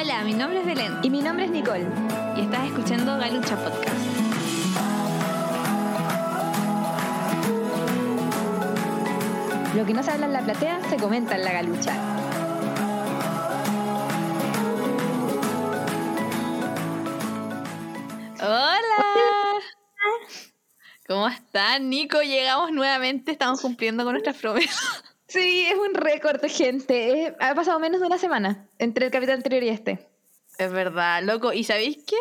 Hola, mi nombre es Belén Y mi nombre es Nicole. y estás escuchando Galucha Podcast. Lo que no se habla en la platea se comenta en la galucha. Hola. ¿Cómo están, Nico? Llegamos nuevamente, estamos cumpliendo con nuestras promesas. Sí, es un récord, gente. Es- ha pasado menos de una semana entre el capítulo anterior y este. Es verdad, loco. ¿Y sabéis qué?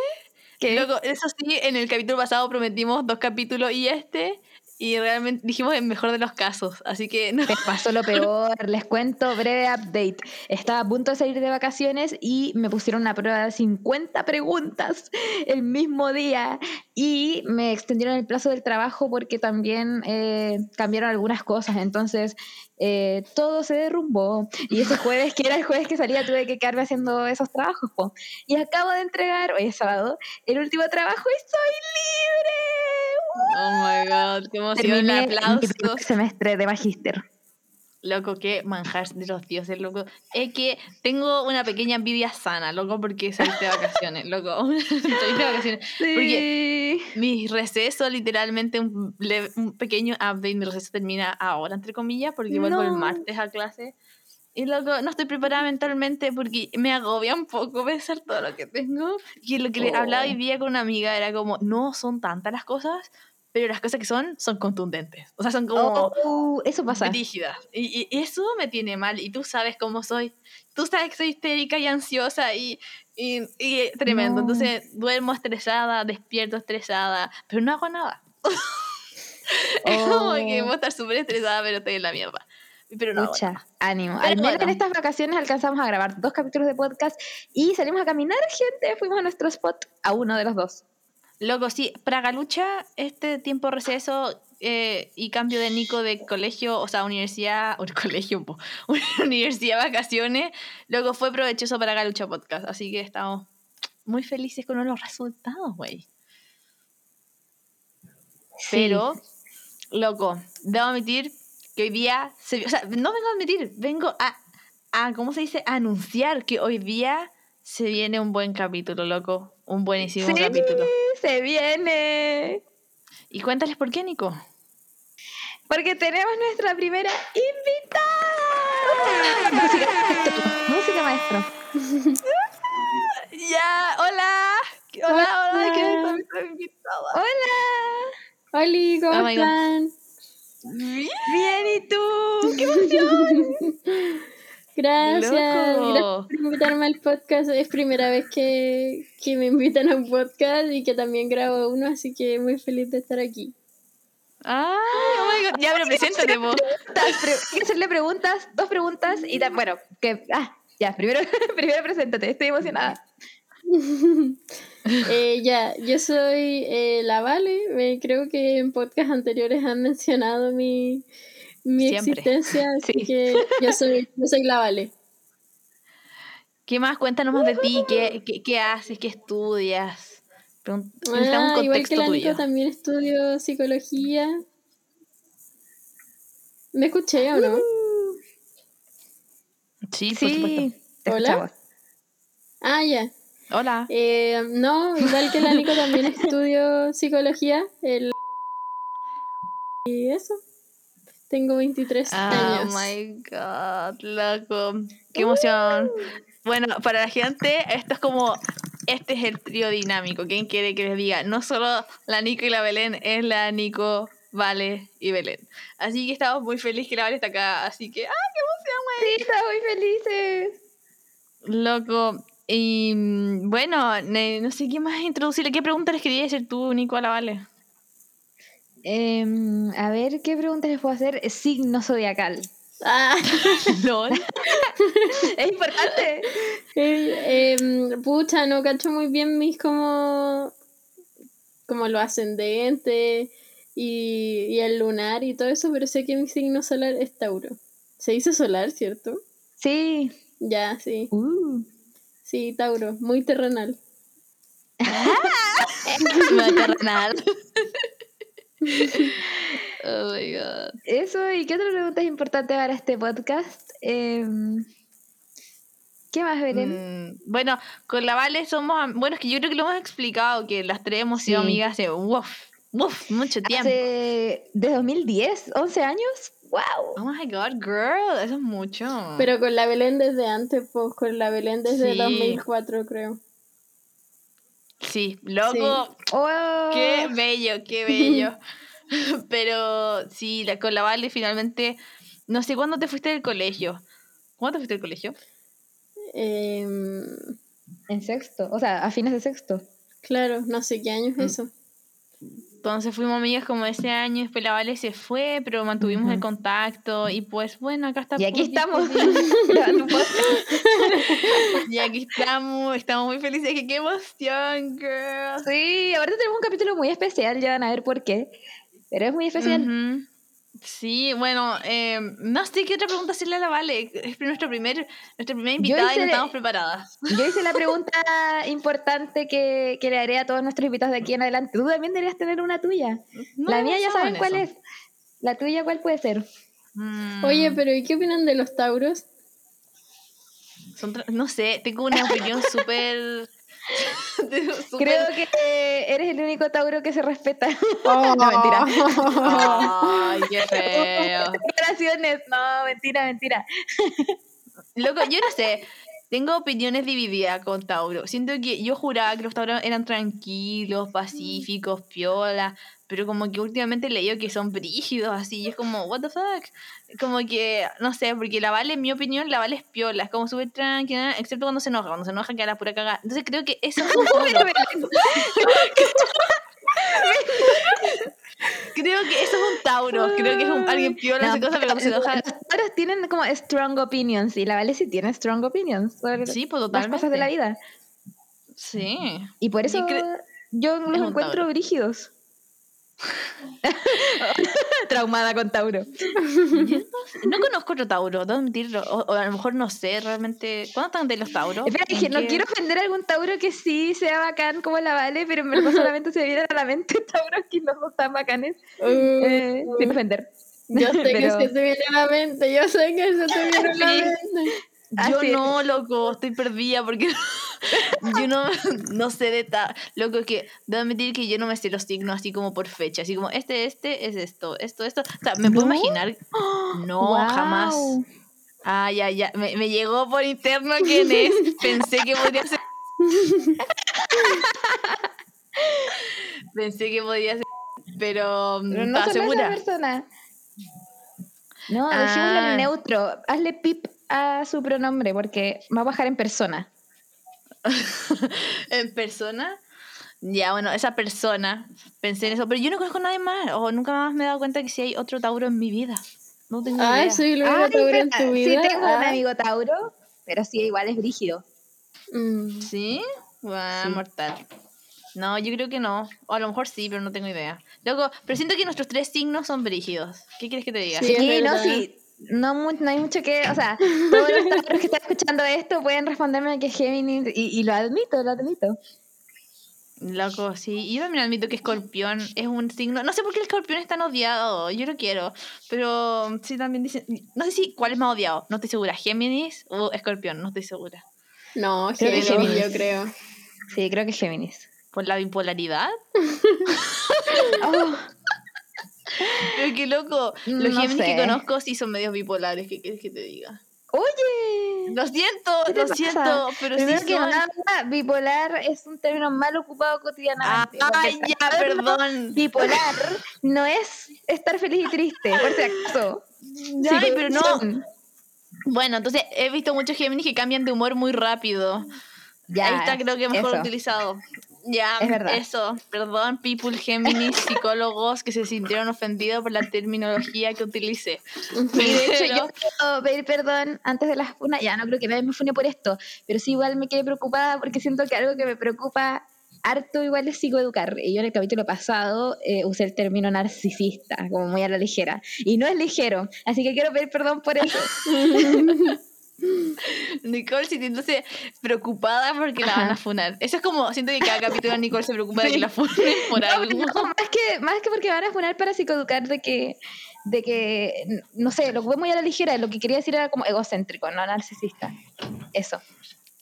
¿Qué? Loco, eso sí, en el capítulo pasado prometimos dos capítulos y este, y realmente dijimos en mejor de los casos. Así que no. Me pasó lo peor. Les cuento breve update. Estaba a punto de salir de vacaciones y me pusieron una prueba de 50 preguntas el mismo día y me extendieron el plazo del trabajo porque también eh, cambiaron algunas cosas. Entonces eh, todo se derrumbó y ese jueves, que era el jueves que salía, tuve que quedarme haciendo esos trabajos. po. Y acabo de entregar, hoy es sábado, el último trabajo y soy libre. Oh my god, qué emoción. Aplausos. semestre de magíster. Loco, qué manjar de los dioses, loco. Es que tengo una pequeña envidia sana, loco, porque saliste de vacaciones, loco. Saliste de vacaciones. Porque mi receso, literalmente, un, un pequeño update, mi receso termina ahora, entre comillas, porque vuelvo el No. martes a clase. Y loco, no estoy preparada mentalmente porque me agobia un poco pensar todo lo que tengo. Y lo que le hablaba hoy Oh. día con una amiga era como, no son tantas las cosas, pero las cosas que son, son contundentes. O sea, son como Oh, eso pasa. brígidas. Y, y eso me tiene mal. Y tú sabes cómo soy. Tú sabes que soy histérica y ansiosa y, y, y tremendo. No. Entonces duermo estresada, despierto estresada, pero no hago nada. Es como que Oh. puedo estar súper estresada, pero estoy en la mierda. Pero no Mucha, ánimo. Pero Al menos bueno. en estas vacaciones alcanzamos a grabar dos capítulos de podcast y salimos a caminar, gente. Fuimos a nuestro spot, a uno de los dos. Loco, sí, para Galucha, este tiempo receso eh, y cambio de Nico de colegio, o sea, universidad, o colegio, po, universidad, vacaciones, luego fue provechoso para Galucha Podcast. Así que estamos muy felices con los resultados, güey. Pero, loco, debo admitir que hoy día, se- o sea, no vengo a admitir, vengo a, a, ¿cómo se dice? A anunciar que hoy día se viene un buen capítulo, loco. Un buenísimo Sí, capítulo. se viene. Y cuéntales por qué, Nico. Porque tenemos nuestra primera invitada. Música, música maestro. Ya, hola. Hola, hola, Hola. ¿quién es nuestra invitada? Hola. Oli, ¿cómo Oh están? Bien, ¿y tú? ¡Qué emoción! Gracias, Loco. gracias por invitarme al podcast. Es primera vez que, que me invitan a un podcast y que también grabo uno, así que muy feliz de estar aquí. Ay, oh my God. Ya, pero preséntate, pre- Hay que hacerle preguntas, dos preguntas y bueno, que ah, ya, primero, primero preséntate, estoy emocionada. Eh, ya, yo soy eh, la Vale. eh, creo que en podcasts anteriores han mencionado mi, mi Siempre. existencia, así Sí. que yo soy, yo soy la Vale. ¿Qué más? Cuéntanos más de ti. ¿Qué, qué, qué haces? ¿Qué estudias? Pregun- Necesitamos Ah, un igual que la Nico, tuyo. también estudio psicología. ¿Me escuché o no? Sí. Sí, Hola. Ah, ya. Hola. Eh, no, igual que la Nico también estudio psicología. El... Y eso. Tengo 23 Oh años. my god, loco. Qué emoción. Bueno, para la gente, esto es como. Este es el trío dinámico. ¿Quién quiere que les diga? No solo la Nico y la Belén, es la Nico, Vale y Belén. Así que estamos muy felices que la Vale está acá. Así que, ¡ay, Sí, estamos muy felices. qué loco! Y mm, bueno, no sé qué más introducirle. ¿Qué pregunta les quería hacer tú, Nico, a la Vale? Em, a ver, ¿qué preguntas les puedo hacer? Signo zodiacal. Ah, LOL. Es importante. eh, em, pucha, no cacho muy bien mis como. como lo ascendente y, y el lunar y todo eso, pero sé que mi signo solar es Tauro. Se dice solar, ¿cierto? Sí. Ya, sí. Uh. Sí, Tauro, muy terrenal. Maternal. oh my god. Eso, ¿y qué otra pregunta es importante para este podcast? Em, ¿Qué más, Belén? Mm, bueno, con la Vale somos. Bueno, es que yo creo que lo hemos explicado, que las tres hemos sido Sí. amigas hace. Uf, uf, mucho tiempo. Hace de 2010, 11 años. ¡Wow! Oh my god, girl, eso es mucho. Pero con la Belén desde antes, pues con la Belén desde Sí. 2004, creo. Sí, loco, Oh. qué bello, qué bello. Pero sí, la, con la Vale finalmente. No sé cuándo te fuiste del colegio. ¿Cuándo te fuiste del colegio? Em, En sexto, o sea, a fines de sexto. claro, no sé qué año es Mm. eso. Entonces fuimos amigas como ese año, después la Vale se fue, pero mantuvimos el contacto y pues bueno, acá está. Y aquí estamos. y aquí estamos, estamos muy felices, que qué emoción, girl. sí, ahorita tenemos un capítulo muy especial, ya van a ver por qué. Pero es muy especial. Ujú. Sí, bueno, eh, no sé qué otra pregunta hacerle a la Vale. Es nuestro primer, nuestra primera invitada y no estamos preparadas. Yo hice la pregunta importante que, que le haré a todos nuestros invitados de aquí en adelante. Tú también deberías tener una tuya. la No, mía ya saben en cuál eso. es. La tuya, ¿cuál puede ser? Mm, Oye, pero ¿y qué opinan de los Tauros? son no sé, tengo una opinión súper. Creo que eres el único Tauro que se respeta. Oh. No, mentira. Ay, qué feo. Declaraciones. No, mentira, mentira. Loco, yo no sé. Tengo opiniones divididas con Tauro. Siento que yo juraba que los Tauros eran tranquilos, pacíficos, piola, pero como que últimamente leído que son brígidos así, y es como, what the fuck? Como que, no sé, porque la Vale, en mi opinión, la Vale es piola, es como súper tranquila, excepto cuando se enoja, cuando se enoja queda la pura cagada. Entonces creo que eso es un. Creo que eso es un Tauro, creo que es un, alguien piola, No, hace cosas, pero cuando se enoja... Los Tauros tienen como strong opinions y la Vale sí tiene strong opinions sobre Sí, pues las totalmente. cosas de la vida. Sí. Y por eso yo los encuentro brígidos. Traumada con Tauro. No conozco otro Tauro, debo admitirlo. O, o a lo mejor no sé realmente. ¿Cuándo están de los Tauros? Espera, ¿En dije, no qué- quiero ofender a algún Tauro que sí sea bacán como la Vale, pero en verdad solamente se me vienen a la mente Tauros que no son tan bacanes. Uh, Eh, sin ofender. yo sé que pero- se te viene a la mente, yo sé que se te viene a la mente. Yo Así es. no, loco, estoy perdida porque yo no, no sé de ta... Loco, que debo admitir que yo no me sé los signos así como por fecha, así como este, este es esto, esto, esto. O sea, me puedo imaginar. No, jamás. Ah, ya, ya. Me, me llegó por interno quién es. Pensé que podría ser. Pensé que podía ser. Pero, Pero no solo segura. esa persona. No, dejémoslo Ah. en neutro. Hazle pip a su pronombre porque va a bajar en persona. en persona. Ya, bueno, esa persona, pensé en eso, pero yo no conozco a nadie más, o nunca más me he dado cuenta que si hay otro Tauro en mi vida. No tengo Ay, idea. soy el único Tauro en tu vida. Sí, tengo un amigo Tauro, pero sí, igual es brígido. Mm. ¿Sí? Sí. mortal. No, yo creo que no. O a lo mejor sí, pero no tengo idea. Luego, pero siento que nuestros tres signos son brígidos. ¿Qué quieres que te diga? Sí, no, sí. No, mu- no hay mucho que, o sea, todos los tauros que están escuchando esto pueden responderme que Géminis, y, y lo admito, lo admito. Loco, sí. Y yo también admito que escorpión es un signo. No sé por qué el escorpión es tan odiado. Yo lo quiero. Pero sí también dicen. No sé si cuál es más odiado. No estoy segura. Géminis o escorpión. No estoy segura. No, Creo que Géminis. yo creo. Sí, creo que Géminis. Por la bipolaridad. Oh, Pero qué loco. Los No Géminis que sé. conozco sí son medios bipolares. ¿Qué quieres que te diga? oye, Lo siento, ¿Qué te lo pasa? siento. Pero primero sí que son. nada, bipolar es un término mal ocupado cotidianamente. porque Ay, ya, perdón. Bipolar no es estar feliz y triste, por si acaso. Ay, pero no. Psicodepresión. Bueno, entonces he visto muchos Géminis que cambian de humor muy rápido. Ya, Ahí está, creo que mejor eso. utilizado. Ya, Es verdad. eso. Perdón, people, Géminis, psicólogos que se sintieron ofendidos por la terminología que utilicé. Y de hecho, Pero- yo quiero pedir perdón antes de las funas. Ya no creo que nadie me fune por esto, pero sí, igual me quedé preocupada porque siento que algo que me preocupa harto igual es psicoeducar. Y yo en el capítulo pasado eh, usé el término narcisista, como muy a la ligera. Y no es ligero, así que quiero pedir perdón por eso. Nicole sintiéndose preocupada porque la van a funar. Eso es como, siento que cada capítulo Nicole se preocupa de que la funen por No, algo. no, más, que, más que porque van a funar para psicoeducar de que, de que, no sé, lo que fue muy a la ligera, lo que quería decir era como egocéntrico, no narcisista. Eso.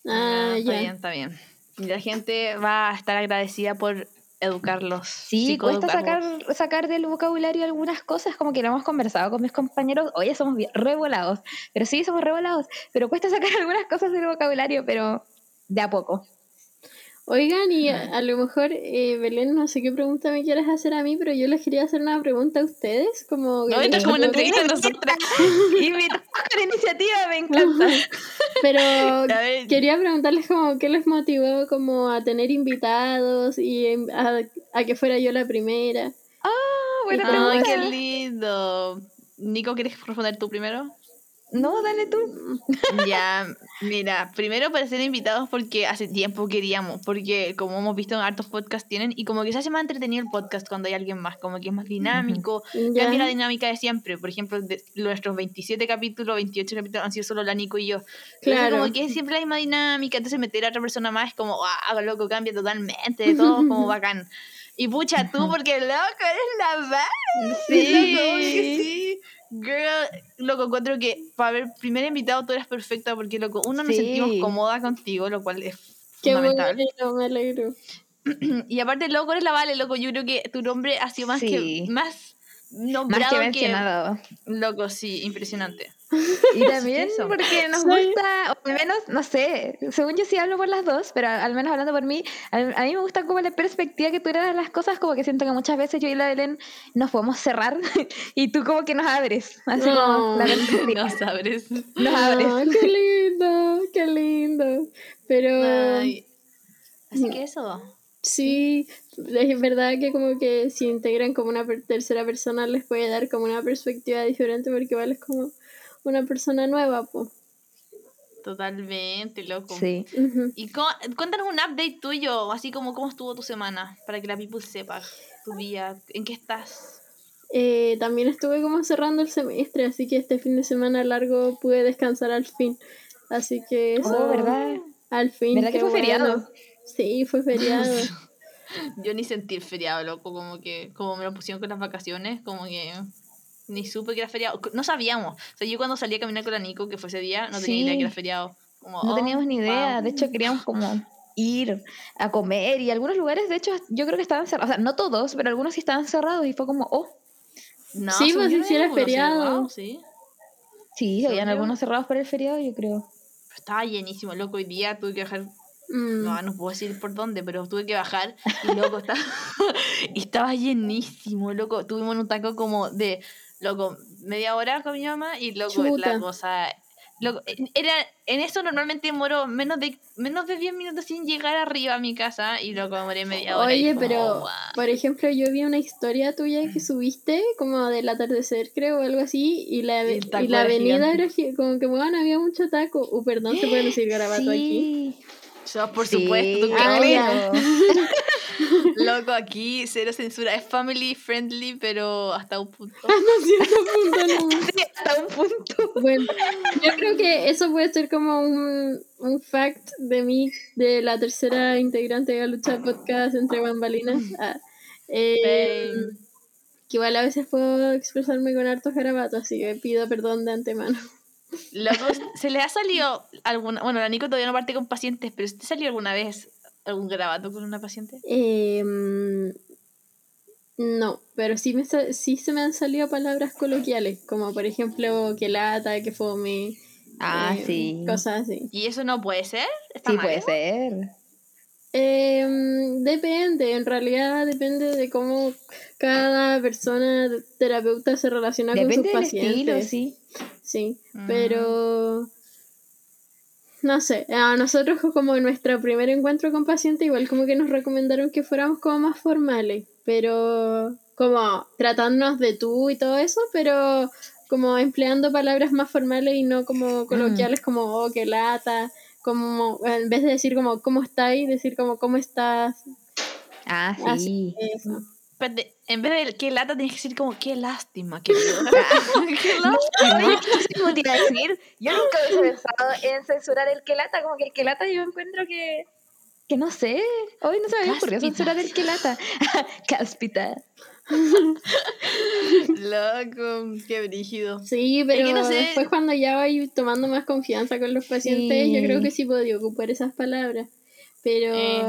Ah, está ya. bien, está bien. Y la gente va a estar agradecida por educarlos. Sí, cuesta sacar, sacar del vocabulario algunas cosas, como que lo hemos conversado con mis compañeros. Oye, somos revolados, pero sí, somos revolados, pero cuesta sacar algunas cosas del vocabulario, pero de a poco. Oigan, y a, a lo mejor, eh, Belén, no sé qué pregunta me quieres hacer a mí, pero yo les quería hacer una pregunta a ustedes, como... No, que esto es como una entrevista a nosotras. Invitamos con iniciativa, me encanta. Pero quería preguntarles como qué les motivó como a tener invitados y em, a, a que fuera yo la primera. Ah, buena pregunta. qué lindo. Nico, ¿quieres responder tú primero? No, dale tú. Ya, mira, primero para ser invitados porque hace tiempo queríamos, porque como hemos visto en hartos podcasts tienen, y como que se hace más entretenido el podcast cuando hay alguien más, como que es más dinámico, Ya. cambia la dinámica de siempre, por ejemplo, de nuestros 27 capítulos, 28 capítulos han sido solo la Nico y yo, Entonces, Claro. como que es siempre la misma dinámica, entonces meter a otra persona más es como, ah, loco, cambia totalmente, todo como bacán. Y pucha, tú, porque loco, eres la banda. Sí. Sí. Girl, loco, encuentro que para ver primer invitado tú eras perfecta porque, loco, uno nos Sí. sentimos cómoda contigo, lo cual es Qué fundamental. bueno, me alegro. Y aparte, loco, eres la Vale, loco, yo creo que tu nombre ha sido más Sí. que más Más nombrado que que, mencionado. loco, sí, impresionante. Y también eso. porque nos Soy- gusta, o al menos, no sé, según yo sí hablo por las dos, pero al menos hablando por mí, a, a mí me gusta como la perspectiva que tú eres de las cosas, como que siento que muchas veces yo y la Belén nos podemos cerrar y tú como que nos abres, así como la No. perspectiva. No sabes. Nos abres. Ah, qué lindo, qué lindo. Pero Ay. Así que eso. sí, es verdad que como que si integran como una per- tercera persona les puede dar como una perspectiva diferente porque igual es como una persona nueva, pues. Totalmente, loco. Sí. Y cuéntanos un update tuyo, así como cómo estuvo tu semana, para que la people sepa tu día, en qué estás. Eh, también estuve como cerrando el semestre, así que este fin de semana largo pude descansar al fin. Así que eso, Oh, ¿verdad? al fin. ¿Verdad que qué fue bueno. feriado? Sí, fue feriado. Yo ni sentí el feriado, loco, como que, como me lo pusieron con las vacaciones, como que ni supe que era feriado. No sabíamos. O sea, yo cuando salí a caminar con la Nico, que fue ese día, no tenía Sí. idea que era feriado. Como, No oh, teníamos ni idea, wow. de hecho queríamos como ir a comer y algunos lugares, de hecho, yo creo que estaban cerrados, o sea, no todos, pero algunos sí estaban cerrados y fue como, oh, No, Sí, pues, si no sí era había algunos feriado. sí. sí, habían algunos cerrados por el feriado, yo creo. Pero estaba llenísimo, loco. Hoy día tuve que bajar Mm. No, no puedo decir por dónde, pero tuve que bajar y loco, estaba, y estaba llenísimo, loco. Tuvimos un taco como de, loco, media hora con mi mamá y loco, Chuta. la cosa... Loco, en- era, en eso normalmente demoro menos de menos de 10 minutos sin llegar arriba a mi casa y loco, demoré media hora. Oye, como, pero, "Wow". por ejemplo, yo vi una historia tuya que subiste, como del atardecer, creo, o algo así, y la, Y la avenida era como que, bueno, había mucho taco. Uh, perdón, se puede decir garabato aquí. Sí. Yo, por Sí, supuesto, ¿tú qué Ah. Loco, aquí cero censura. Es family friendly, pero hasta un punto. Hasta cierto punto nomás. Sí, hasta un punto. Bueno, yo creo que eso puede ser como un, un fact de mí, de la tercera integrante de Lucha Podcast entre bambalinas. Ah, eh, que igual a veces puedo expresarme con hartos garabatos, así que pido perdón de antemano. Loco, ¿se le ha salido alguna... Bueno, la Nico todavía no parte con pacientes, pero ¿te salió alguna vez algún grabato con una paciente? Eh, no, pero sí, me, sí se me han salido palabras coloquiales, como por ejemplo que lata, que fome. Ah, eh, sí. Cosas así. ¿Y eso no puede ser? ¿Está Sí, mal? puede ser. Eh, depende, en realidad depende de cómo cada persona terapeuta se relaciona Depende con sus pacientes. estilo, sí. Sí, Mm. pero no sé, a nosotros como en nuestro primer encuentro con paciente igual como que nos recomendaron que fuéramos como más formales, pero como tratándonos de tú y todo eso, pero como empleando palabras más formales y no como coloquiales como oh, que lata, como en vez de decir como cómo estáis, decir como cómo estás. Ah, Así, sí. Espérate, en vez de qué lata, tienes que decir como qué lástima, qué qué No, lástima. oye, ¿qué te iba a decir? Yo nunca hubiese pensado en censurar el quelata, como que el quelata yo encuentro que, que no sé, hoy no se me había ocurrido censurar el quelata. Cáspita. Loco, qué brígido. Sí, pero después cuando ya voy tomando más confianza con los pacientes, yo creo que sí podría ocupar esas palabras. Pero, eh.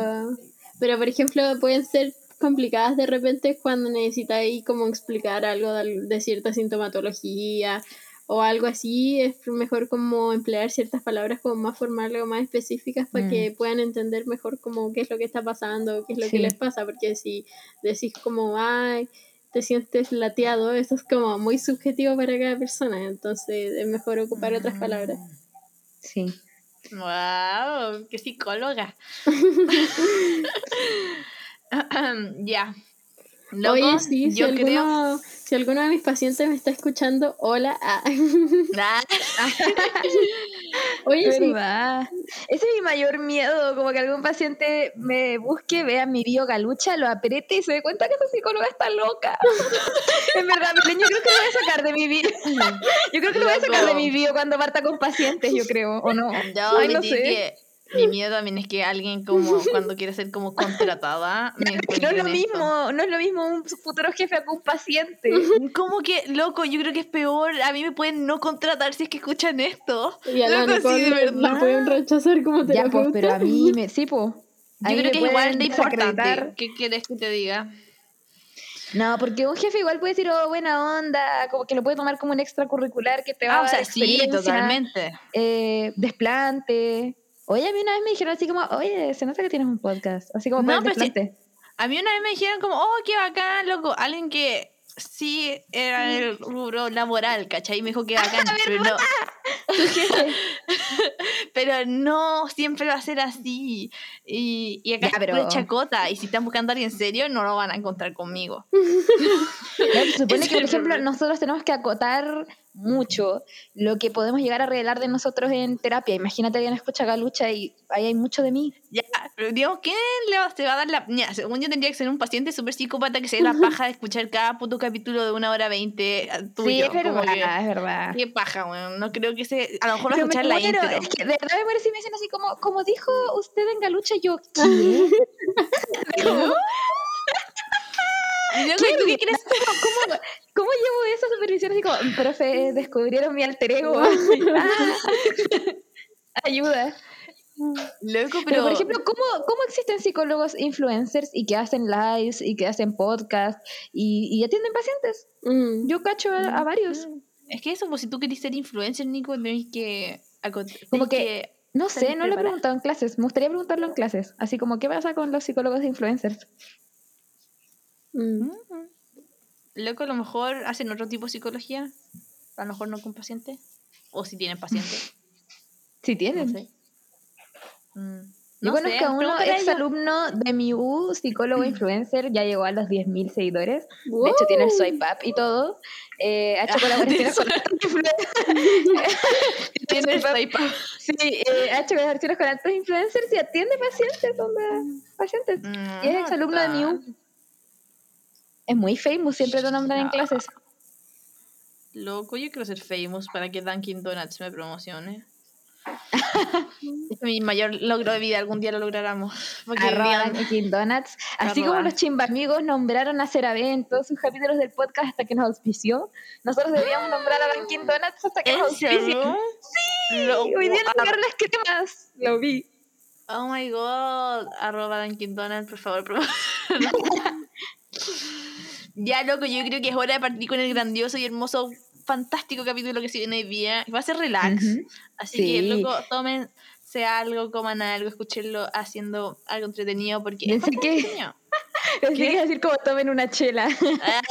pero por ejemplo, pueden ser complicadas de repente cuando necesitáis como explicar algo de, cierta sintomatología o algo así, es mejor como emplear ciertas palabras como más formales o más específicas para que mm. puedan entender mejor como qué es lo que está pasando, qué es lo que les pasa, porque si decís como, ay, te sientes lateado, eso es como muy subjetivo para cada persona, entonces es mejor ocupar otras palabras. Sí. ¡Wow! ¡Qué psicóloga! ya. Oye, sí, yo si creo... Alguno, si alguno de mis pacientes me está escuchando, hola. Ah. Ah. Oye, sí. Ese es mi mayor miedo, como que algún paciente me busque, vea mi bio galucha, lo apriete y se dé cuenta que esa psicóloga está loca. en verdad, yo creo que lo voy a sacar de mi bio. yo creo que lo voy a sacar de mi bio cuando parta con pacientes, yo creo, ¿o no? Yo no sé. Mi miedo también es que alguien como cuando quiere ser como contratada me no es lo mismo, no es lo mismo un futuro jefe que un paciente. Como que, loco, yo creo que es peor. A mí me pueden no contratar si es que escuchan esto. Y a la loco, sí, de verdad. pueden rechazar como terapeuta. Ya, pues, pero a mí me, sí, pues. Yo creo que es igual de importante. ¿Qué quieres que te diga? No, porque un jefe igual puede decir, oh, buena onda, como que lo puede tomar como un extracurricular que te va ah, a dar o sea, sí, totalmente. Eh, desplante. Oye, a mí una vez me dijeron así como, oye, se nota que tienes un podcast. Así como, no, pero sí, a mí una vez me dijeron como, oh, qué bacán, loco. Alguien que sí era el rubro laboral, ¿cachai? Y me dijo que bacán, pero no. pero no siempre va a ser así. Y, y acá es chacota. Y si están buscando a alguien serio, no lo van a encontrar conmigo. se supone que, por ejemplo, nosotros tenemos que acotar mucho lo que podemos llegar a revelar de nosotros en terapia. Imagínate alguien escucha Galucha y ahí hay mucho de mí. Ya, pero digamos, ¿quién le va, va a dar la... Ya, según yo tendría que ser un paciente súper psicópata que se dé la paja de escuchar cada puto capítulo de una hora veinte ah, tuyo. Sí, es verdad, es verdad. Qué paja, bueno. No creo que se... A lo mejor va a escuchar la intro. Es que de verdad me parece me dicen así como, como dijo usted en Galucha, yo, ¿qué? ¿Cómo? ¿Qué, ¿Qué crees? ¿Cómo, ¿Cómo llevo esa supervisión así como, profe, descubrieron mi alter ego? Ayuda. Loco, pero... por ejemplo, ¿cómo, ¿cómo existen psicólogos influencers y que hacen lives y que hacen podcasts y, y atienden pacientes? Mm. Yo cacho a, varios. Mm. Es que eso, pues si tú querés ser influencer, Nico, tenés que... Como que, no sé, no lo he preguntado en clases. Me gustaría preguntarlo en clases. Así como, ¿qué pasa con los psicólogos influencers? Mm. Loco, a lo mejor hacen otro tipo de psicología. A lo mejor no con pacientes. O si tienen pacientes. Si tienen. No sé. Mm. Yo conozco a uno ex alumno de mi U, psicólogo influencer, ya llegó a los 10.000 seguidores. De hecho, tiene el swipe up y todo. Eh, ha hecho colaboraciones con altos influencers. tiene el swipe up. Sí, eh, ha hecho colaboraciones con altos influencers y atiende pacientes. Donde, pacientes. y es ex alumno de mi U. Es muy famous, siempre lo nombran en clases. Loco, yo quiero ser famous para que Dunkin' Donuts me promocione. es mi mayor logro de vida, algún día lo lograremos. Arroba Dunkin' Donuts. Así como los chimbamigos nombraron a CeraVe en todos sus capítulos del podcast hasta que nos auspició, nosotros deberíamos nombrar a Dunkin' Donuts hasta que nos auspició. Sí, hoy día nombraron las cremas. Lo vi. Oh my god, arroba Dunkin' Donuts, por favor, Ya, loco, yo creo que es hora de partir con el grandioso y hermoso, fantástico capítulo que se viene hoy día. Va a ser relax. Así que, loco, tómense algo, coman algo, escúchenlo haciendo algo entretenido porque es que, entretenido. que decir como tomen una chela. Ah.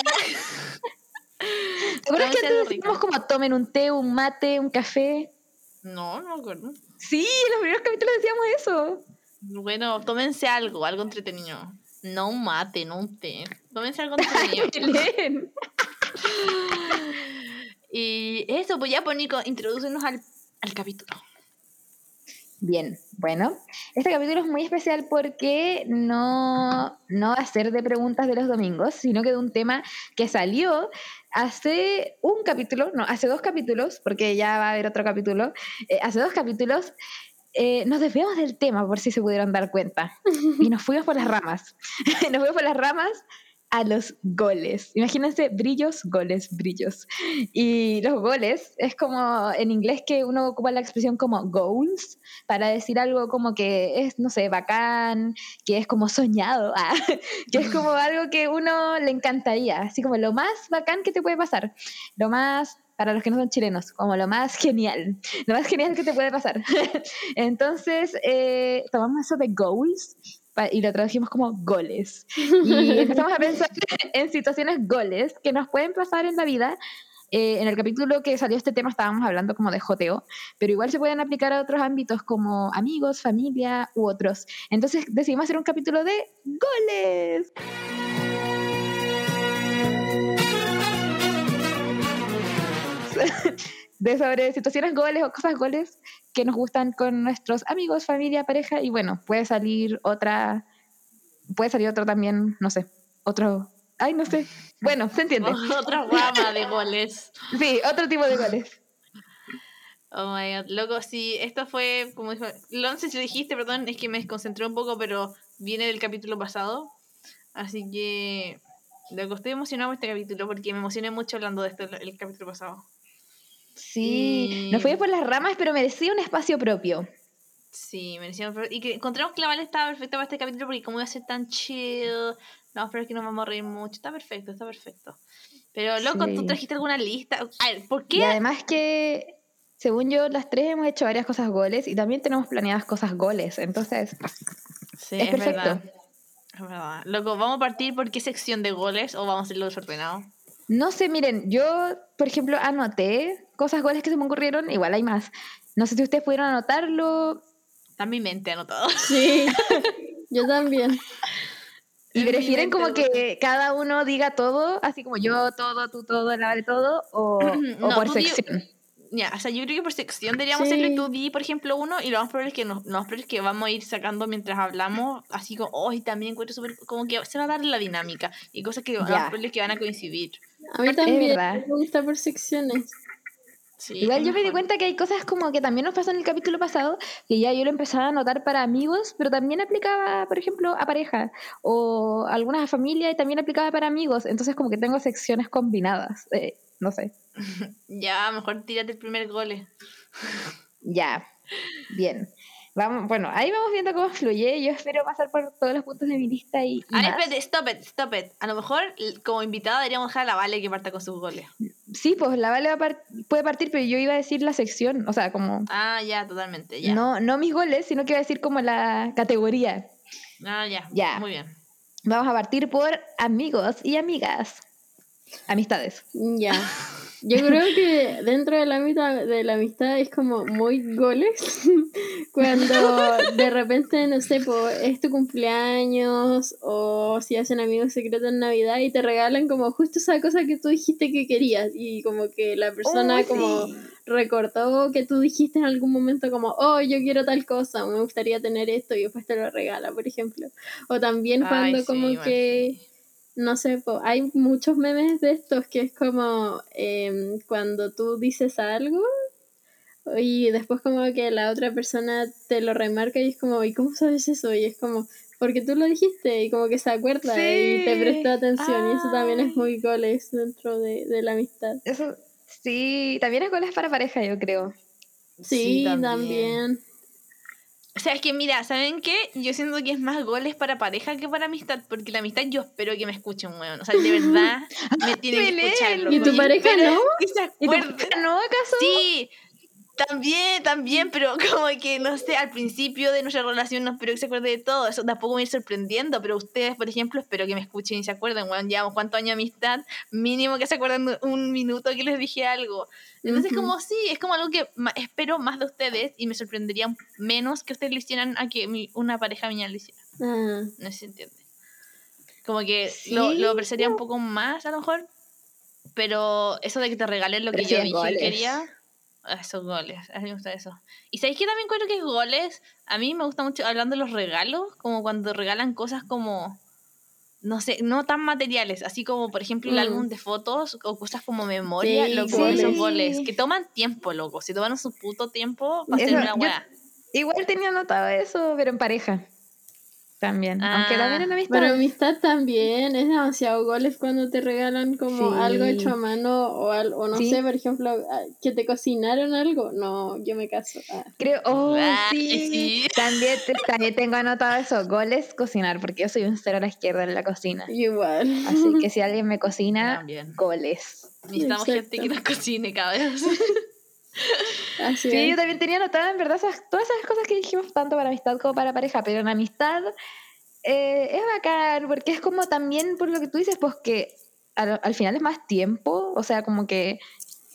¿Te acuerdas que antes decíamos como tomen un té, un mate, un café? No, no me acuerdo. Sí, en los primeros capítulos decíamos eso. Bueno, tómense algo, algo entretenido. No un mate, no un té. Tómense algo y eso, pues ya, pues Nico, introducenos al, al capítulo. Bien, bueno, este capítulo es muy especial porque no, no va a ser de preguntas de los domingos, sino que de un tema que salió hace un capítulo, no, hace dos capítulos, porque ya va a haber otro capítulo, eh, hace dos capítulos eh, nos desviamos del tema, por si se pudieron dar cuenta, y nos fuimos por las ramas. nos fuimos por las ramas a los goles. Imagínense brillos, goles, brillos. Y los goles es como en inglés que uno ocupa la expresión como goals para decir algo como que es, no sé, bacán, que es como soñado, ah, que es como algo que uno le encantaría, así como lo más bacán que te puede pasar, lo más para los que no son chilenos, como lo más genial, lo más genial que te puede pasar. Entonces, eh, tomamos eso de goals y lo tradujimos como goles. Y empezamos a pensar en situaciones goles que nos pueden pasar en la vida. Eh, en el capítulo que salió este tema estábamos hablando como de joteo, pero igual se pueden aplicar a otros ámbitos como amigos, familia u otros. Entonces decidimos hacer un capítulo de goles. De sobre situaciones goles o cosas goles que nos gustan con nuestros amigos, familia, pareja y bueno, puede salir otra, puede salir otro también, no sé, otro, ay, no sé, bueno, se entiende. Otra rama de goles. Sí, otro tipo de goles. Oh my god, loco, sí, esto fue, como dijo, no sé si lo dijiste, perdón, es que me desconcentré un poco, pero viene del capítulo pasado, así que, loco, estoy emocionado con este capítulo porque me emocioné mucho hablando de esto el capítulo pasado. Sí, nos fuimos por las ramas, pero merecía un espacio propio. Sí, merecía un Y que encontramos que la Vale estaba perfecta para este capítulo porque como iba a ser tan chill, no, pero es que nos vamos a reír mucho. Está perfecto, está perfecto. Pero loco, ¿tú trajiste alguna lista? A ver, ¿por qué? Y además que, según yo, las tres hemos hecho varias cosas goles y también tenemos planeadas cosas goles. Entonces, sí, es, perfecto. Verdad. Es verdad. Loco, ¿vamos a partir por qué sección de goles o vamos a hacerlo desordenado? No sé, miren, yo, por ejemplo, anoté cosas goles que se me ocurrieron, igual hay más. No sé si ustedes pudieron anotarlo. Está en mi mente anotado. Sí, yo también. ¿Y prefieren como que cada uno diga todo, así como yo todo, tú todo, la de todo, o, o por sección? Ya, o sea, yo creo que por sección deberíamos hacerlo y tú di, por ejemplo, uno y lo más probable es que, no, lo más es que vamos a ir sacando mientras hablamos, así como, oh, y también encuentro súper, como que se va a dar la dinámica y cosas que, que van a coincidir. A mí también me gusta por secciones. Igual yo me di cuenta que hay cosas como que también nos pasó en el capítulo pasado, que ya yo lo empezaba a anotar para amigos, pero también aplicaba, por ejemplo, a pareja o algunas familia y también aplicaba para amigos. Entonces como que tengo secciones combinadas. Eh, no sé. ya, mejor tírate el primer gole. ya, bien. Vamos, bueno, ahí vamos viendo cómo fluye. Yo espero pasar por todos los puntos de mi lista y. Ay, espérate, stop it, stop it. A lo mejor como invitada deberíamos dejar a la Vale que parta con sus goles. Sí, pues la Vale puede partir, pero yo iba a decir la sección, o sea, como. Ah, ya, totalmente, ya. No, no mis goles, sino que iba a decir como la categoría. Ah, ya. Ya. Muy bien. Vamos a partir por amigos y amigas. Amistades. Ya. Yo creo que dentro de la amistad, de la amistad es como muy goles. Cuando de repente, no sé, es tu cumpleaños o si hacen amigos secretos en Navidad y te regalan como justo esa cosa que tú dijiste que querías y como que la persona como recortó que tú dijiste en algún momento como, oh, yo quiero tal cosa, me gustaría tener esto y después te lo regala, por ejemplo. O también cuando como que no sé, hay muchos memes de estos que es como em, cuando tú dices algo y después como que la otra persona te lo remarca y es como, ¿y cómo sabes eso? Y es como, porque tú lo dijiste y como que se acuerda y te presta atención y eso también es muy goles dentro de, la amistad. Eso, sí, también es goles para pareja, yo creo. Sí, también. O sea, es que mira, ¿saben qué? Yo siento que es más goles para pareja que para amistad, porque la amistad yo espero que me escuchen, weón. O sea, de verdad me tienen que escucharlo. ¿Y tu pareja no? ¿Y tu pareja no, acaso? Sí, también, también, pero como que, no sé, al principio de nuestra relación no espero que se acuerde de todo, eso tampoco me ir sorprendiendo, pero ustedes, por ejemplo, espero que me escuchen y se acuerden, bueno, llevamos cuántos años de amistad, mínimo que se acuerden un minuto que les dije algo. Entonces, como sí, es como algo que espero más de ustedes y me sorprendería menos que ustedes le hicieran a que una pareja mía lo hiciera. Ah. No se entiende. Como que lo, lo apreciaría un poco más, a lo mejor, pero eso de que te regalen lo que yo dije quería esos goles, a mí me gusta eso. Y sabéis que también creo que es goles, a mí me gusta mucho hablando de los regalos, como cuando regalan cosas como, no sé, no tan materiales, así como por ejemplo el mm. álbum de fotos o cosas como memoria, lo loco, esos goles, que toman tiempo, loco, si toman su puto tiempo para hacer una weá. Igual tenía notado eso, pero en pareja. También. Aunque también en amistad. Pero amistad también, es demasiado goles cuando te regalan como Sí. algo hecho a mano o, al- o no Sí. sé, por ejemplo, ah, que te cocinaron algo. No, yo me caso. Ah. Creo, oh, Ah, sí. sí. También, también tengo anotado eso, goles, cocinar, porque yo soy un cero a la izquierda en la cocina. Igual. Así que si alguien me cocina, También. goles. Necesitamos Exacto. gente que nos cocine cada vez. Así Sí, es. yo también tenía anotadas, en verdad, esas- todas esas cosas que dijimos tanto para amistad como para pareja, pero en amistad eh, es bacán, porque es como también por lo que tú dices, pues que al, al final es más tiempo, o sea, como que,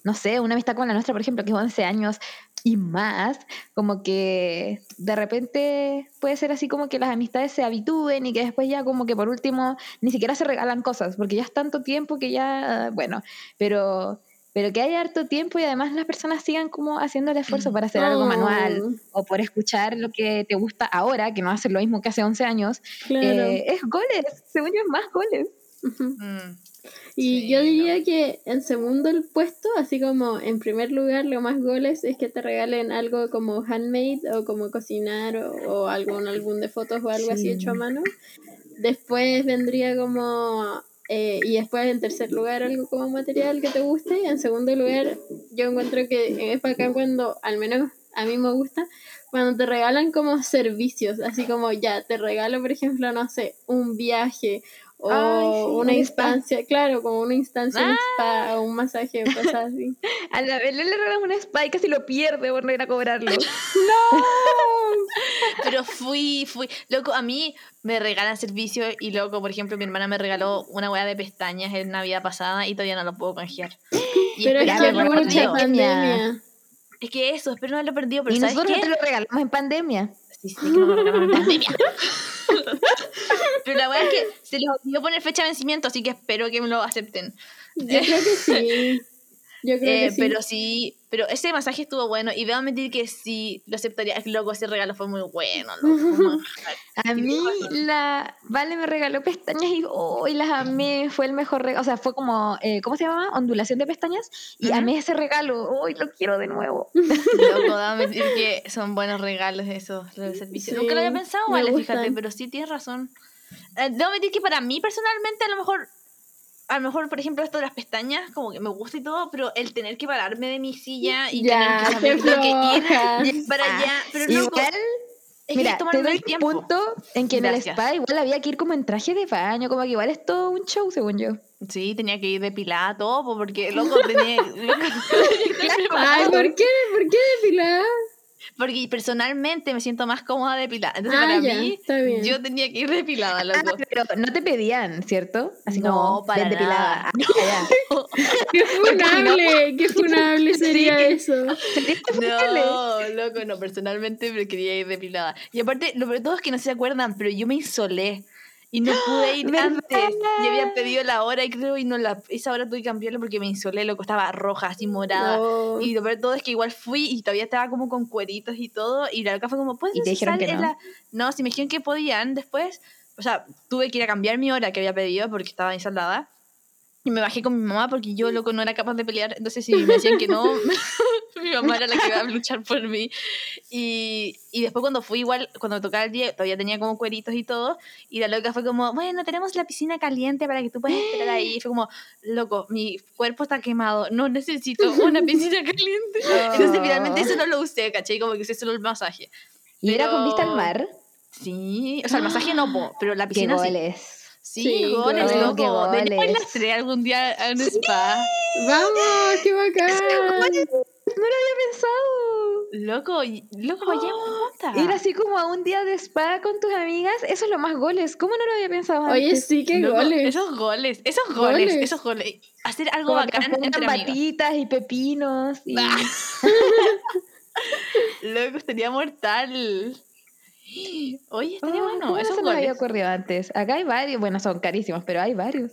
no sé, una amistad como la nuestra, por ejemplo, que es 11 años y más, como que de repente puede ser así como que las amistades se habitúen y que después ya como que por último ni siquiera se regalan cosas, porque ya es tanto tiempo que ya, bueno, pero... Pero que haya harto tiempo y además las personas sigan como haciendo el esfuerzo para hacer algo manual o por escuchar lo que te gusta ahora, que no hace lo mismo que hace 11 años, Claro. eh, es goles, según yo es más goles. Mm. Y Sí, yo no. diría que en segundo el puesto, así como en primer lugar, lo más goles es que te regalen algo como handmade o como cocinar o, o algún álbum de fotos o algo así Sí. hecho a mano. Después vendría como... eh, y después en tercer lugar algo como material que te guste. Y en segundo lugar yo encuentro que es bacán cuando, al menos a mí me gusta, cuando te regalan como servicios, así como ya, te regalo por ejemplo, no sé, un viaje o Ay, sí, una un spa. instancia, claro, como una instancia, un Ah. spa o un masaje cosas así. A la Belén le regalamos un spa y casi lo pierde por no ir a cobrarlo. Pero fui, fui. Loco, a mí me regalan servicio y loco, por ejemplo, mi hermana me regaló una hueá de pestañas en Navidad pasada y todavía no lo puedo canjear. Y Pero es que no pandemia. Es que eso, espero no haberlo perdido, pero y ¿sabes nosotros qué? te lo regalamos en pandemia. Sí, sí, que no lo regalaron en pandemia. Pero la verdad es que se les olvidó poner fecha de vencimiento, así que espero que me lo acepten. Yo creo que sí. Yo creo Eh, que sí. Pero sí, pero ese masaje estuvo bueno y debo admitir que sí lo aceptaría. Es loco, ese regalo fue muy bueno. Loco. A mí la Vale me regaló pestañas y, oh, y las amé, fue el mejor regalo, o sea, fue como, eh, ¿cómo se llama? Ondulación de pestañas y Ujú. amé ese regalo, hoy lo quiero de nuevo. Loco, debo admitir que son buenos regalos esos, los del servicio. Sí, Nunca lo había pensado, vale, fíjate, pero sí tienes razón. Eh, debo admitir que para mí personalmente, a lo mejor, a lo mejor, por ejemplo, esto de las pestañas, como que me gusta y todo, pero el tener que pararme de mi silla y Ya, tener que saber que ir para allá, pero loco, Igual, es mira, que te doy el tiempo. punto en que en Gracias. el spa igual había que ir como en traje de baño, como que igual es todo un show, según yo. Sí, tenía que ir depilada todo, po, porque loco tenía. loco, Ay, ¿por qué? ¿Por qué depilar? Porque personalmente me siento más cómoda depilada. Entonces, Ah, para ya, mí, está bien. yo tenía que ir depilada, Ah, loco. pero no te pedían, ¿cierto? Así No, como para depilada. nada. Ah, ya. Qué funable, qué funable sería Sí. eso. No, loco, no, personalmente me quería ir depilada. Y aparte, lo peor de todo es que no se acuerdan, pero yo me insolé. Y no pude ir antes. Y había pedido la hora y creo, y no la, esa hora tuve que cambiarla porque me insolé, loco, estaba roja, así morada. No. Y lo peor de todo es que igual fui y todavía estaba como con cueritos y todo. Y la loca fue como, ¿puedes Y te dijeron que no. la-?" No, si me dijeron que podían después. O sea, tuve que ir a cambiar mi hora que había pedido porque estaba instalada. Y me bajé con mi mamá porque yo, loco, no era capaz de pelear. Entonces, si me decían que no, mi mamá era la que iba a luchar por mí. Y, y después cuando fui igual, cuando me tocaba el día, todavía tenía como cueritos y todo. Y la loca fue como, bueno, tenemos la piscina caliente para que tú puedas esperar ahí. Y fue como, loco, mi cuerpo está quemado, no necesito una piscina caliente. Entonces finalmente eso no lo usé, ¿cachai? Como que usé solo el masaje. Y era con Pero- vista al mar. Sí, o sea, el masaje no, po, pero la Qué piscina sí. goles. Sí, Sí, goles, goles. loco. Qué las tres algún día a un spa. Vamos, qué bacán. No lo había pensado. Loco, loco, vayamos juntas. Ir así como a un día de spa con tus amigas, eso es lo más goles. ¿Cómo no lo había pensado antes? Oye, sí, qué Loco, goles. Esos goles, esos goles, Goles. esos goles. Hacer algo como que bacán entre batitas y pepinos. Y... Ah. Loco, estaría mortal. Oye, estaría Oh, bueno, ¿cómo no esos se nos había ocurrido antes? Acá hay varios, bueno, son carísimos, pero hay varios.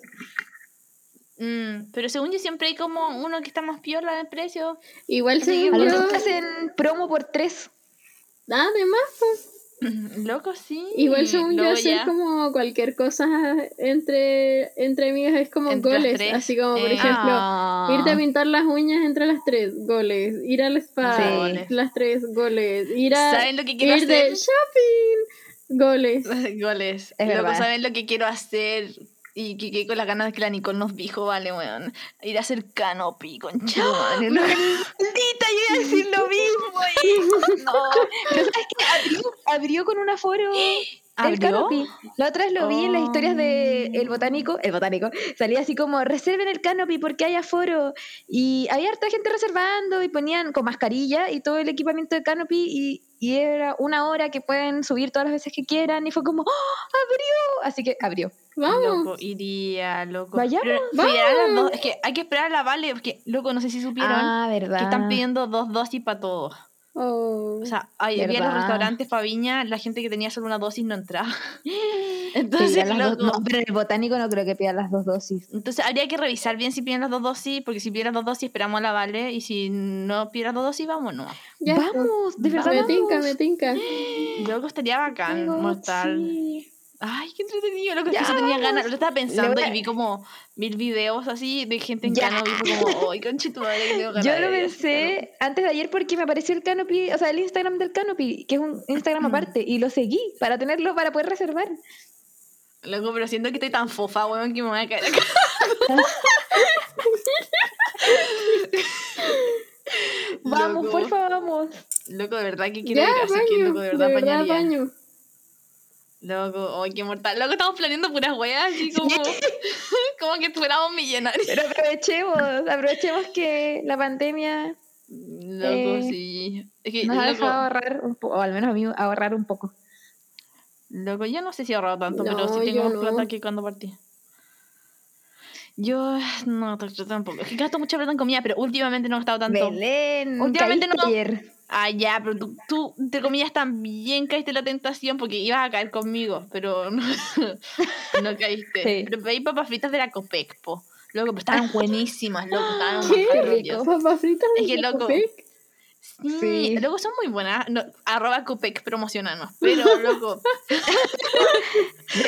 Mm, pero según yo siempre hay como uno que está más piola de precio. Igual Sí, yo. hacen promo por tres. Además, pues, Loco, sí. igual según yo Luego hacer ya. como cualquier cosa entre, entre amigas es como Entre goles. Así como, por Eh. ejemplo, Ah. irte a pintar las uñas entre las tres, goles. Ir al spa, Sí. Las tres, goles. Ir a ¿Saben lo que quiero ir de hacer? shopping, Goles. Goles. Es verdad. saben lo que quiero hacer. Y que con las ganas de que la Nicole nos dijo, vale, weón. Ir a hacer canopy con madre. ¿no? Maldita, yo iba a decir lo mismo. y- No, pero ¿sabes qué? Abrió, abrió con un aforo. El canopy. La otra vez lo vi en las historias de Oh. Botánico. El Botánico. Salía así como, reserven el canopy porque hay aforo. Y había harta gente reservando y ponían con mascarilla y todo el equipamiento de canopy. Y, y era una hora que pueden subir todas las veces que quieran. Y fue como, ¡Oh, abrió. Así que abrió. Vamos. Loco, iría, loco. Vayamos, las dos- Es que hay que esperar a la Vale, porque, loco, no sé si supieron Ah, verdad. que están pidiendo dos dosis para todos. Oh. O sea, ahí había los restaurantes para Viña, la gente que tenía solo una dosis no entraba. Entonces, dos- loco, no, pero en el botánico no creo que pidan las dos dosis. entonces habría que revisar bien si piden las dos dosis, porque si piden las dos dosis esperamos a la Vale, y si no piden las dos dosis, vámonos. Ya, vamos, de verdad. Me tinca, vamos. me tinca. Luego estaría bacán, mortal. sí. Ay, qué entretenido, loco. Ya, Yo tenía ganas, lo estaba pensando a- y vi como mil videos así de gente en Ya. cano y fue como, ay, conchito madre que tengo ganas Yo lo pensé antes de ayer porque me apareció el Canopy, o sea, el Instagram del Canopy, que es un Instagram aparte, y lo seguí para tenerlo para poder reservar. Loco, pero siento que estoy tan fofa, weón, que me voy a caer acá. Vamos, porfa, vamos. Loco, de verdad que quiero ir, así que loco, de De verdad, verdad, bañaría. baño. Loco, ay, qué mortal. Loco, estamos planeando puras weas, así como, como que fuéramos millonarios. Pero aprovechemos, aprovechemos que la pandemia Loco, Eh, sí. Es que, nos ha dejado ahorrar un poco, o al menos a mí ahorrar un poco. loco, yo no sé si he ahorrado tanto, pero sí tengo más no. plata que cuando partí. Yo, no, tampoco. Es que gasto mucha plata en comida, pero últimamente no he gastado tanto. Belén, Últimamente no. ayer. Ah, ya, pero tú, tú, entre comillas, también caíste en la tentación porque ibas a caer conmigo, pero no, no caíste. Sí. Pero pedí papas fritas de la Copec, po. Loco, pero estaban buenísimas, loco, estaban ¿Qué? rico. Papas fritas Es de loco, Copec. Sí, Sí. loco, son muy buenas. No, arroba Copec, promocionanos. Pero, loco, de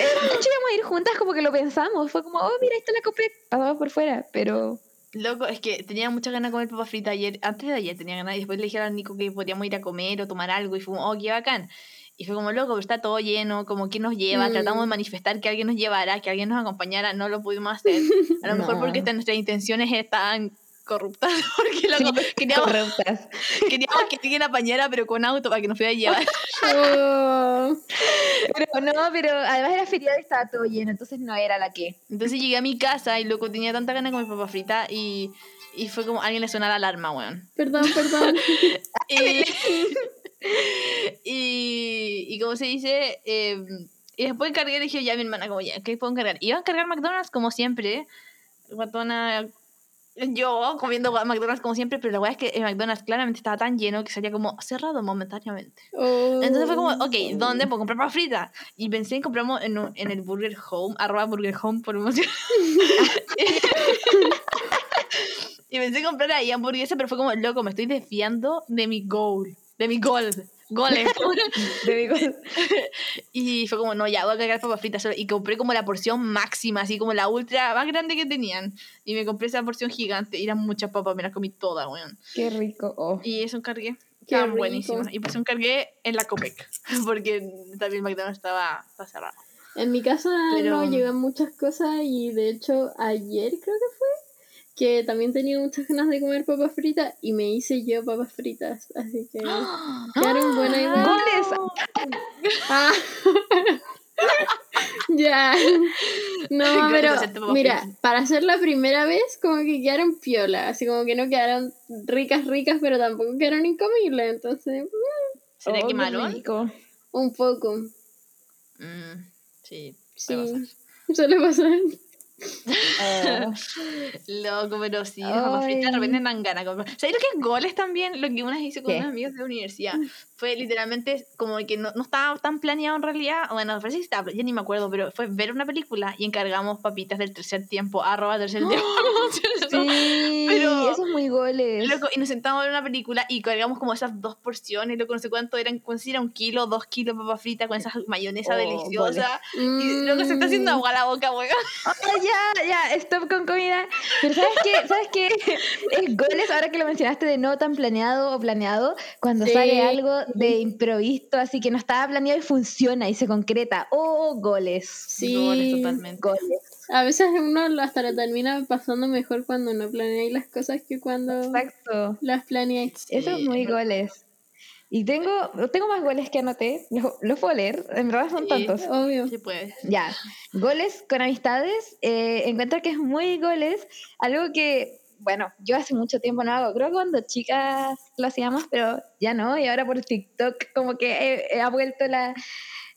hecho íbamos a ir juntas como que lo pensamos, fue como, oh, mira, ahí está la Copec, pasamos por fuera, pero... loco, es que tenía muchas ganas de comer papas fritas ayer. Antes de ayer tenía ganas y después le dije a Nico que podíamos ir a comer o tomar algo y fue como, oh, qué bacán. Y fue como, loco, pero está todo lleno, como, ¿quién nos lleva? Mm. Tratamos de manifestar que alguien nos llevara, que alguien nos acompañara, no lo pudimos hacer. A lo mejor porque nuestras intenciones estaban corruptas, porque loco, queríamos, corruptas. queríamos que alguien apañara, pero con auto para que nos pudiera llevar. Oh. Pero no, pero además era feriado y estaba todo lleno, entonces no era la que. Entonces llegué a mi casa y loco, tenía tanta ganas de comer papas fritas y, y fue como, alguien le suena la alarma, weón. Perdón, perdón. Y, y, y como se dice, eh, y después cargué y dije ya a mi hermana, como ya, ¿qué puedo cargar? Iba a cargar McDonald's como siempre, guatona, yo comiendo McDonald's como siempre, pero la verdad es que el McDonald's claramente estaba tan lleno que salía como cerrado momentáneamente. Oh. Entonces fue como, ok, ¿dónde puedo comprar papas fritas? Y pensé en compramos en, un- en el Burger Home, arroba Burger Home por emoción. y pensé en comprar ahí hamburguesa, pero fue como, loco, me estoy desviando de mi goal, de mi goal. Goles. y fue como, no, ya voy a cargar papas fritas solo. Y compré como la porción máxima, así como la ultra más grande que tenían. Y me compré esa porción gigante. Y eran muchas papas, me las comí todas, weón. Qué rico. Oh. Y eso encargué. Qué buenísimas. Y pues encargué en la Copec. Porque también McDonald's estaba, estaba cerrado. En mi casa Pero- no llegan muchas cosas y de hecho ayer creo que fue que también tenía muchas ganas de comer papas fritas y me hice yo papas fritas, así que quedaron buena idea. ¡Goles! Ah. ya. No, pero mira, fritas. para hacer la primera vez como que quedaron piola, así como que no quedaron ricas ricas, pero tampoco quedaron incomibles, entonces mm, ¿Será Oh, que rico. un poco. Mm, sí. Sí. puede pasar. Suele pasar. Oh. Loco, pero sí, las papas fritas de repente dan ganas. ¿Sabes lo que es goles también? Lo que una vez hice con ¿Qué? unos amigos de la universidad. Fue literalmente como que no, no estaba tan planeado en realidad. Bueno, parece que estaba, ya ni me acuerdo, pero fue ver una película y encargamos papitas del tercer tiempo, arroba tercer tiempo. Sí, Pero- eso es muy goles. Loco, y nos sentamos a ver una película y cargamos como esas dos porciones, loco, no sé cuánto eran, cuánto era un kilo, dos kilos de papas fritas con esa mayonesa Oh, deliciosa. Y loco, se está haciendo agua la boca, weón. Ah, ya, ya, stop con comida. Pero ¿sabes qué? ¿Sabes qué? Es goles, ahora que lo mencionaste de no tan planeado o planeado, cuando Sí. sale algo de improviso, así que no estaba planeado y funciona y se concreta. ¡Oh, goles! Sí, Goles totalmente. Goles. a veces uno hasta lo termina pasando mejor cuando no planeáis las cosas que cuando Exacto. las planeáis. Eso es muy goles. Y tengo, tengo más goles que anoté. Los, los puedo leer. En verdad son Sí. tantos. Obvio. Sí puedes. Ya. Goles con amistades. eh, encuentro que es muy goles. Algo que, bueno, yo hace mucho tiempo no hago. Creo que cuando chicas lo hacíamos, pero ya no. Y ahora por TikTok como que ha vuelto la,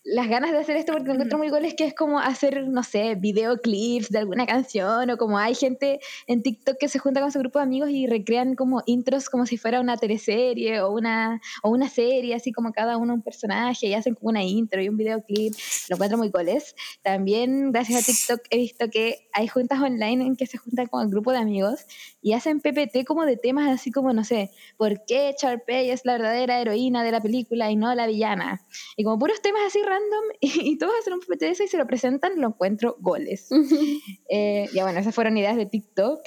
las ganas de hacer esto porque encuentro muy goles que es como hacer, no sé, videoclips de alguna canción o como hay gente en TikTok que se junta con su grupo de amigos y recrean como intros como si fuera una teleserie o una, o una serie, así como cada uno un personaje y hacen como una intro y un videoclip. Lo encuentro muy goles. También gracias a TikTok he visto que hay juntas online en que se juntan con el grupo de amigos y hacen PPT como de temas así como, no sé, ¿por qué Sharpay es la verdadera heroína de la película y no la villana? Y como puros temas así random y, y todos hacen un PPT de eso y se lo presentan, lo encuentro goles. Eh, ya bueno, esas fueron ideas de TikTok.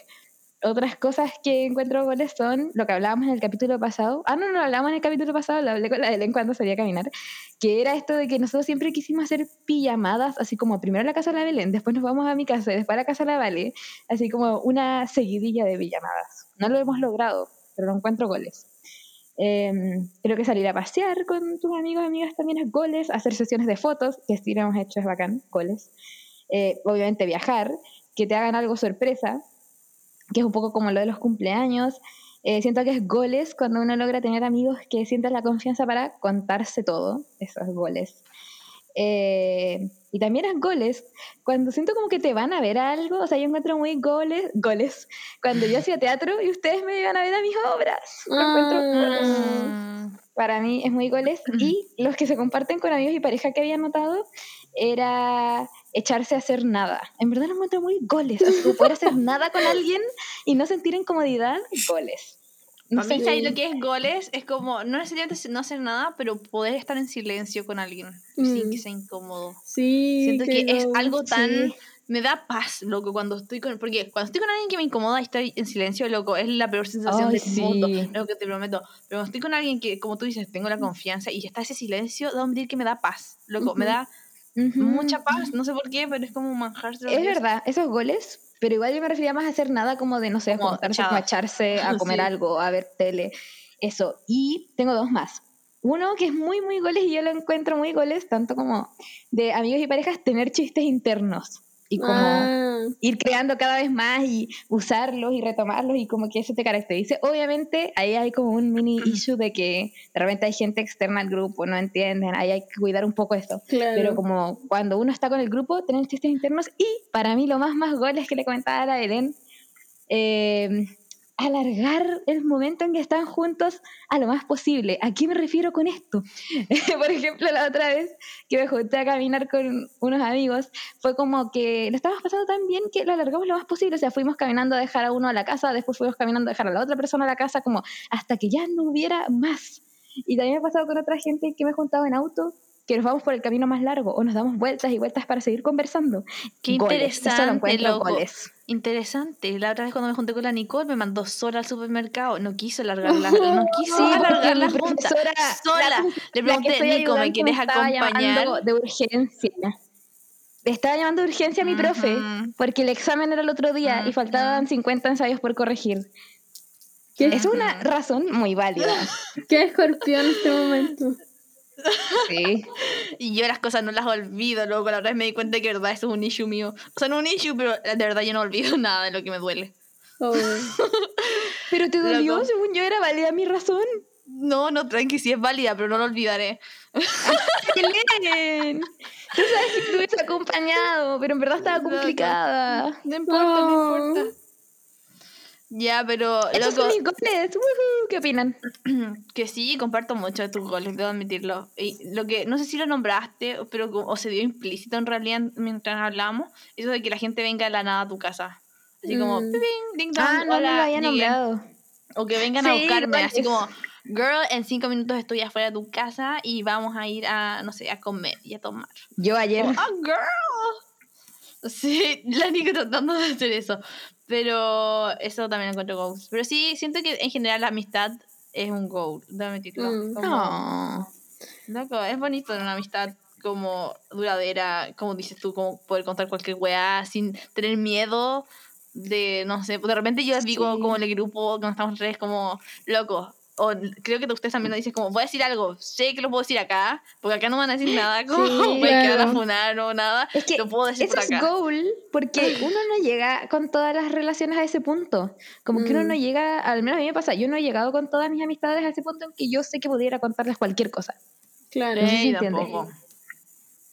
Otras cosas que encuentro goles son lo que hablábamos en el capítulo pasado. Ah, no, no lo hablamos en el capítulo pasado, lo hablé con la Belén cuando salía a caminar. Que era esto de que nosotros siempre quisimos hacer pijamadas, así como primero a la casa de la Belén, después nos vamos a mi casa y después a la casa de la Vale. Así como una seguidilla de pijamadas. No lo hemos logrado, pero lo encuentro goles. Eh, creo que salir a pasear con tus amigos y amigas también es goles. Hacer sesiones de fotos, que sí lo hemos hecho, es bacán, goles. Eh, obviamente viajar, que te hagan algo sorpresa, que es un poco como lo de los cumpleaños. Eh, siento que es goles cuando uno logra tener amigos que sientan la confianza para contarse todo. Eso es goles. Eh, y también es goles cuando siento como que te van a ver algo. O sea, yo encuentro muy goles, goles. Cuando yo hacía teatro y ustedes me iban a ver a mis obras. Lo encuentro goles. Mm, Para mí es muy goles. Y los que se comparten con amigos y pareja que había notado era echarse a hacer nada. En verdad lo encuentro muy goles. Poder hacer nada con alguien y no sentir incomodidad, goles. No sé, lo que es goles es como, no necesariamente no hacer nada, pero poder estar en silencio con alguien sin Mm. que sea incómodo. Sí. Siento que es algo tan... sí. Me da paz, loco, cuando estoy con... Porque cuando estoy con alguien que me incomoda y estoy en silencio, loco, es la peor sensación Ay, del mundo. Lo que te prometo. Pero cuando estoy con alguien que, como tú dices, tengo la confianza y está ese silencio, da un decir que me da paz, loco. Me Ujú. da mucha paz. No sé por qué, pero es como un manjar. de los Es verdad, esos goles, pero igual yo me refería más a hacer nada como de, no sé, Como juntarse, como a echarse a comer Sí. algo, a ver tele, eso. Y tengo dos más. Uno que es muy, muy goles y yo lo encuentro muy goles, tanto como de amigos y parejas, tener chistes internos. Y como Ah, ir creando cada vez más y usarlos y retomarlos y como que eso te caracterice. Obviamente ahí hay como un mini issue de que de repente hay gente externa al grupo, no entienden, ahí hay que cuidar un poco esto. claro. Pero como cuando uno está con el grupo, tener chistes internos y para mí lo más más goles que le comentaba a la Belén, eh, alargar el momento en que están juntos a lo más posible. ¿A qué me refiero con esto? Por ejemplo, la otra vez que me junté a caminar con unos amigos, fue como que lo estábamos pasando tan bien que lo alargamos lo más posible. O sea, fuimos caminando a dejar a uno a la casa, después fuimos caminando a dejar a la otra persona a la casa, como hasta que ya no hubiera más. Y también me ha pasado con otra gente que me he juntado en auto, que nos vamos por el camino más largo o nos damos vueltas y vueltas para seguir conversando. Qué Goles, eso lo interesante, encuentro loco. goles. Interesante. La otra vez cuando me junté con la Nicole me mandó sola al supermercado. No quiso alargar la, no quiso Sí, alargar la junta. Sola. la- Le pregunté, Nico, ¿me quieres acompañar? de urgencia. Le estaba llamando de urgencia a mi profe porque el examen era el otro día y faltaban 50 ensayos por corregir. ¿Qué, Es una razón muy válida. qué escorpión en este momento? Sí. Y yo las cosas no las olvido, luego la otra vez me di cuenta que de verdad eso es un issue mío. O sea, no un issue, pero de verdad yo no olvido nada de lo que me duele. Oh, Pero te dolió, Loco. según yo era válida mi razón. No, no, tranqui, sí es válida, pero no lo olvidaré. Belén. Tú sabes que te hubiese acompañado, pero en verdad estaba complicada. No importa, no Oh. importa. Ya, pero Esos loco, son mis goles. Woohoo. ¿Qué opinan? que sí, comparto mucho de tus goles, debo admitirlo. Y lo que, no sé si lo nombraste, pero como- o se dio implícito en realidad mientras hablamos, eso de que la gente venga de la nada a tu casa. Así como, Mm. ping, ding dong, Ah, no hola, lo había nombrado. O que vengan a Sí, buscarme, igual así es- como, girl, en cinco minutos estoy afuera de tu casa y vamos a ir a, no sé, a comer y a tomar. Yo ayer. Como, oh, girl. Sí, la Nico tratando de hacer eso. Pero eso también encuentro goals. Pero sí, siento que en general la amistad es un goal, debo admitirlo. Mm. Como- No. Loco, es bonito una amistad como duradera, como dices tú, como poder contar cualquier weá sin tener miedo de, no sé, de repente yo les digo Sí. como en el grupo, cuando estamos redes, como, loco, o creo que ustedes también lo dicen como, voy a decir algo, sé que lo puedo decir acá, porque acá no van a decir nada, como, Sí, me quedar a claro. funar o nada, Es que lo puedo decir eso por es acá. goal porque uno no llega con todas las relaciones a ese punto. Como que uno Mm. no llega, al menos a mí me pasa, yo no he llegado con todas mis amistades a ese punto en que yo sé que pudiera contarles cualquier cosa. Claro. No sé si tampoco.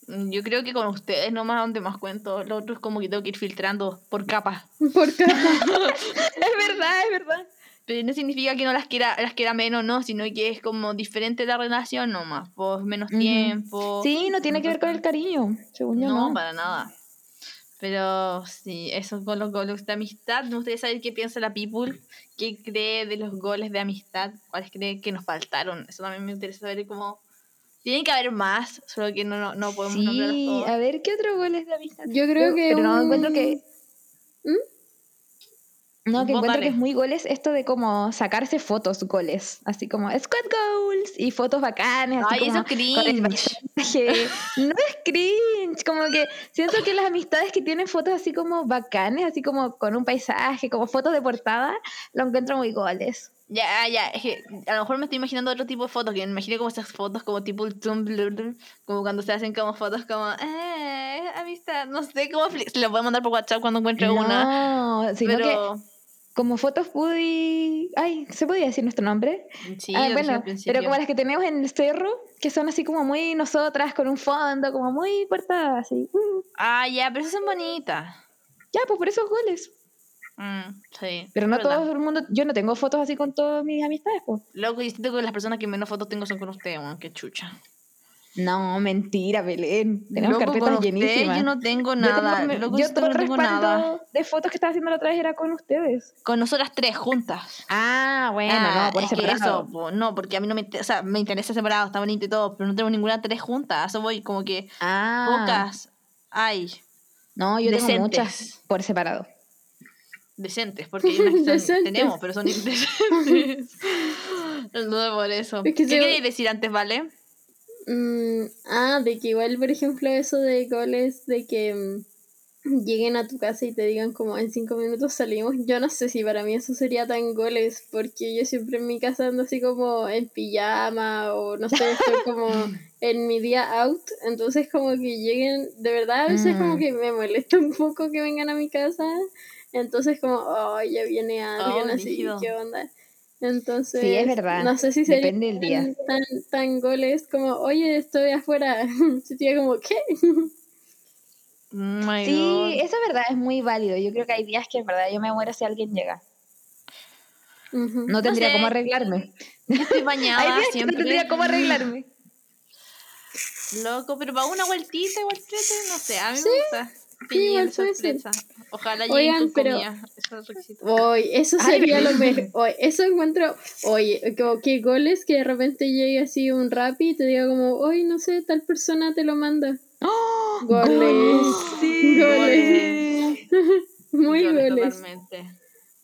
Mm, Yo creo que con ustedes nomás donde más cuento, lo otro es como que tengo que ir filtrando por capas. Por capa. Es verdad, es verdad. Pero no significa que no las quiera, las quiera menos, no, sino que es como diferente la relación nomás, pues menos tiempo. Sí, no tiene que ver con el cariño, según yo No, no. para nada. Pero sí, eso con los goles de amistad. Me gustaría saber qué piensa la people, qué cree de los goles de amistad, cuáles cree que nos faltaron. Eso también me interesa saber cómo... Tiene que haber más, solo que no, no, no podemos Sí, todos. a ver, ¿qué otro gol es de amistad? Yo creo Yo- que. Pero no encuentro que... ¿Mm? No, que Vos encuentro dale. que es muy goles esto de como sacarse fotos goles, así como squad goals y fotos bacanas. Así Ay, eso como es con el cringe. No es cringe, como que siento que las amistades que tienen fotos así como bacanes, así como con un paisaje, como fotos de portada, lo encuentro muy goles. Ya, ya, es que a lo mejor me estoy imaginando otro tipo de fotos, que me imagino como esas fotos como tipo el Tumblr, como cuando se hacen como fotos como, eh, amistad, no sé cómo, se lo voy a mandar por WhatsApp cuando encuentre una, No, sino que pero como fotos pude... Ay, ¿se podía decir nuestro nombre? sí, Ah, bueno, pero como las que tenemos en el cerro, que son así como muy nosotras, con un fondo, como muy portada, así. Mm, Ah, ya, pero esas son bonitas. Ya, pues por esos goles. Mm, sí. Pero no verdad. todo el mundo, yo no tengo fotos así con todas mis amistades, pues. Loco, y siento que las personas que menos fotos tengo son con ustedes, weón, qué chucha. No, mentira, Belén. Tenemos Loco, carpetas con llenísimas. yo no tengo Yo nada. tengo- Loco, yo yo todo el no tengo nada. de fotos que estaba haciendo la otra vez era con ustedes. Con nosotras tres juntas. Ah, bueno, Ah, no, por es que separado. eso, po, no, porque a mí no me, o sea, me interesa separado, está bonito y todo, pero no tengo ninguna tres juntas, eso voy, como que Ah, pocas hay no, yo tengo decentes. muchas por separado. decentes, porque hay unas que son- Decentes. tenemos, pero son indecentes. no por eso. Es que ¿Qué se- queréis decir antes, vale? Mm, ah, de que igual, por ejemplo, eso de goles, de que mm, lleguen a tu casa y te digan como en cinco minutos salimos. Yo no sé si para mí eso sería tan goles, porque yo siempre en mi casa ando así como en pijama o no sé, estoy como en mi día out. Entonces, como que lleguen, de verdad, a veces como Mm. que me molesta un poco que vengan a mi casa. Entonces, como, oh, ya viene alguien Oh, así, brígido. ¿qué onda? Entonces, Sí, es verdad. no sé si sería Depende del día. tan, tan, goles como, oye, estoy afuera. Sería como, ¿qué? My Sí, God. eso es verdad, es muy válido. Yo creo que hay días que en verdad yo me muero si alguien llega. No tendría sé. cómo arreglarme. Estoy Hay bañada que siempre. no tendría cómo arreglarme. Loco, pero para una vueltita igual trete, no sé, a mí Sí, me gusta. Sí, puede ser. sorpresa. Ojalá lleguen Oigan, con pero- comida. Eso. Hoy, eso Ay, sería lo mejor. Oye, eso encuentro, oye, como que goles que de repente llegue así un rap y te diga como, oye, no sé, tal persona te lo manda. ¡Oh! Goles. Sí, Goles. Muy Goles goles. Totalmente.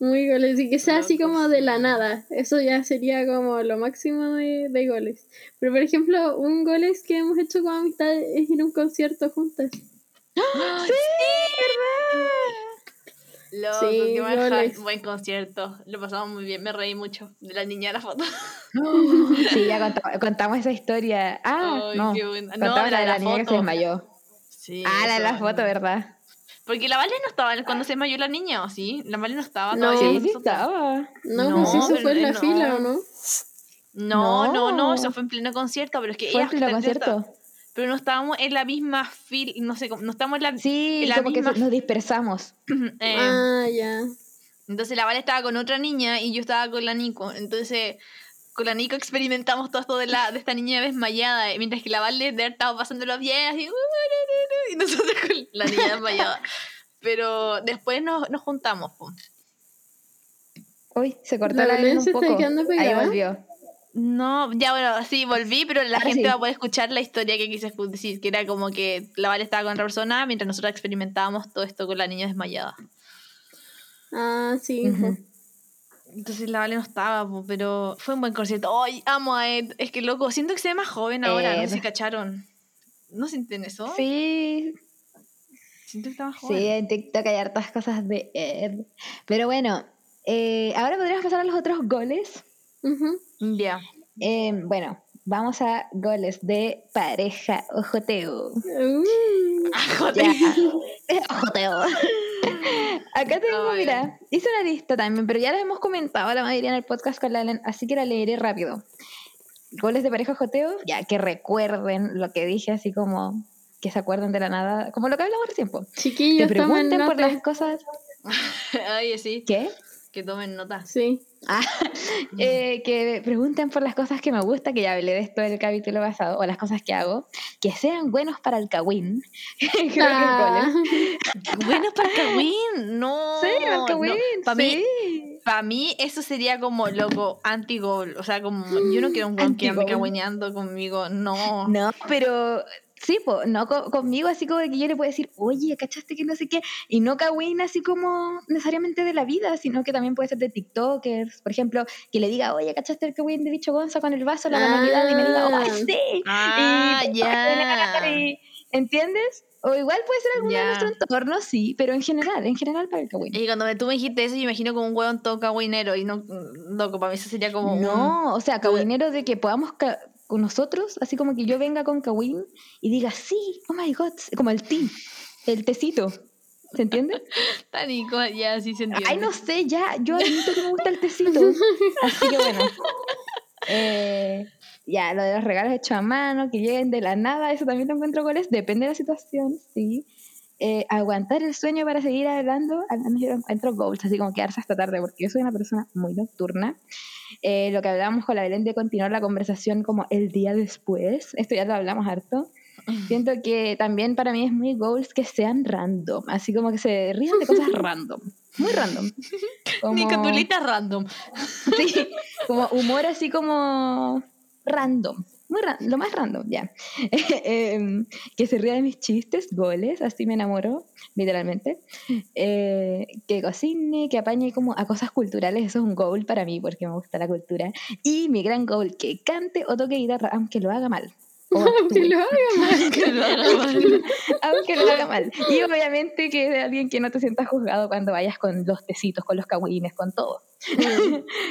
Muy goles. Y que sea así como de sí. la nada. Eso ya sería como lo máximo de, de goles. Pero por ejemplo, un goles que hemos hecho con amistad es ir a un concierto juntas. Loco, Sí, qué buen, goles. buen concierto. Lo pasamos muy bien, me reí mucho. De la niña de la foto. Sí, ya contamos, contamos esa historia. Ah, Ay, no. qué. No, de la la de la, niña que se foto. desmayó. Sí, Ah, la de eso. la foto, ¿verdad? Porque la Vale no estaba cuando se desmayó la niña, ¿o sí? La Vale no estaba No. todavía Sí, sí estaba. No, No, pues eso pero fue en la no. fila, ¿o no? No, no, no, No. eso fue en pleno concierto, pero es que Fue ella en pleno concierto. Pero no estábamos en la misma fila, no sé, cómo- no estábamos en la... Sí, en la como que misma- nos dispersamos. eh, Ah, ya. Entonces la Vale estaba con otra niña y yo estaba con la Nico. Entonces con la Nico experimentamos todo esto de, la, de esta niña desmayada. eh, Mientras que la Vale de haber estado pasándolo bien, así... "Uh, Y nosotros con la niña desmayada. Pero después nos, nos juntamos. po. Uy, se cortó La la, Belén un poco. Ahí volvió. No, ya bueno, sí, volví, pero la Ahora gente sí. va a poder escuchar la historia que quise decir, que era como que la Vale estaba con otra persona mientras nosotros experimentábamos todo esto con la niña desmayada. Ah, sí. Ujú. Entonces la Vale no estaba, pero fue un buen concierto. ¡Ay, amo a Ed! Es que loco, siento que se ve más joven ahora, no Ed. cacharon. ¿No sienten eso? Sí, Siento que está más sí, joven. en TikTok hay hartas cosas de Ed. Pero bueno, eh, ahora podríamos pasar a los otros goles. Ujú. Ya. Eh, bueno, vamos a goles de pareja ojoteo. Uh, Ya. ojoteo. Acá tengo, mira, hice una lista también, pero ya la hemos comentado la mayoría en el podcast con la así que la leeré rápido. Goles de pareja ojoteo, ya que recuerden lo que dije, así como que se acuerden de la nada, como lo que hablamos recién. Que Chiquillos, tomen pregunten por las cosas. Ay, sí. ¿Qué? Que tomen nota. Sí. Ah, eh, que pregunten por las cosas que me gusta, que ya hablé de esto en el capítulo pasado, o las cosas que hago, que sean buenos para el es Ah, goles. Bueno, para Kawin, no. Sí, el kawin, Para mí, sí. para mí, eso sería como loco, anti-goal. O sea, como yo no quiero un que ande cagüineando conmigo. No. No, pero sí, po, no co- conmigo así como de que yo le puedo decir, oye, ¿cachaste que no sé qué? Y no kawin así como necesariamente de la vida, sino que también puede ser de TikTokers. Por ejemplo, que le diga, oye, ¿cachaste el kawin de bicho Gonza con el vaso, la Ah. Y me diga, oh, sí. Ah, y, ya. y- ¿Entiendes? O igual puede ser alguno Ya. de nuestro entorno, sí, pero en general, en general para el kawin. Y cuando me, tú me dijiste eso, yo imagino como un hueón todo cagüinero. Y no, loco, para mí eso sería como. un- No, o sea, kawinero de que podamos ca- con nosotros, así como que yo venga con kawin y diga, sí, oh my god, como el té, el tecito. ¿Se entiende? Tan ico- ya, sí se entiende. Ay, no sé, ya, yo admito que me gusta el tecito. Así que bueno. Eh, ya, lo de los regalos hechos a mano, que lleguen de la nada, eso también lo encuentro goles, depende de la situación, sí. Eh, aguantar el sueño para seguir hablando, al menos yo encuentro goals, así como quedarse hasta tarde, porque yo soy una persona muy nocturna. Eh, lo que hablábamos con la Belén de continuar la conversación como el día después, esto ya lo hablamos harto. Siento que también para mí es muy goals que sean random, así como que se rían de cosas random, muy random. Ni Como- catulitas random. Sí, como humor así como random. Muy lo más random, ya. Em, que se ría de mis chistes, goles, así me enamoro, literalmente. Eh, que cocine, que apañe como a cosas culturales, eso es un goal para mí porque me gusta la cultura. Y mi gran goal, que cante o toque guitarra, aunque lo haga mal. O que actúe, lo haga mal. Que lo haga mal. aunque lo haga mal. Y obviamente que de alguien que no te sientas juzgado cuando vayas con los tecitos, con los cagüines, con todo.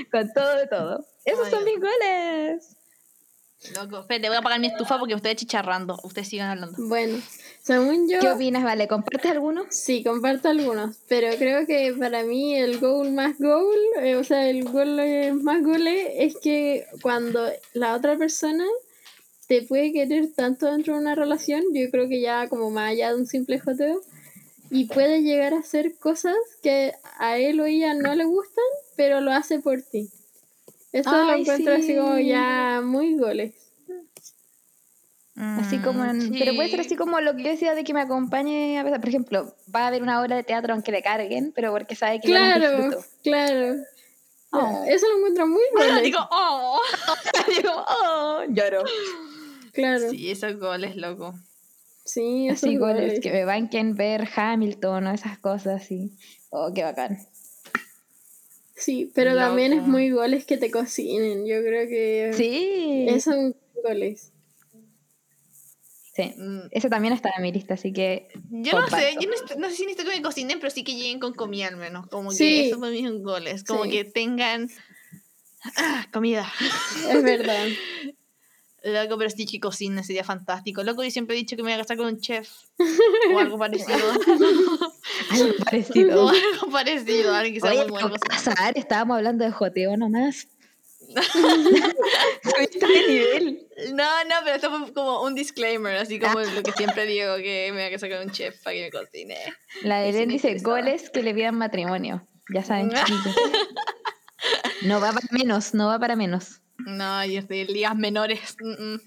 con todo de todo. Esos Ay, son mis goles. Loco, espérate, voy a apagar mi estufa porque ustedes chicharrando. Ustedes sigan hablando. Bueno, según yo, ¿Qué opinas, Vale? ¿Compartes alguno? sí, comparto algunos, pero creo que para mí el goal más goal, eh, o sea, el goal más goal es que cuando la otra persona te puede querer tanto dentro de una relación, yo creo que ya como más allá de un simple joteo, y puede llegar a hacer cosas que a él o ella no le gustan, pero lo hace por ti. Eso lo encuentro así como ya muy goles. Así como en- Pero puede ser así como lo que yo decía de que me acompañe a veces. Por ejemplo, va a haber una obra de teatro aunque le carguen, pero porque sabe que yo la Claro, disfruto. claro. Oh. Eso lo encuentro muy goles. Digo, oh. Digo, oh, lloro. Claro. Sí, esos goles, loco. Sí, esos Así goles, goles. que me banquen ver Hamilton o esas cosas así. Oh, qué bacán. Sí, pero también es muy goles que te cocinen. Yo creo que Sí. esos son goles. Sí. Mm, Ese también está en mi lista, así que. Yo no sé, yo no, no sé si necesito que me cocinen, pero sí que lleguen con comida al menos. Como Sí. que eso para mí es un gol. Es como Sí. que tengan ah, comida. Es verdad. Loco, pero sí que cocinen sería fantástico. Loco, yo siempre he dicho que me voy a casar con un chef. o algo parecido. Algo o parecido. algo parecido. Alguien que sea Oye, muy bueno. casar, estábamos hablando de joteo nomás. Subiste de nivel. No, no, pero esto fue como un disclaimer, así como lo que siempre digo, que me voy a casar con un chef para que me cocine. La me dice interesaba. goles que le pidan matrimonio. Ya saben. No va para menos, no va para menos. No, yo estoy en ligas menores. mm, mm.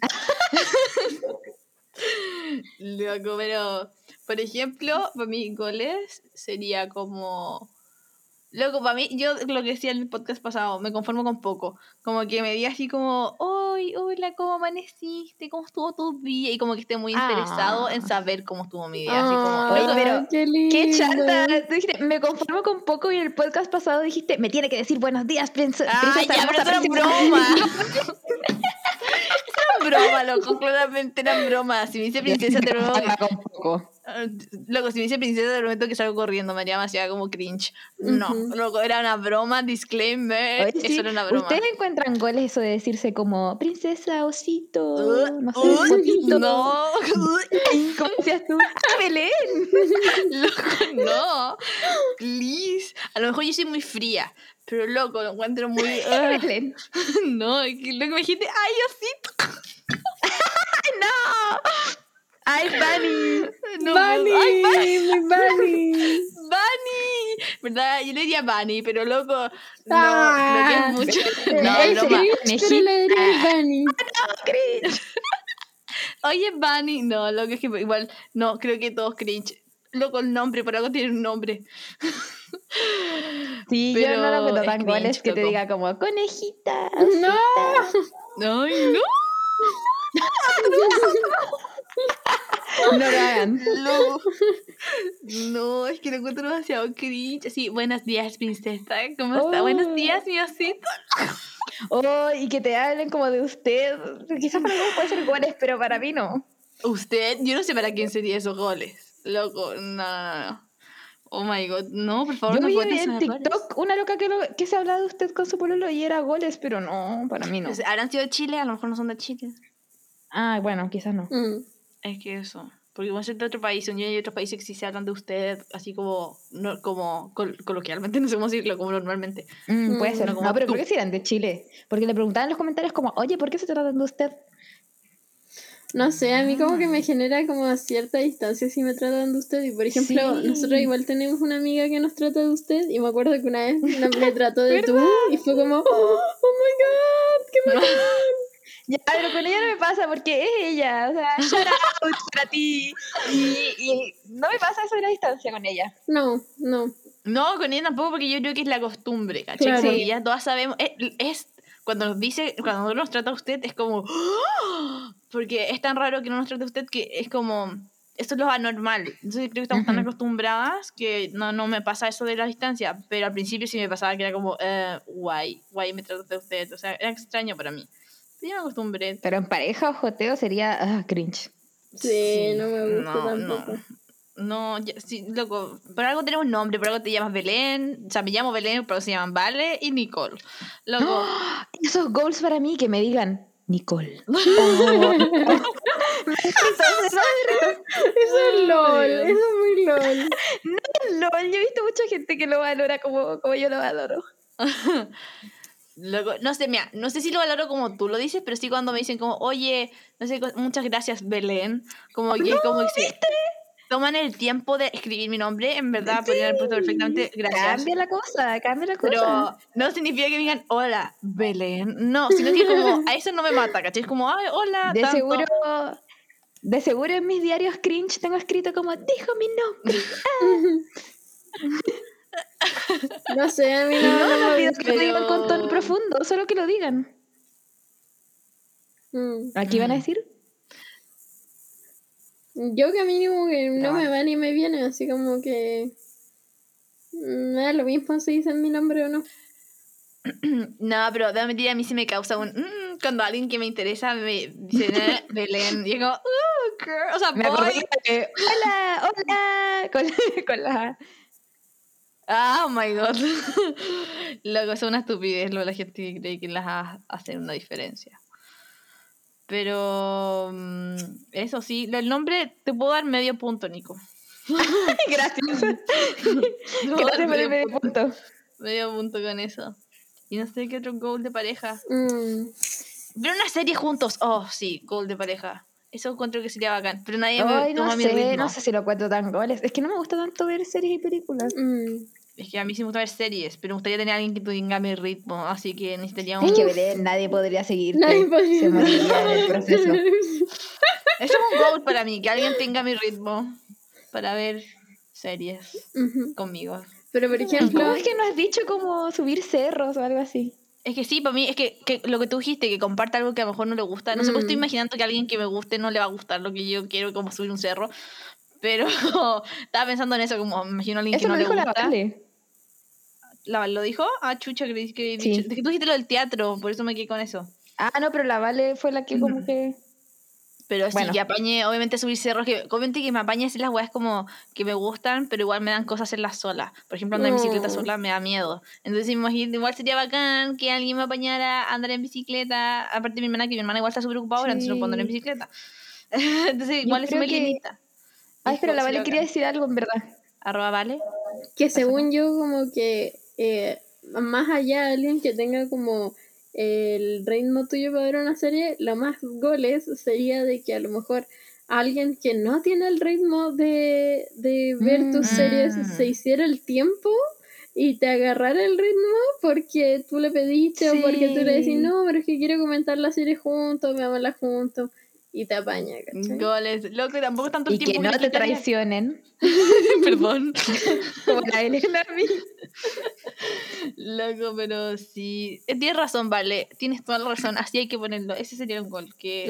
Loco, pero, por ejemplo, para mis goles sería como Loco, para mí, yo lo que decía en el podcast pasado, me conformo con poco. Como que me diga así como, hoy, hola, ¿cómo amaneciste? ¿Cómo estuvo tu día? Y como que esté muy interesado en Ah. saber cómo estuvo mi día. Así como, Ah, Oye, pero qué lindo. Qué chata. Tú dijiste, me conformo con poco y en el podcast pasado dijiste, me tiene que decir buenos días, princesa ya, pero era princesa". broma. Era broma, loco, claramente era broma. Si me dice princesa, te. Conforma con poco. Ah, Loco, si me dice princesa, te prometo que salgo corriendo, me haría demasiado como cringe. No, loco, era una broma, disclaimer. Oye, sí, Eso era una broma. ¿Ustedes encuentran goles eso de decirse como princesa, osito, Uh, no sé, uh, no, ¿Cómo decías tú? ¡Ah, Belén! loco, no. Please. A lo mejor yo soy muy fría, pero loco, lo encuentro muy. ¡Ah, Belén! no, que loco, me dijiste, ay, osito. ¡No! ¡Ay, Bunny! No, Bunny, ay, Bunny. mi Bunny. Bunny. ¿Verdad? Yo le diría Bunny, pero loco, no, Ah. es mucho. No, No, broma. cringe. Pero le diría Bunny. ¡No, cringe! Oye, Bunny. No, loco, es que igual, no, creo que todos cringe. Loco, el nombre, por algo tiene un nombre. Sí, yo Pero no lo es tan cringe, goles que te loco. diga como conejita. No. Ay, no. No lo hagan. No, no, es que lo encuentro demasiado cringe. Así, buenos días, princesa. ¿Cómo está? Oh. Buenos días, mi osito. Oh, y que te hablen como de usted. Quizás para algunos puede ser goles, pero para mí no. Usted, yo no sé para quién sería esos goles. Loco, no, no, no. Oh my god, no, por favor, Yo no vi cuentes en. TikTok una loca que, lo- que se habla de usted con su pololo y era goles, pero no, para mí no. Sea, Habrán sido de Chile, a lo mejor no son de Chile. Ah, bueno, quizás no. Mm. Es que eso. Porque igual ser de otro país, y hay otros países que sí se hablan de usted, así como, no, como col- coloquialmente, no sé cómo decirlo, como normalmente. Mm, puede Mm, ser. no No, como pero tú. creo que sí eran de Chile. Porque le preguntaban en los comentarios como, oye, ¿por qué se tratan de usted? No sé, a mí como que me genera como cierta distancia si me tratan de usted. Y por ejemplo, Sí. nosotros igual tenemos una amiga que nos trata de usted. Y me acuerdo que una vez me trató de tú. Y fue como, oh, oh my god, qué bacán. Ya, pero con ella no me pasa porque es ella. O sea, shout out para ti. Y, y no me pasa eso de la distancia con ella. No, no. No, con ella tampoco, porque yo creo que es la costumbre, ¿cachai? Claro. Porque ya todas sabemos, es, es- cuando nos dice, cuando nos trata usted, es como, ¡Ah! porque es tan raro que no nos trate usted que es como, esto es lo anormal. Entonces creo que estamos tan acostumbradas que no, no me pasa eso de la distancia, pero al principio sí me pasaba que era como, eh, guay, guay me trata de usted, o sea, era extraño para mí. Me acostumbré. Pero en pareja o joteo sería ah, cringe. Sí, no me gusta no, tampoco. No, no ya- sí, loco, por algo tenemos nombre, por algo te llamas Belén, o sea, me llamo Belén, pero se llaman Vale y Nicole. Loco, Esos goals para mí que me digan, Nicole. Eso es LOL, eso es muy LOL. LOL, yo he visto mucha gente que lo valora como, como yo lo valoro. Loco, no sé, mira, no sé si lo valoro como tú lo dices, pero sí cuando me dicen como, oye, no sé, muchas gracias Belén, como que, como que se toman el tiempo de escribir mi nombre, en verdad podrían haber puesto perfectamente gracias. Cambia la cosa, cambia la cosa. Pero no significa que me digan, hola, Belén. No, sino que como, a eso no me mata, ¿cachai? Es como, ay, hola, de tanto". seguro, de seguro en mis diarios cringe tengo escrito como, dijo mi nombre. No sé, a mí no, No, no, pido que lo digan con tono profundo, solo que lo digan. Mm. ¿Aquí van a decir? Yo que a mí como que no me va ni me viene, así como que... mm, Me da lo mismo si dicen mi nombre o no. No, pero de mentira a mí sí me causa un... mm, cuando alguien que me interesa me dice "Eh, Belén, y yo como, uh, girl", o sea, Me boy. de, hola, hola, con, con la... Ah, oh my god. Loco, es una estupidez lo de la gente que cree que las ha- hacen una diferencia. Pero mm, eso sí, el nombre te puedo dar medio punto, Nico. Gracias. Gracias por el medio punto. medio punto con eso. Y no sé qué otro goal de pareja. Mm. Ver una serie juntos. Oh, sí, goal de pareja. Eso encuentro que sería bacán. Pero nadie Ay, me toma no mi sé, ritmo. no sé si lo cuento tan goles. Es que no me gusta tanto ver series y películas. Mm. Es que a mí sí me gusta ver series, pero me gustaría tener a alguien que tenga mi ritmo. Así que necesitaría un... Es que Belén, nadie podría seguirte. Nadie podría- Se moriría en el proceso. Eso es un goal para mí, que alguien tenga mi ritmo para ver series conmigo. Pero por ejemplo. ¿Cómo es que no has dicho como subir cerros o algo así? Es que sí, para mí, es que, que lo que tú dijiste, que comparte algo que a lo mejor no le gusta. No sé, pues estoy Mm. imaginando que a alguien que me guste no le va a gustar lo que yo quiero, como subir un cerro. Pero estaba pensando en eso, como imagino a alguien Eso que no lo le dijo la gusta. Vale. ¿La, ¿Lo dijo? Ah, chucha, que, que, Sí. que tú dijiste lo del teatro, por eso me quedé con eso. Ah, no, pero la Vale fue la que como que... Pero sí, Bueno. que apañe, obviamente subir cerros, que obviamente que me apañe así las weas como que me gustan, pero igual me dan cosas hacerlas sola. Por ejemplo, andar en bicicleta No. sola me da miedo. Entonces imagino, igual sería bacán que alguien me apañara a andar en bicicleta. Aparte de mi hermana, que mi hermana igual está súper ocupada ahora, entonces no puedo andar en Sí. bicicleta. entonces igual creo me que- limita. Ay, pero la Vale quería decir algo en verdad. Arroba vale. que según yo como que eh, más allá de alguien que tenga como el ritmo tuyo para ver una serie, lo más goles sería de que a lo mejor alguien que no tiene el ritmo de, de ver tus Mm. series se hiciera el tiempo y te agarrara el ritmo porque tú le pediste o porque tú le decís, no, pero es que quiero comentar la serie juntos, veámosla juntos y te apaña, ¿cachai? Goles. Loco, tampoco es tanto el Y que tiempo no le te traicionen. Perdón. Como la Elena a mí. Loco, pero sí. Eh, Tienes razón, vale. Tienes toda la razón. Así hay que ponerlo. Ese sería un gol. Que,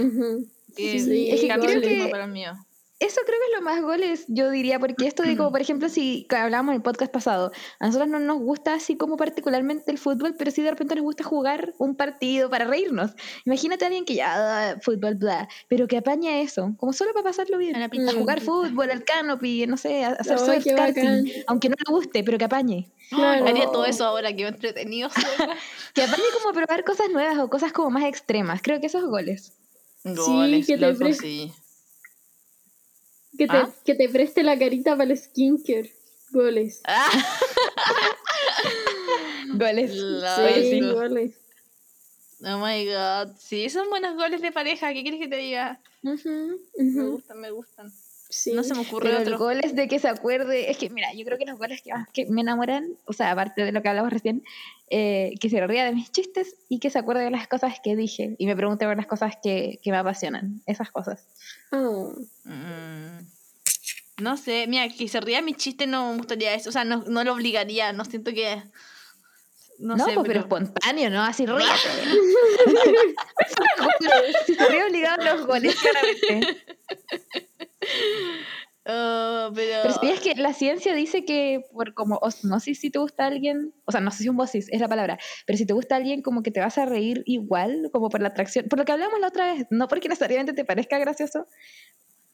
que Sí, es que creo que- para mío. Eso creo que es lo más goles, yo diría, porque esto de como, por ejemplo, si hablábamos en el podcast pasado, a nosotros no nos gusta así como particularmente el fútbol, pero sí de repente nos gusta jugar un partido para reírnos. Imagínate a alguien que ya, ah, fútbol, bla, pero que apaña eso, como solo para pasarlo bien. A jugar fútbol, al canopy, no sé, a hacer surf karting, bacán. aunque no le guste, pero que apañe. Claro. Haría todo eso ahora, que entretenido. Que apañe como probar cosas nuevas o cosas como más extremas. Creo que esos goles. Goles, que te loco, sí. Que te, ¿Ah? que te preste la carita para el skincare. Goles. Ah, Goles. Sí, sí. goles. oh my god. Sí, son buenos goles de pareja. ¿Qué quieres que te diga? Me gustan, me gustan. Sí. No se me ocurre Pero otro. el gol es de que se acuerde, es que mira, yo creo que los goles que más que me enamoran, o sea, aparte de lo que hablamos recién, eh, que se ría de mis chistes y que se acuerde de las cosas que dije y me pregunte por las cosas que, que me apasionan, esas cosas. Oh. Mm. No sé, mira, que se ría mi chiste no me gustaría eso. O sea, no, no lo obligaría. No siento que. No, No, sé, pues, pero espontáneo, ¿no? Así. Goles. si se ríe obligado los goles, claramente. Oh, pero. Es que la ciencia dice que por como osmosis si te gusta alguien, o sea, no sé si osmosis es la palabra, pero si te gusta alguien como que te vas a reír igual, como por la atracción, por lo que hablamos la otra vez, no porque necesariamente te parezca gracioso,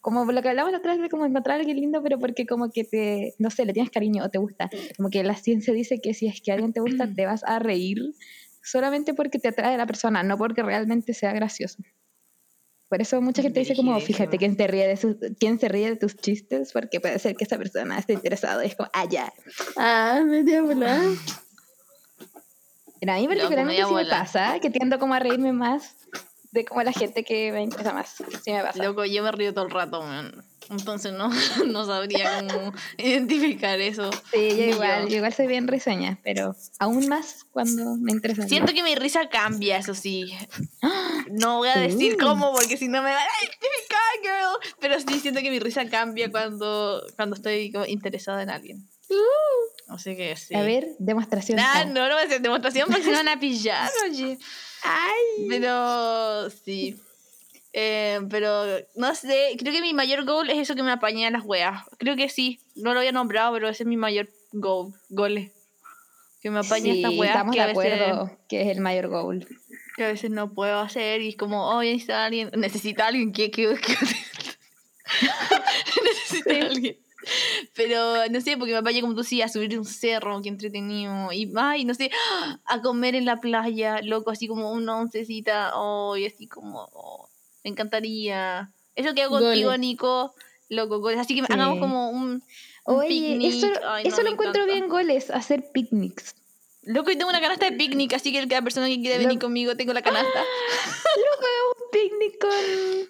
como por lo que hablamos la otra vez de como encontrar a alguien lindo, pero porque como que te, no sé, le tienes cariño o te gusta, como que la ciencia dice que si es que alguien te gusta te vas a reír solamente porque te atrae a la persona, no porque realmente sea gracioso. Por eso mucha gente dice como, fíjate quién te ríe de sus, quién se ríe de tus chistes, porque puede ser que esa persona esté interesada. Y es como, ah, ya. Ah, media volada. Pero a mí Loco, particularmente sí me pasa, que tiendo como a reírme más de como la gente que me interesa más. Sí me pasa. Loco, yo me río todo el rato, man. Entonces no, no sabría cómo identificar eso. Sí, yo igual, yo. yo igual soy bien risueña, pero aún más cuando me interesa. Siento que mi risa cambia, eso sí. No voy a decir Uh. cómo porque si no me van a identificar, girl. Pero sí siento que mi risa cambia cuando, cuando estoy como interesada en alguien. Así que sí. A ver, demostración. Nah, Ah. no, no voy a hacer demostración porque se me van a pillar, oye. Ay. Pero sí. Eh, pero no sé, creo que mi mayor goal es eso que me apañe a las weas. Creo que sí, no lo había nombrado, pero ese es mi mayor goal, gole. Que me apañe a estas weas estamos que de veces, acuerdo que es el mayor goal. que a veces no puedo hacer y es como, oh, necesita alguien, necesita alguien que... que, que- necesita alguien. Pero no sé, porque me apañe como tú sí, a subir un cerro, que entretenido. Y ay, no sé, a comer en la playa, loco, así como una oncecita. Oh, y así como, oh, me encantaría. Eso que hago contigo. Nico, loco, goles. Así que Sí. hagamos como un. un Oye, picnic. eso, Ay, no, eso lo encuentro encanta. bien goles, hacer picnics. Loco, y tengo una canasta de picnic, así que cada persona que quiera venir conmigo, tengo la canasta. Un picnic con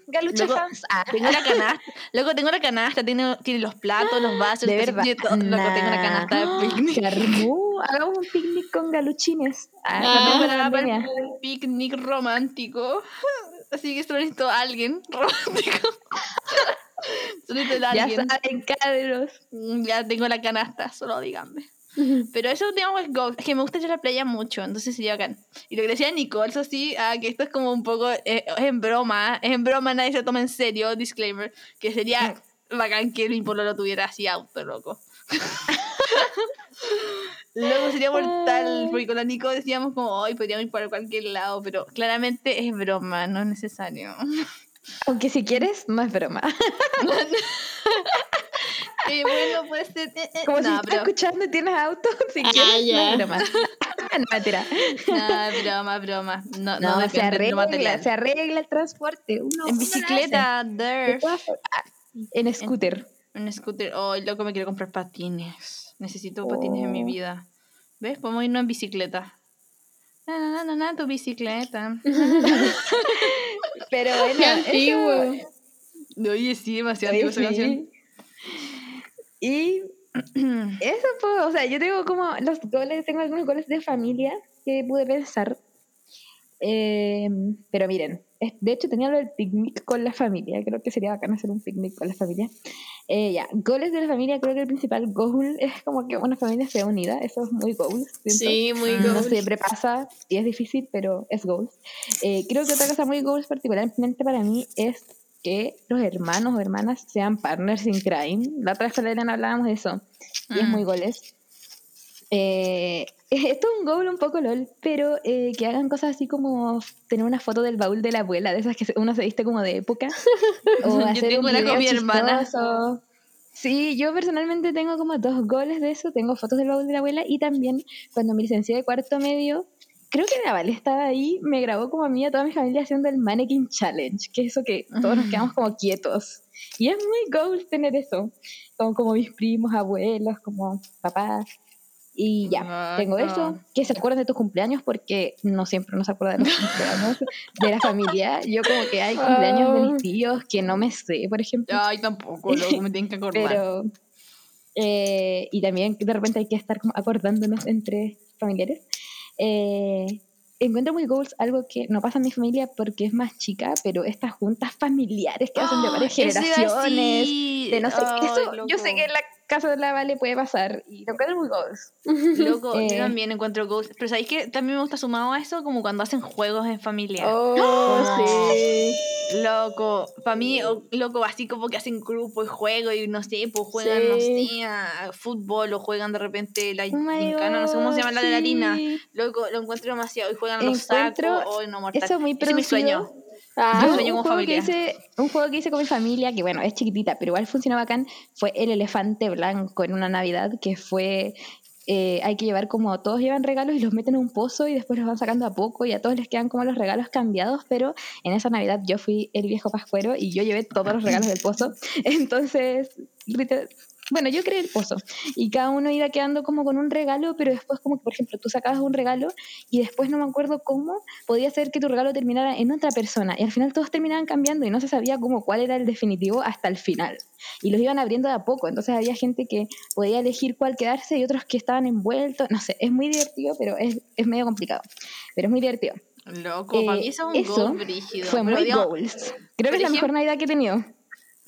galucha Luego, fans. Ah, Tengo la canasta. Loco, tengo la canasta, tiene, tiene los platos, los vasos, de verdad. todo. Loco, tengo una canasta de picnic. Hagamos un picnic con galuchines. Ah, Ah, la un picnic romántico. Así que solo necesito a alguien romántico. solo necesito a Ya alguien. saben, cabros. Mm, Ya tengo la canasta, solo díganme. Pero eso, digamos, es. Es que me gusta ir a la playa mucho, entonces sería bacán. Y lo que decía Nicole, eso sí, ah, que esto es como un poco, eh, es en broma, es en broma, nadie se toma en serio, disclaimer, que sería bacán que mi pololo tuviera así auto, loco. Luego sería mortal, porque con la Nico decíamos como, hoy podríamos ir para cualquier lado, pero claramente es broma, no es necesario. Aunque si quieres, no es broma. Eh, bueno, puede ser. eh, eh, Como si no, estás pero- escuchando y tienes auto, si Ah, quieres, no ya. es broma. no, mentira. No, broma, broma. No, no, No, se arregla, se arregla el transporte. Uno, En bicicleta, there. Ah, En scooter. Un scooter. Oh, loco, me quiero comprar patines. Necesito patines en mi Oh. vida. ¿Ves? Podemos irnos en bicicleta. Na, na, na, na, tu bicicleta. Pero Qué bueno, antiguo. eso- Oye, sí, demasiado Oye, antigua esa canción. Y eso, pues, o sea, yo tengo como los goles, tengo algunos goles de familia que pude pensar. Eh, pero miren, de hecho tenía lo del picnic con la familia, creo que sería bacán hacer un picnic con la familia. Eh, ya, goles de la familia, creo que el principal goal es como que una familia sea unida, eso es muy goal. siento. Sí, muy Mm, No siempre pasa y es difícil, pero es goals. Eh, creo que otra cosa muy goals particularmente para mí es que los hermanos o hermanas sean partners in crime. La otra vez con Elena hablábamos de eso y es Mm. muy goles. Eh, esto es un goal un poco lol, pero eh, que hagan cosas así como tener una foto del baúl de la abuela, de esas que uno se viste como de época. O Yo hacer tengo un una con mi hermana. chistoso. Sí, yo personalmente tengo como dos goles de eso. Tengo fotos del baúl de la abuela y también cuando me licencié de cuarto medio, creo que la Vale estaba ahí, me grabó como a mí y a toda mi familia haciendo el Mannequin Challenge, que es eso que todos nos quedamos como quietos. Y es muy goal tener eso, como, como mis primos, abuelos, como papás. Y ya, tengo no. eso. Que se acuerden de tus cumpleaños porque no siempre nos acuerdan de los cumpleaños de la familia. Yo como que hay cumpleaños de mis tíos que no me sé, por ejemplo. Ay, tampoco, loco, me tienen que acordar. Pero, eh, y también de repente hay que estar como acordándonos entre familiares. Eh, encuentro muy goals algo que no pasa en mi familia porque es más chica, pero estas juntas familiares que hacen de varias Ah, generaciones, de no sé Ay, eso, yo sé que la casa de la Vale puede pasar y lo encuentro muy goals. Loco, Eh. yo también encuentro goals. Pero ¿sabéis que también me gusta sumado a eso? Como cuando hacen juegos en familia. Oh, sí. Loco, para mí, o- loco, así como que hacen grupo y juego y no sé, pues juegan, no Sí. sé, a fútbol o juegan de repente la Oh gincana, no sé cómo se llama la de la harina. Loco, lo encuentro demasiado y juegan a los Encuentro sacos, oh, no, mortal. Eso es muy Ese es mi sueño. Ah, Yo Yo, sueño un, juego que hice, un juego que hice con mi familia, que bueno, es chiquitita, pero igual funciona bacán, fue el elefante blanco en una Navidad, que fue, eh, hay que llevar como, todos llevan regalos y los meten en un pozo y después los van sacando a poco y a todos les quedan como los regalos cambiados, pero en esa Navidad yo fui el viejo pascuero y yo llevé todos los regalos del pozo. Entonces, bueno, yo creé el pozo y cada uno iba quedando como con un regalo, pero después como que, por ejemplo, tú sacabas un regalo y después no me acuerdo cómo podía ser que tu regalo terminara en otra persona y al final todos terminaban cambiando y no se sabía como cuál era el definitivo hasta el final y los iban abriendo de a poco, entonces había gente que podía elegir cuál quedarse y otros que estaban envueltos, no sé, es muy divertido, pero es, es medio complicado, pero es muy divertido. Loco, para Eh, mí eso es un eso goal. Fue muy digamos, goals. Creo que es la mejor Navidad que he tenido.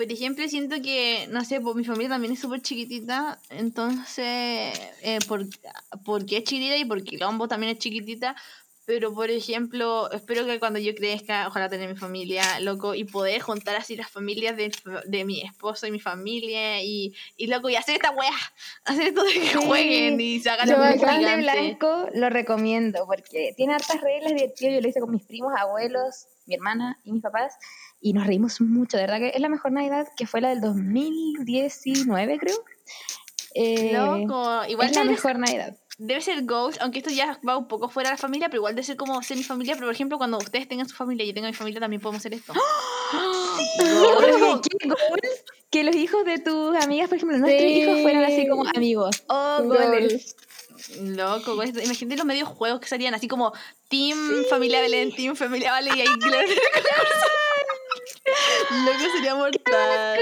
Por ejemplo, siento que, no sé, pues mi familia también es súper chiquitita, entonces, eh, por, porque es chiquitita y porque Lombo también es chiquitita, pero por ejemplo, espero que cuando yo crezca, ojalá tener mi familia, loco, y poder juntar así las familias de, de mi esposo y mi familia, y, y loco, y hacer esta wea, hacer esto de que Sí. jueguen y se hagan Yo el de blanco lo recomiendo porque tiene hartas reglas divertidas. Yo lo hice con mis primos, abuelos, mi hermana y mis papás y nos reímos mucho. De verdad que es la mejor Navidad que fue la del 2019, creo. Eh, Loco, igual es la mejor Navidad. Debe ser Ghost, aunque esto ya va un poco fuera de la familia, pero igual debe ser como ser mi familia, pero por ejemplo, cuando ustedes tengan su familia y yo tenga mi familia, también podemos hacer esto. Qué goal que los hijos de tus amigas, por ejemplo, nuestros Sí. hijos fueran así como amigos. Oh, Goals. goles. Loco, con esto. imagínate los medios juegos que salían así como Team Familia Belén, Team Familia Vale y ahí claro. Loco sería mortal.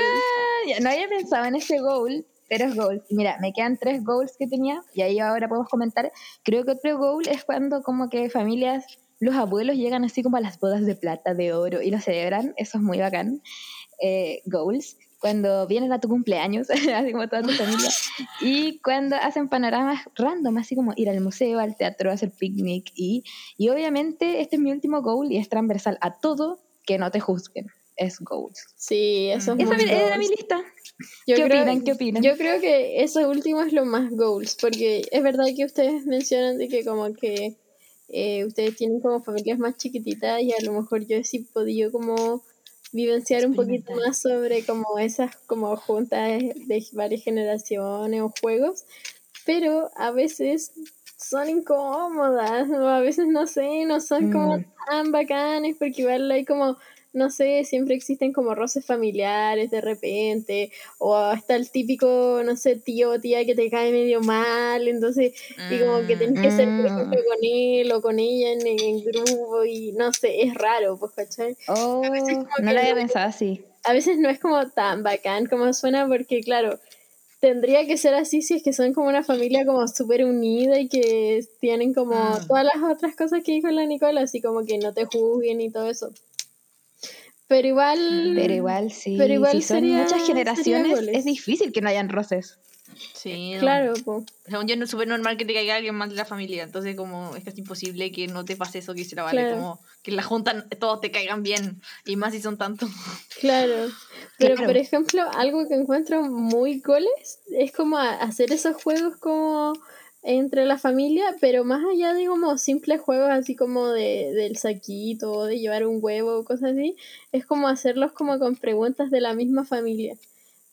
Ya, no había pensado en ese goal, pero es goal. Mira, me quedan tres goals que tenía y ahí ahora podemos comentar. Creo que otro goal es cuando como que familias, los abuelos llegan así como a las bodas de plata, de oro y lo celebran. Eso es muy bacán. Eh, goals. cuando vienen a tu cumpleaños, así como toda tu familia, y cuando hacen panoramas random, así como ir al museo, al teatro, hacer picnic, y, y obviamente este es mi último goal y es transversal a todo, que no te juzguen, es goals. Sí, eso es Esa muy era goals. mi lista. Yo ¿Qué creo- opinan? ¿Qué opinan? Yo creo que eso último es lo más goals, porque es verdad que ustedes mencionan de que como que eh, ustedes tienen como familias más chiquititas y a lo mejor yo sí podido como vivenciar un poquito más sobre como esas como juntas de varias generaciones o juegos, pero a veces son incómodas o a veces no sé, no son como Mm. tan bacanes porque igual hay como no sé, siempre existen como roces familiares de repente, o hasta el típico, no sé, tío o tía que te cae medio mal, entonces, y como que tenés que ser, por Mm. ejemplo, con él o con ella en, en grupo, y no sé, es raro, pues, ¿cachai? Oh, como no que lo había no- pensado así. A veces no es como tan bacán como suena, porque, claro, tendría que ser así si es que son como una familia como súper unida y que tienen como Mm. todas las otras cosas que dijo la Nicola, así como que no te juzguen y todo eso. Pero igual... Pero igual sí, Pero igual si son sería- muchas generaciones, es difícil que no hayan roces. Sí, no. Claro, po. Según yo, no es súper normal que te caiga alguien más de la familia. Entonces, como es casi imposible que no te pase eso que se la vale. Claro. Como que en la junta todos te caigan bien. Y más si son tantos. Claro. Pero, Claro. por ejemplo, algo que encuentro muy goles es como a- hacer esos juegos como entre la familia, pero más allá de como simples juegos así como de, del saquito o de llevar un huevo o cosas así, es como hacerlos como con preguntas de la misma familia.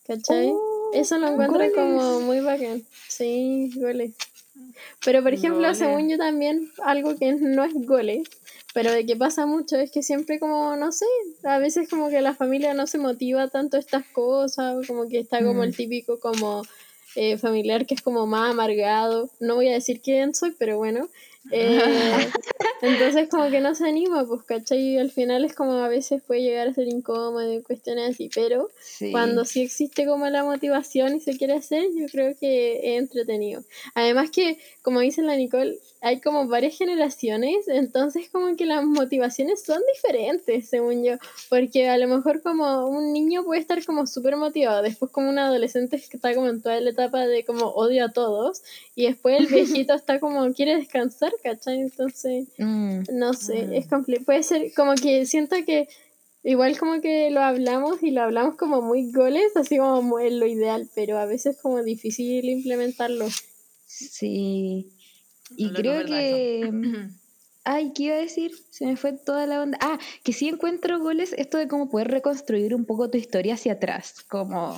¿Cachai? Oh, Eso lo encuentro goles. como muy bacán. Sí, goles. Pero por ejemplo, Goles. según yo también, algo que no es goles, pero de que pasa mucho es que siempre como, no sé, a veces como que la familia no se motiva tanto a estas cosas, como que está como Mm. el típico como eh, familiar que es como más amargado. No voy a decir quién soy, pero bueno. Eh, entonces como que no se anima, pues, ¿cachai? Y al final es como a veces puede llegar a ser incómodo y cuestiones así, pero Sí. cuando sí existe como la motivación y se quiere hacer, yo creo que es entretenido. Además que, como dice la Nicole, hay como varias generaciones, entonces como que las motivaciones son diferentes, según yo, porque a lo mejor como un niño puede estar como súper motivado, después como un adolescente que está como en toda la etapa de como odio a todos, y después el viejito está como quiere descansar, ¿cachai? Entonces... Mm. No sé, Mm. es complicado. Puede ser como que siento que igual como que lo hablamos y lo hablamos como muy goles, así como muy lo ideal, pero a veces como difícil implementarlo. Sí. Y creo ¿verdad que... eso? Ay, ¿qué iba a decir? Se me fue toda la onda. Ah, que sí encuentro goles esto de cómo poder reconstruir un poco tu historia hacia atrás. Como,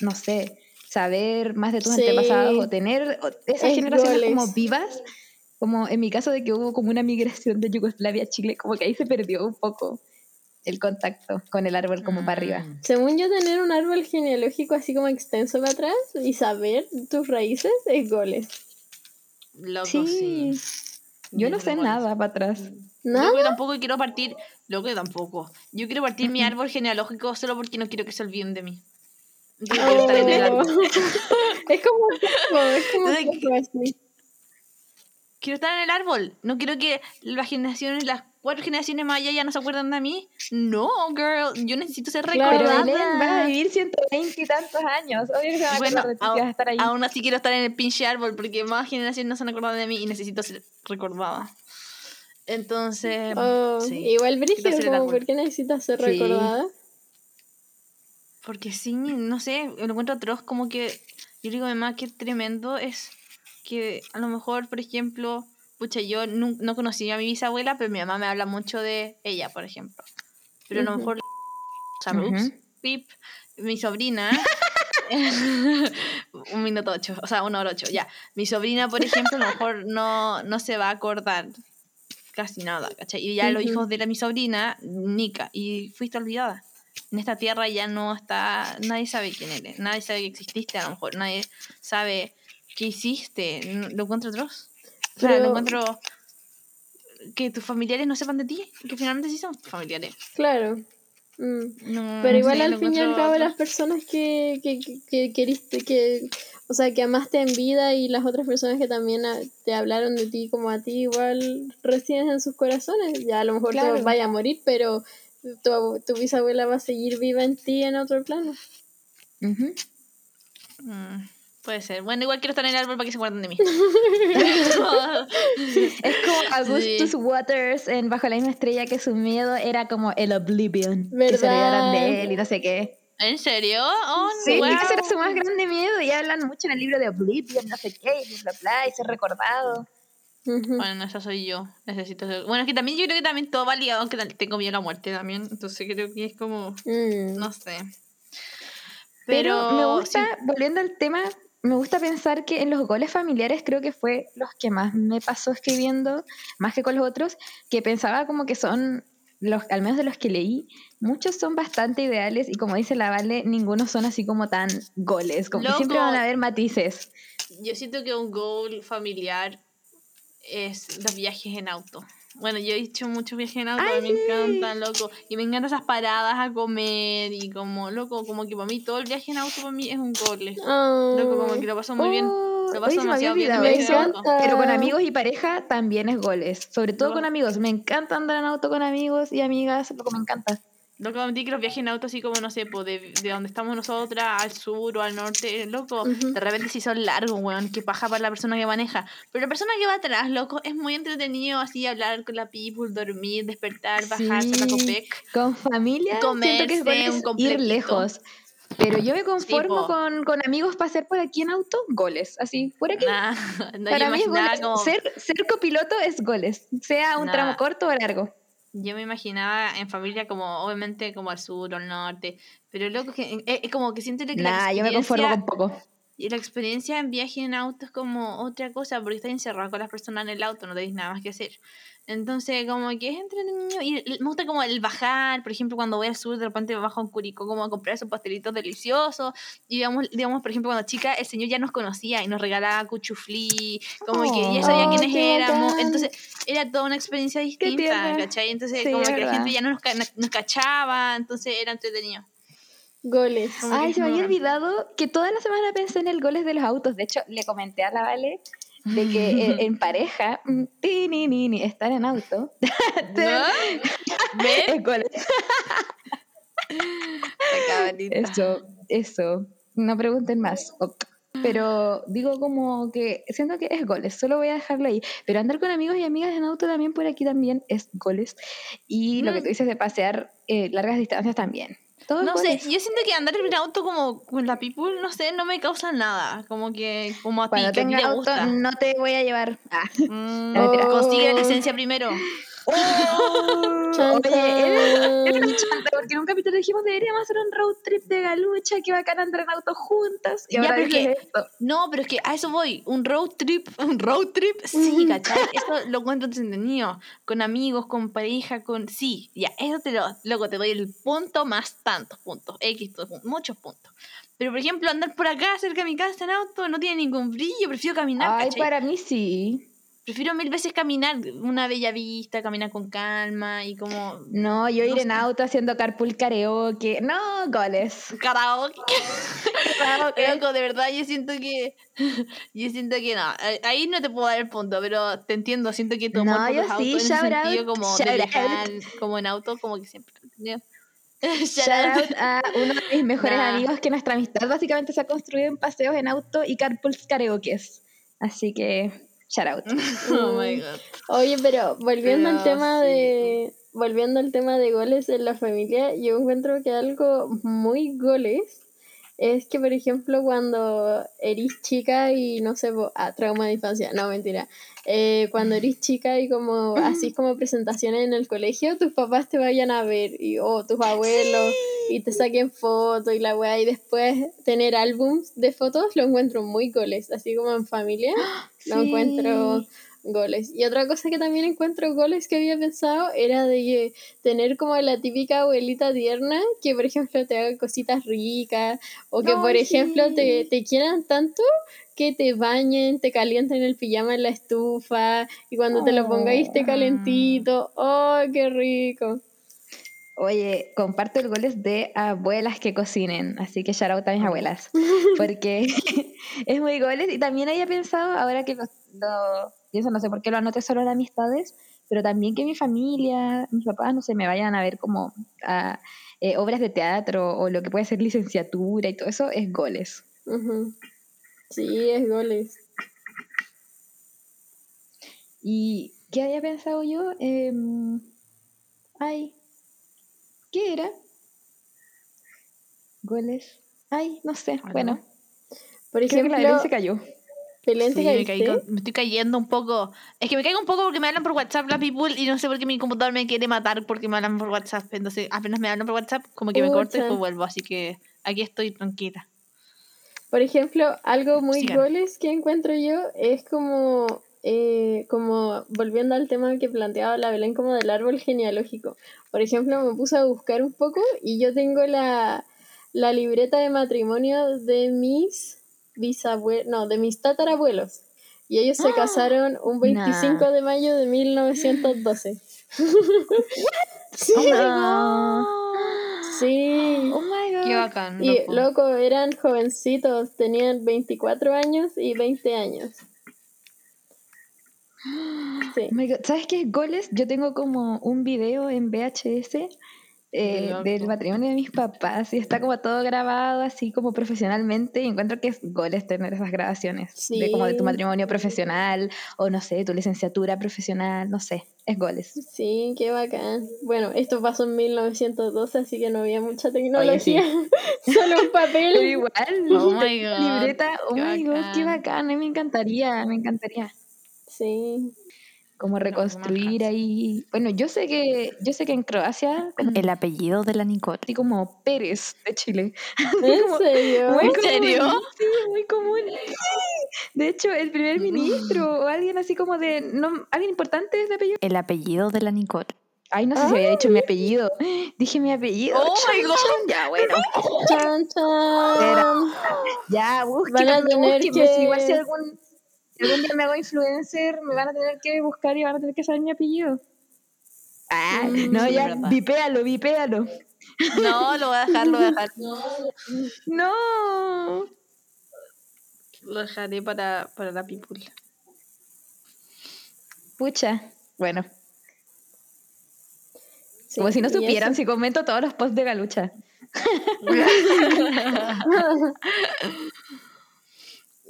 no sé, saber más de tus Sí. antepasados o tener esas Es generaciones como vivas. Como en mi caso de que hubo como una migración de Yugoslavia a Chile, como que ahí se perdió un poco el contacto con el árbol como para arriba. Mm. Según yo, tener un árbol genealógico así como extenso para atrás y saber tus raíces es goles. Loco, Sí. sí. Yo no sé goles. nada para atrás. ¿No? Loco, yo tampoco quiero partir. Loco, yo tampoco. Yo quiero partir mi árbol genealógico solo porque no quiero que se olviden de mí. Yo quiero estar en el árbol. Oh. es como es como poco así. Quiero estar en el árbol. No quiero que las generaciones, las cuatro generaciones más allá ya no se acuerdan de mí. No, girl. Yo necesito ser Claro, recordada. Belén va a vivir 120 y tantos años. Obvio que se van a Bueno, de ti, que aún, vas a estar ahí. aún así quiero estar en el pinche árbol porque más generaciones no se han acordado de mí y necesito ser recordada. Entonces, Oh, sí. Igual árbol. ¿por qué necesitas ser Sí. recordada? Porque sí, no sé, lo encuentro atroz como que, yo digo además que tremendo es que a lo mejor, por ejemplo, pucha, yo nu- no conocí a mi bisabuela, pero mi mamá me habla mucho de ella, por ejemplo. Pero a lo mejor, o sea, ups, pip, mi sobrina, un minuto ocho, o sea, una hora ocho, ya. Mi sobrina, por ejemplo, a lo mejor no, no se va a acordar casi nada, ¿cachai? Y ya los Ujú. hijos de la, mi sobrina, Nika, y fuiste olvidada. En esta tierra ya no está, nadie sabe quién eres, nadie sabe que exististe, a lo mejor nadie sabe qué hiciste, lo encuentro atroz. O sea, Pero- lo encuentro que tus familiares no sepan de ti, que finalmente sí son tus familiares. Claro. Mm. No, Pero no igual sé, al fin y al cabo las personas que, que, que, que queriste, que, o sea, que amaste en vida y las otras personas que también a- te hablaron de ti como a ti, igual residen en sus corazones. Ya a lo mejor Claro. tú vayas a morir, pero tu, abu- tu bisabuela va a seguir viva en ti en otro plano. Mm, puede ser. Bueno, igual quiero estar en el árbol para que se guarden de mí. Es como Augustus Waters en Bajo la misma estrella que su miedo era como el Oblivion. Que se olvidaran de él y no sé qué. ¿En serio? Oh, Sí, wow. ese era su más grande miedo y hablan mucho en el libro de Oblivion, no sé qué, y bla, bla, y ser recordado. Ujú. Bueno, esa soy yo. Necesito ser... Bueno, es que también yo creo que también todo va ligado, aunque tengo miedo a la muerte también. Entonces creo que es como... Mm. No sé. Pero, me gusta, sí. volviendo al tema, me gusta pensar que en los goles familiares creo que fue los que más me pasó escribiendo, más que con los otros, que pensaba como que son, los, al menos de los que leí, muchos son bastante ideales y como dice la Vale, ninguno son así como tan goles, como que siempre van a haber matices. Yo siento que un goal familiar es los viajes en auto. Bueno, yo he hecho muchos viajes en auto, ¡Ay, me encantan, loco. Y me encantan esas paradas a comer y como, loco, como que para mí todo el viaje en auto para mí es un goal. Oh. Loco, como que lo paso muy bien. Lo paso demasiado bien. en viaje en auto. pero con amigos y pareja también es goles, sobre todo No. con amigos. Me encanta andar en auto con amigos y amigas, lo que me encanta. Loco, me que los viajes en auto así como, no sé, pues de, de donde estamos nosotras, al sur o al norte, loco, Ujú. de repente sí son largos, weón, que paja para la persona que maneja. Pero la persona que va atrás, loco, es muy entretenido así hablar con la people, dormir, despertar, la Sí. copec. Con familia, siento que es Comerse un ir lejos. Pero yo me conformo po. con, con amigos para hacer por aquí en auto, goles. Así, por aquí. Nah, no, para mí es goles. como... Ser, ser copiloto es goles, sea un Nah. tramo corto o largo. Yo me imaginaba en familia como, obviamente, como al sur o al norte. Pero loco, que, es, es como que siento que la Nah, yo me conformo con poco. Y la experiencia en viaje en auto es como otra cosa, porque estás encerrado con las personas en el auto, no tenéis nada más que hacer. Entonces, como que es entretenido. Y me gusta como el bajar, por ejemplo, cuando voy al sur, de repente bajo a un Curicó como a comprar esos pastelitos deliciosos. Y digamos, digamos, por ejemplo, cuando chica, el señor ya nos conocía y nos regalaba cuchuflí, como que ya sabía Oh, quiénes éramos. bacán. Entonces, era toda una experiencia distinta. ¿cachai? Entonces, Sí, como que la gente ya no nos, nos cachaba, entonces era entretenido. Goles. Ay, se me había olvidado que toda la semana pensé en el goles de los autos. De hecho, le comenté a la Vale de que eh, en pareja, mm, ti, ni, ni, ni, estar en auto, ¿No? Goles. Eso, eso. No pregunten más. Pero digo como que siento que es goles, solo voy a dejarlo ahí. Pero andar con amigos y amigas en auto también por aquí también es goles. Y lo que tú dices de pasear eh, largas distancias también. Todo No sé, yo siento que andar en auto como con la people, no sé, no me causa nada. Como que, como a ti, que a ti te auto gusta. no te voy a llevar. Ah. Mm, No. Consigue la Oh. licencia primero. Chan, Oye, era, era chanta, porque en un capítulo dijimos deberíamos hacer un road trip de galucha, que bacán andar en auto juntas. Y Ya, ahora pero que- esto. No, pero es que a eso voy. Un road trip, un road trip, sí, ¿cachai? Eso lo encuentro entretenido. Con amigos, con pareja, con. Sí, ya, eso te lo. Luego te doy el punto más tantos puntos. X, puntos, muchos puntos. Pero por ejemplo, andar por acá cerca de mi casa en auto no tiene ningún brillo. Prefiero caminar, Ay, ¿cachai? para mí sí. Prefiero mil veces caminar, una bella vista, caminar con calma y como No, yo ir No en sé. auto haciendo carpool karaoke. No, goles. karaoke. Karaoke. Loco, de verdad, yo siento que. Yo siento que no. eh, Ahí no te puedo dar el punto, pero te entiendo. Siento que tu No, por sí, autos en ese sentido, out, como shout de out. viajar, como en auto, como que siempre. Shout out a uno de mis mejores Nah. amigos que nuestra amistad básicamente se ha construido en paseos en auto y carpools karaokes. Así que, shout out. Oh my god. Oye, pero volviendo al Pero tema sí. de volviendo al tema de goles en la familia, yo encuentro que algo muy goles es que, por ejemplo, cuando eres chica y no sé, ah, trauma de infancia, no, mentira. Eh, cuando eres chica y como así como presentaciones en el colegio, tus papás te vayan a ver y o tus abuelos y te saquen fotos y la weá y después tener álbums de fotos lo encuentro muy goles, así como en familia Sí. encuentro goles. Y otra cosa que también encuentro goles que había pensado era de que tener como la típica abuelita tierna que, por ejemplo, te haga cositas ricas o que, por ejemplo, te, te quieran tanto que te bañen, te calienten el pijama en la estufa y cuando te lo pongáis esté Oh. calentito. ¡Oh, qué rico! Oye, comparto el goles de abuelas que cocinen, así que shout out a mis abuelas, porque es muy goles y también había pensado, ahora que lo, lo pienso, no sé por qué lo anoté solo en amistades, pero también que mi familia, mis papás, no sé, me vayan a ver como a eh, obras de teatro o lo que puede ser licenciatura y todo eso, es goles. Ujú. Sí, es goles. ¿Y qué había pensado yo? Em, ay, ¿qué era? Goles. Ay, no sé. Bueno. Bueno, Por creo que la Belén ejemplo, se cayó. Belén, ¿te Sí, me, caí con- me estoy cayendo un poco. Es que me caigo un poco porque me hablan por WhatsApp la people y no sé por qué mi computador me quiere matar porque me hablan por WhatsApp. Entonces, apenas me hablan por WhatsApp, como que me corto y después vuelvo. Así que aquí estoy tranquila. Por ejemplo, algo muy Sigan. goles que encuentro yo es como, eh, como volviendo al tema que planteaba la Belén como del árbol genealógico. Por ejemplo, me puse a buscar un poco y yo tengo la, la libreta de matrimonio de mis bisabuelos, no, de mis tatarabuelos. Y ellos se casaron un 25 Nah. de mayo de 1912. sí, No. sí. Oh my god. Qué bacán. Y loco. loco, eran jovencitos, tenían 24 años y 20 años. Sí. Oh my God, ¿Sabes qué es goles? Yo tengo como un video en VHS eh, del matrimonio de mis papás y está como todo grabado así como profesionalmente y encuentro que es goles tener esas grabaciones de como de tu Sí. matrimonio profesional o no sé, tu licenciatura profesional, no sé, es goles. Sí, qué bacán. Bueno, esto pasó en 1912, así que no había mucha tecnología. Solo un Pero papel. igual, Oh my God, libreta, oh qué my god, qué bacán. bacán, a mí me encantaría, me encantaría. Sí. como No, reconstruir ahí. Bueno, yo sé que yo sé que en Croacia como, El apellido de la Nicole. así como Pérez de Chile. ¿En Como- serio? Muy ¿En común, serio? Sí, muy común. Sí. De hecho, el primer ministro o alguien así como de no, alguien importante es de apellido. El apellido de la Nicole. Ay, no sé si había dicho mi apellido. Dije mi apellido. Oh my Chan, God. chan. Ya, bueno. Chan, chan. Ya, Van a búsquenme, tener búsquenme. Si que- igual si algún, si algún día me hago influencer, me van a tener que buscar y van a tener que saber mi apellido. Ah, Mm, no, sí, ya, vipéalo, vipéalo. No, lo voy a dejar, lo voy a dejar. No. Lo dejaré para, para la people. Pucha. Bueno, Sí, como si no supieran eso- si comento todos los posts de Galucha.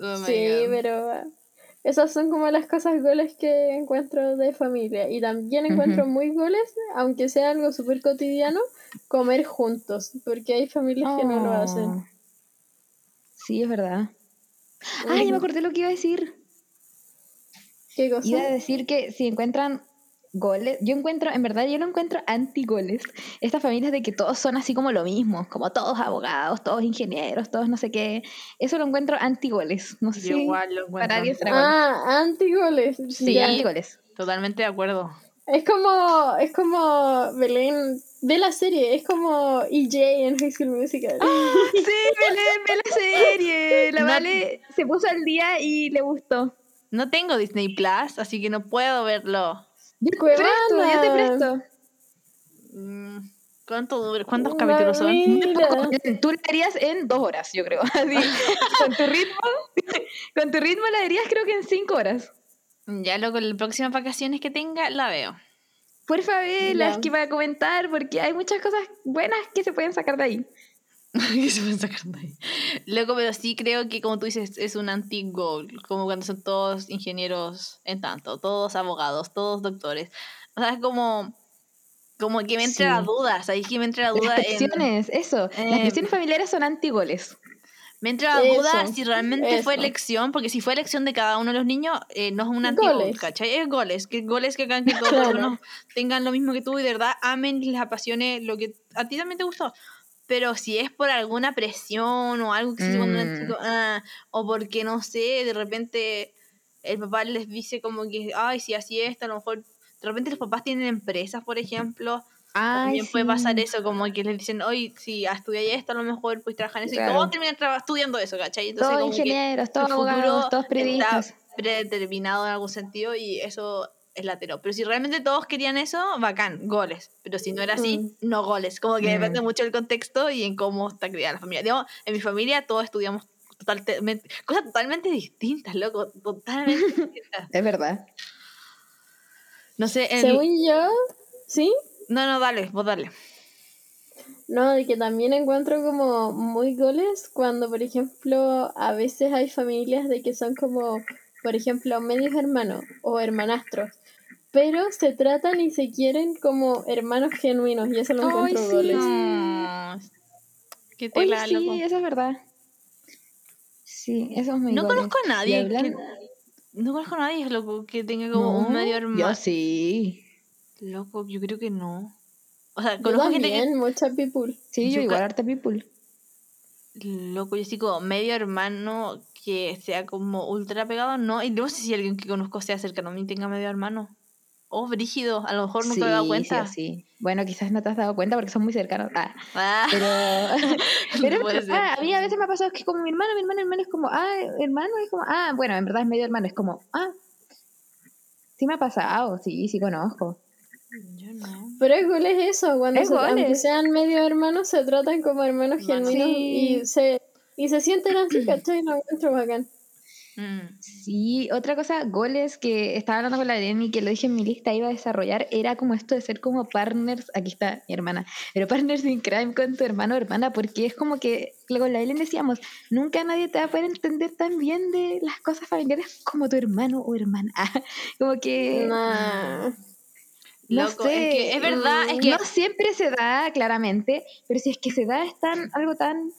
Oh Sí, God. pero esas son como las cosas goles que encuentro de familia. Y también encuentro muy goles, aunque sea algo súper cotidiano, comer juntos, porque hay familias que no lo hacen. Oh. Sí, es verdad. Ay, ya me acordé lo que iba a decir. ¿Qué cosa? Iba a decir que si encuentran goles, yo encuentro, en verdad yo no encuentro anti-goles. Estas familias de que todos son así como lo mismo, como todos abogados, todos ingenieros, todos no sé qué. Eso lo encuentro anti-goles. No sé Yo si igual lo para encuentro. alguien será goles. Ah, antigoles. Sí, anti-goles. Totalmente de acuerdo. Es como, es como Belén de la serie, es como EJ en High School Musical. Sí, Belén, ve la serie. La No- Vale se puso al día y le gustó. No tengo Disney Plus, así que no puedo verlo. Yo te Cuevana. presto, yo te presto. Mm, ¿Cuánto dura? ¿Cuántos La capítulos son? Tú la harías en dos horas, yo creo. Así, con tu ritmo, con tu ritmo la harías creo que en cinco horas. Ya luego las próximas vacaciones que tenga la veo. Porfa, velas Ya. que para comentar, porque hay muchas cosas buenas que se pueden sacar de ahí. ¿Qué se sacar de ahí? Loco, pero sí creo que como tú dices, es un anti-goal, como cuando son todos ingenieros en tanto, todos abogados, todos doctores. O sea, es como, como que me entra la Sí. duda, ¿sabes? Que me entra la Las duda en... eso. Las em, cuestiones familiares son antigoles. Me entra la duda si realmente fue eso. elección, porque si fue elección de cada uno de los niños, eh, no es un anti Goles. ¿cachai? Es goles, que goles que hagan que todos Claro. tengan lo mismo que tú y de verdad amen y les apasione lo que a ti también te gustó. Pero si es por alguna presión o algo que se cuando Mm. chicos, ah, o porque no sé, de repente el papá les dice como que, ay, si así es, a lo mejor, de repente los papás tienen empresas, por ejemplo, también puede pasar eso, como que les dicen, oye, si estudiáis esto, a lo mejor puedes trabajar en eso, Claro. y todos terminan estudiando eso, ¿cachai? Entonces, Todos ingenieros, todos abogados, todos está periodistas. predeterminado en algún sentido y eso es latero. Pero si realmente todos querían eso, bacán, goles. Pero si no era así, Mm. no goles. Como que Mm. depende mucho del contexto y en cómo está criada la familia. Digamos, en mi familia todos estudiamos totalmente, cosas totalmente distintas, loco, totalmente distintas. Es verdad. No sé, el- Según yo, ¿sí? no, no, dale, vos dale. No, de que también encuentro como muy goles cuando, por ejemplo, a veces hay familias de que son como, por ejemplo, medios hermanos o hermanastros, pero se tratan y se quieren como hermanos genuinos y eso lo Ay, encuentro sí. No. Qué Oye, sí, loco. eso es verdad. Sí, eso es muy No conozco a nadie. que- No conozco a nadie, loco, que tenga como un medio Yo hermano. sí. Loco, yo creo que no. O sea, Yo conozco gente que. también, mucha people. Sí, yo, Yo igual harta people. Loco, yo sí como medio hermano que sea como ultra pegado, no. Y no sé si alguien que conozco sea cercano a mí tenga medio hermano. Oh, brígido, a lo mejor nunca me he dado Sí, cuenta. Sí, sí. Bueno, quizás no te has dado cuenta porque son muy cercanos. Ah, Ah, pero pero es ser. a mí a veces me ha pasado que como mi hermano, mi hermano, mi hermano es como, ah, hermano, es como, ah, bueno, en verdad es medio hermano, es como, ah, sí me ha pasado, sí, sí conozco. Yo no. Pero es goles eso, cuando Es se- aunque sean medio hermanos, se tratan como hermanos Hermanos. genuinos Sí. y se, y se sienten así, ¿cachai? Lo encuentro bacán. Mm. Sí, otra cosa, goles que estaba hablando con la Irene y que lo dije en mi lista, iba a desarrollar, era como esto de ser como partners, aquí está mi hermana, pero partners in crime con tu hermano o hermana, porque es como que, con la Ellen decíamos, nunca nadie te va a poder entender tan bien de las cosas familiares como tu hermano o hermana. como que... Nah. No Loco, sé, es que es verdad, es que no siempre se da claramente, pero si es que se da es tan, algo tan...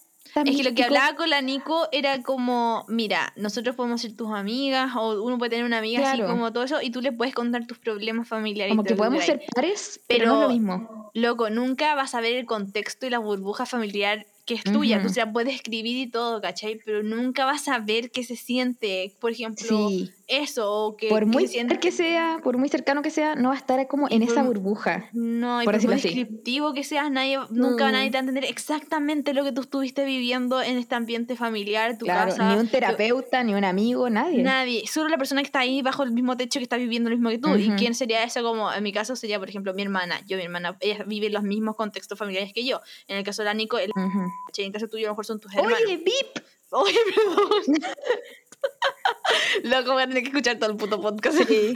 Es que lo que hablaba con la Nico era como, mira, nosotros podemos ser tus amigas o uno puede tener una amiga así como todo eso y tú le puedes contar tus problemas familiares. Como que podemos ser pares, pero, no es lo mismo. Loco, nunca vas a ver el contexto y la burbuja familiar que es tuya. Ujú. Tú se la puedes escribir y todo, ¿cachai? Pero nunca vas a ver qué se siente, por ejemplo, Sí. Eso o que, por muy se siente... cerca que sea, por muy cercano que sea, no va a estar como Y en por esa burbuja. No, y por por, muy así. descriptivo que seas, nadie, nunca nadie te va a entender exactamente lo que tú estuviste viviendo en este ambiente familiar, tu Claro, casa. ni un terapeuta, ni un amigo, nadie. Nadie, solo la persona que está ahí bajo el mismo techo que está viviendo lo mismo que tú. ¿Y Ujú. quién sería eso? Como en mi caso sería, por ejemplo, mi hermana. Yo, mi hermana, ella vive los mismos contextos familiares que yo. En el caso de la Nico, el, Ujú. en el caso tuyo, a lo mejor son tus hermanos. Oye, Vip. Oye, perdón. Loco, voy a tener que escuchar todo el puto podcast. Sí.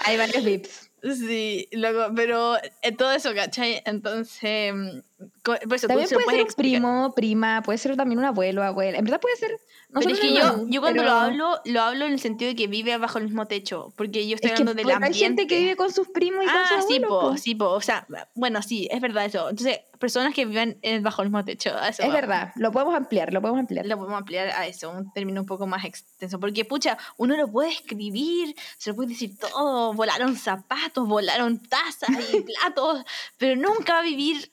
Hay varios Vips. Sí, loco, pero eh, todo eso, ¿cachai? Entonces, eso También puede ser un explicar. primo, prima, puede ser también un abuelo, abuela. En verdad puede ser. no Pero es que yo, yo cuando pero lo hablo, lo hablo en el sentido de que vive bajo el mismo techo, porque yo estoy Es que hablando del bueno, hay ambiente. gente que vive con sus primos y con sus Ah, sí, abuelos. po, po. sí, po, o sea, bueno, sí, es verdad eso. Entonces, personas que viven en- bajo el mismo techo, eso Es vamos. verdad, lo podemos ampliar, lo podemos ampliar. Lo podemos ampliar a eso, un término un poco más extenso. Porque, pucha, uno lo puede escribir, se lo puede decir todo, volaron zapatos, volaron tazas y platos, pero nunca va a vivir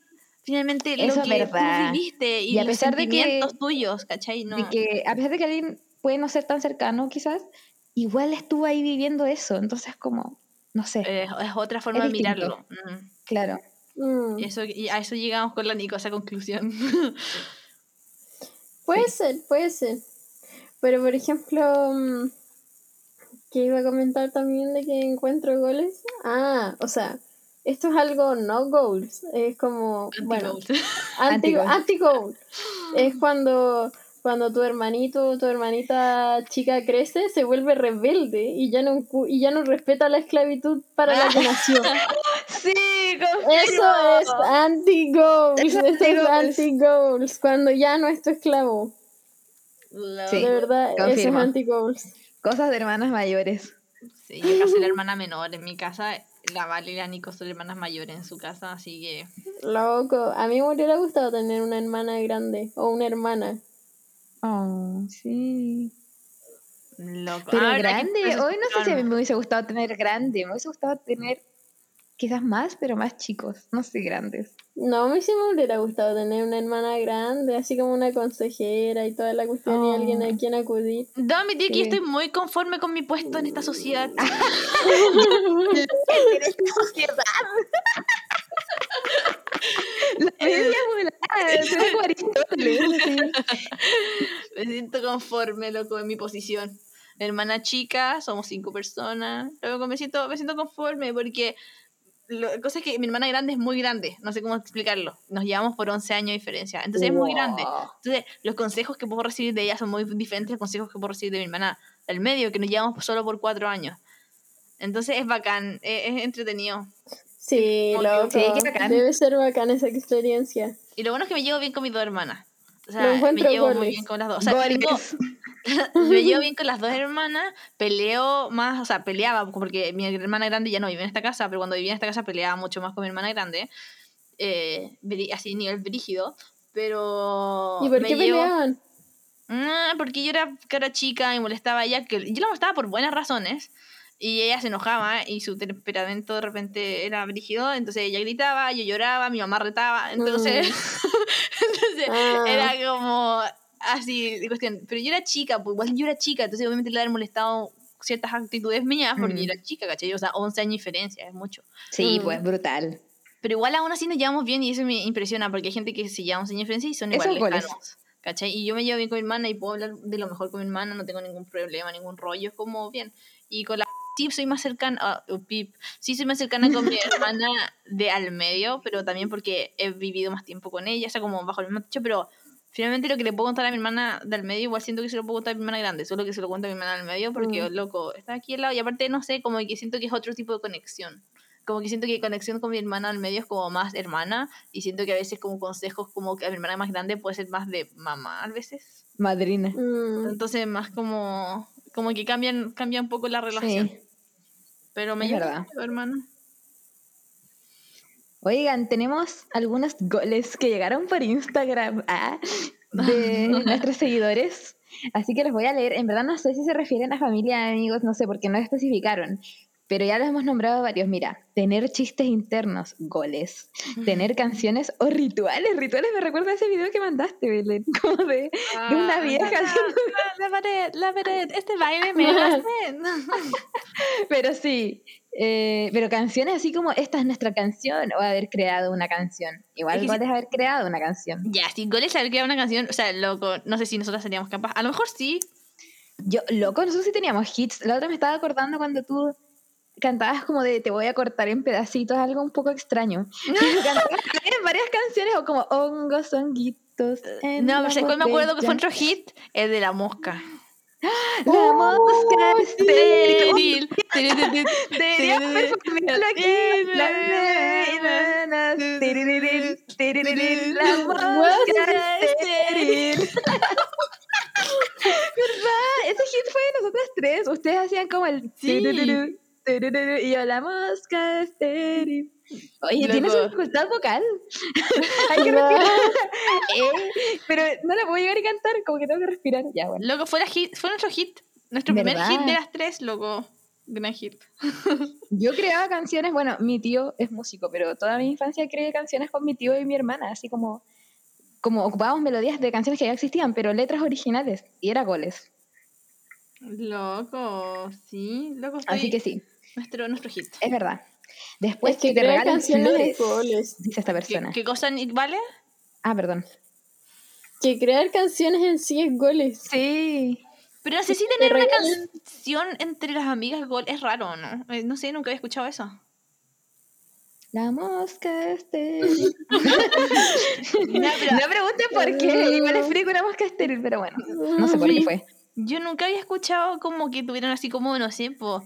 finalmente Eso lo es que verdad. tú viviste y, Y a los pesar de que- tuyos, ¿cachai? No. De que a pesar de que alguien puede no ser tan cercano, quizás, igual estuvo ahí viviendo eso. Entonces, como, no sé, es, es otra forma Es de distinto. mirarlo. Mm. claro. Mm. Eso, y a eso llegamos con la Nico, a esa conclusión. Puede ser, puede ser. Pero por ejemplo, mm, que iba a comentar también de que encuentro goles. Ah, o sea, esto es algo no goals. Es como, bueno, anti, Anti-goal. anti-goal. Es cuando, cuando tu hermanito o tu hermanita chica crece, se vuelve rebelde y ya no, cu- y ya no respeta la esclavitud para la que nació. Sí, Eso es anti-goals. Es Eso es anti-goals. Cuando ya no es tu esclavo. Lo- Sí. De verdad, eso es confirmo. anti-goals. Cosas de hermanas mayores. Sí, yo soy la hermana menor. En mi casa, la Vale y la Nico son hermanas mayores en su casa, así que. Loco, a mí me hubiera gustado tener una hermana grande o una hermana. Oh, sí. Loco. Pero Ah, ¿verdad que grande, hoy no sé si a mí me hubiese gustado tener grande, me hubiese gustado tener quizás más, pero más chicos, no sé, grandes. No, a mí sí me hubiera gustado tener una hermana grande, así como una consejera y toda la cuestión y Oh. alguien a quien acudir. Debo admitir que yo Sí. estoy muy conforme con mi puesto en esta sociedad. La suena como Aristóteles, así. Me siento conforme, loco, en mi posición. Hermana chica, somos cinco personas. Luego me siento, me siento conforme porque la cosa es que mi hermana grande es muy grande. No sé cómo explicarlo. Nos llevamos por 11 años de diferencia. Entonces es muy grande. Wow. Entonces, los consejos que puedo recibir de ella son muy diferentes a los consejos que puedo recibir de mi hermana del medio, que nos llevamos solo por cuatro años. Entonces es bacán, es, es entretenido. Sí, loco. sí, bacán. Debe ser bacán esa experiencia. Y lo bueno es que me llevo bien con mis dos hermanas. O sea, me llevo muy bien con las dos. O sea, tengo- me llevo bien con las dos hermanas, peleo más, o sea, peleaba, porque mi hermana grande ya no vive en esta casa, pero cuando vivía en esta casa peleaba mucho más con mi hermana grande, eh, así nivel brígido, pero... ¿Y por me qué llevo- peleaban? Ah, porque yo era cara chica y molestaba a ella, que yo la molestaba por buenas razones. Y ella se enojaba y su temperamento de repente era brígido, entonces ella gritaba, yo lloraba, mi mamá retaba, entonces, entonces Ah. era como así de cuestión. Pero yo era chica, pues igual yo era chica, entonces obviamente le haber molestado ciertas actitudes mías porque Mm. yo era chica, ¿cachai? O sea, 11 años de diferencia, es mucho. Sí, Mm. pues brutal. Pero igual aún así nos llevamos bien y eso me impresiona porque hay gente que se lleva 11 años de diferencia y son igual lejanos. ¿Cachai? Y yo me llevo bien con mi hermana y puedo hablar de lo mejor con mi hermana, no tengo ningún problema, ningún rollo, es como bien. Y con la sí soy más cercana, ah, oh, pip, sí soy más cercana con mi hermana de al medio, pero también porque he vivido más tiempo con ella, o sea, como bajo el mismo techo, pero finalmente lo que le puedo contar a mi hermana del medio, igual siento que se lo puedo contar a mi hermana grande, solo que se lo cuento a mi hermana del medio porque, Mm. loco, está aquí al lado y aparte, no sé, como que siento que es otro tipo de conexión. Como que siento que conexión con mi hermana al medio es como más hermana y siento que a veces como consejos como que a mi hermana más grande puede ser más de mamá a veces. Madrina. Mm. Entonces más como como que cambian cambia un poco la relación. Sí. Pero me mi hermana. Oigan, tenemos algunos goles que llegaron por Instagram ah, de nuestros seguidores. Así que los voy a leer. En verdad no sé si se refieren a familia, amigos, no sé, porque no especificaron. Pero ya los hemos nombrado varios. Mira, tener chistes internos, goles. Tener canciones o rituales. Rituales me recuerda a ese video que mandaste, Belén. Como de, de una Ah, vieja la- haciendo- La pared, la pared, este baile me lo hacen. Pero sí. eh, pero canciones así como esta es nuestra canción o haber creado una canción. Igual Es que igual sí- es haber creado una canción. Ya, si goles haber creado una canción, o sea, loco, no sé si nosotras seríamos capaces. A lo mejor sí. Yo, loco, nosotros sí teníamos hits. La otra me estaba acordando cuando tú cantabas como de te voy a cortar en pedacitos, algo un poco extraño. Cantabas también varias canciones o como hongos, honguitos. en No, pero ¿sabes cuál me acuerdo que fue otro hit? El de la mosca. La mosca estéril. Deberías performarlo aquí. La mosca estéril. ¿Verdad? Ese hit fue de nosotras tres. Ustedes hacían como el Sí. Y yo la mosca estéril. Oye, Loco. tienes dificultad vocal. Hay que respirar. Eh, pero no la puedo llegar a cantar, como que tengo que respirar. Ya, bueno. Loco, fue, la hit, fue nuestro hit. Nuestro primer hit de las tres, loco. Gran hit. Yo creaba canciones, bueno, mi tío es músico, pero toda mi infancia creé canciones con mi tío y mi hermana, así como, como ocupábamos melodías de canciones que ya existían, pero letras originales, y era goles. Loco, sí. Loco, estoy- Así que sí, Nuestro, nuestro hit. es verdad. Después Es que te crear regalen canciones de flores, goles. dice esta ¿Qué, persona. qué cosa ni- vale? Ah, perdón. Que crear canciones en sí es goles. Sí. Pero no sé si te tener una regalan- canción entre las amigas gol es raro, ¿no? Eh, No sé, nunca había escuchado eso. La mosca estéril. No, pero No pregunten por qué, igual explico una mosca estéril, pero bueno, no sé por qué fue. yo nunca había escuchado como que tuvieran así como, no sé, po,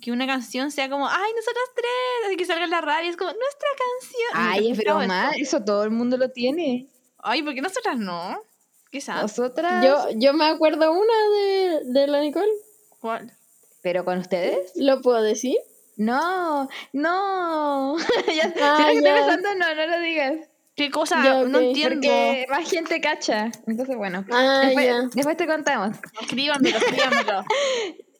que una canción sea como, ay, nosotras tres, así que salga en la radio, es como, nuestra canción. Ay, es broma, eso. eso todo el mundo lo tiene. Ay, ¿por qué nosotras no? Quizás. Nosotras. Yo, yo me acuerdo una de, de la Nicole. ¿Cuál? ¿Pero con ustedes? ¿Lo puedo decir? No, no. ya, Ah, si lo que estoy pensando, no, no lo digas. ¿Qué cosa? Ya, No entiendo. Porque más gente cacha. Entonces, bueno. Ah, después, ya. después te contamos. Escríbanmelo, escríbanmelo.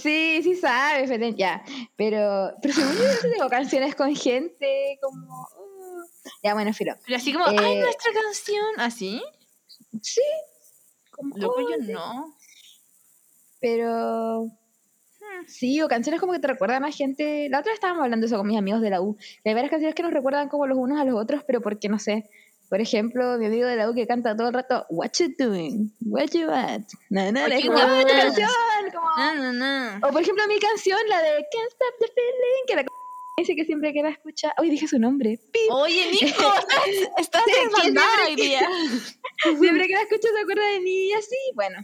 Sí, sí sabes, Belén, ya. Pero, pero según yo, tengo canciones con gente como... uh, Ya, bueno, filo. Pero así como, ay, Eh, nuestra canción. ¿Así? Sí. Como, Loco, oh, yo sí. no. Pero... Hmm. Sí, o canciones como que te recuerdan a gente. La otra vez estábamos hablando de eso con mis amigos de la U. que hay varias canciones que nos recuerdan como los unos a los otros, pero porque no sé. Por ejemplo, mi amigo de la U que canta todo el rato, What you doing? What you at? Na, Ay, es como, ¡ah, tu canción! Como- No, no, no. O por ejemplo, mi canción, la de Can't Stop the Feeling, que la dice que siempre que la escucha. Hoy dije su nombre. Pip. Oye, Nico, estás, Sí, desbandada siempre día. Siempre que la escucha se acuerda de mí y así. Bueno,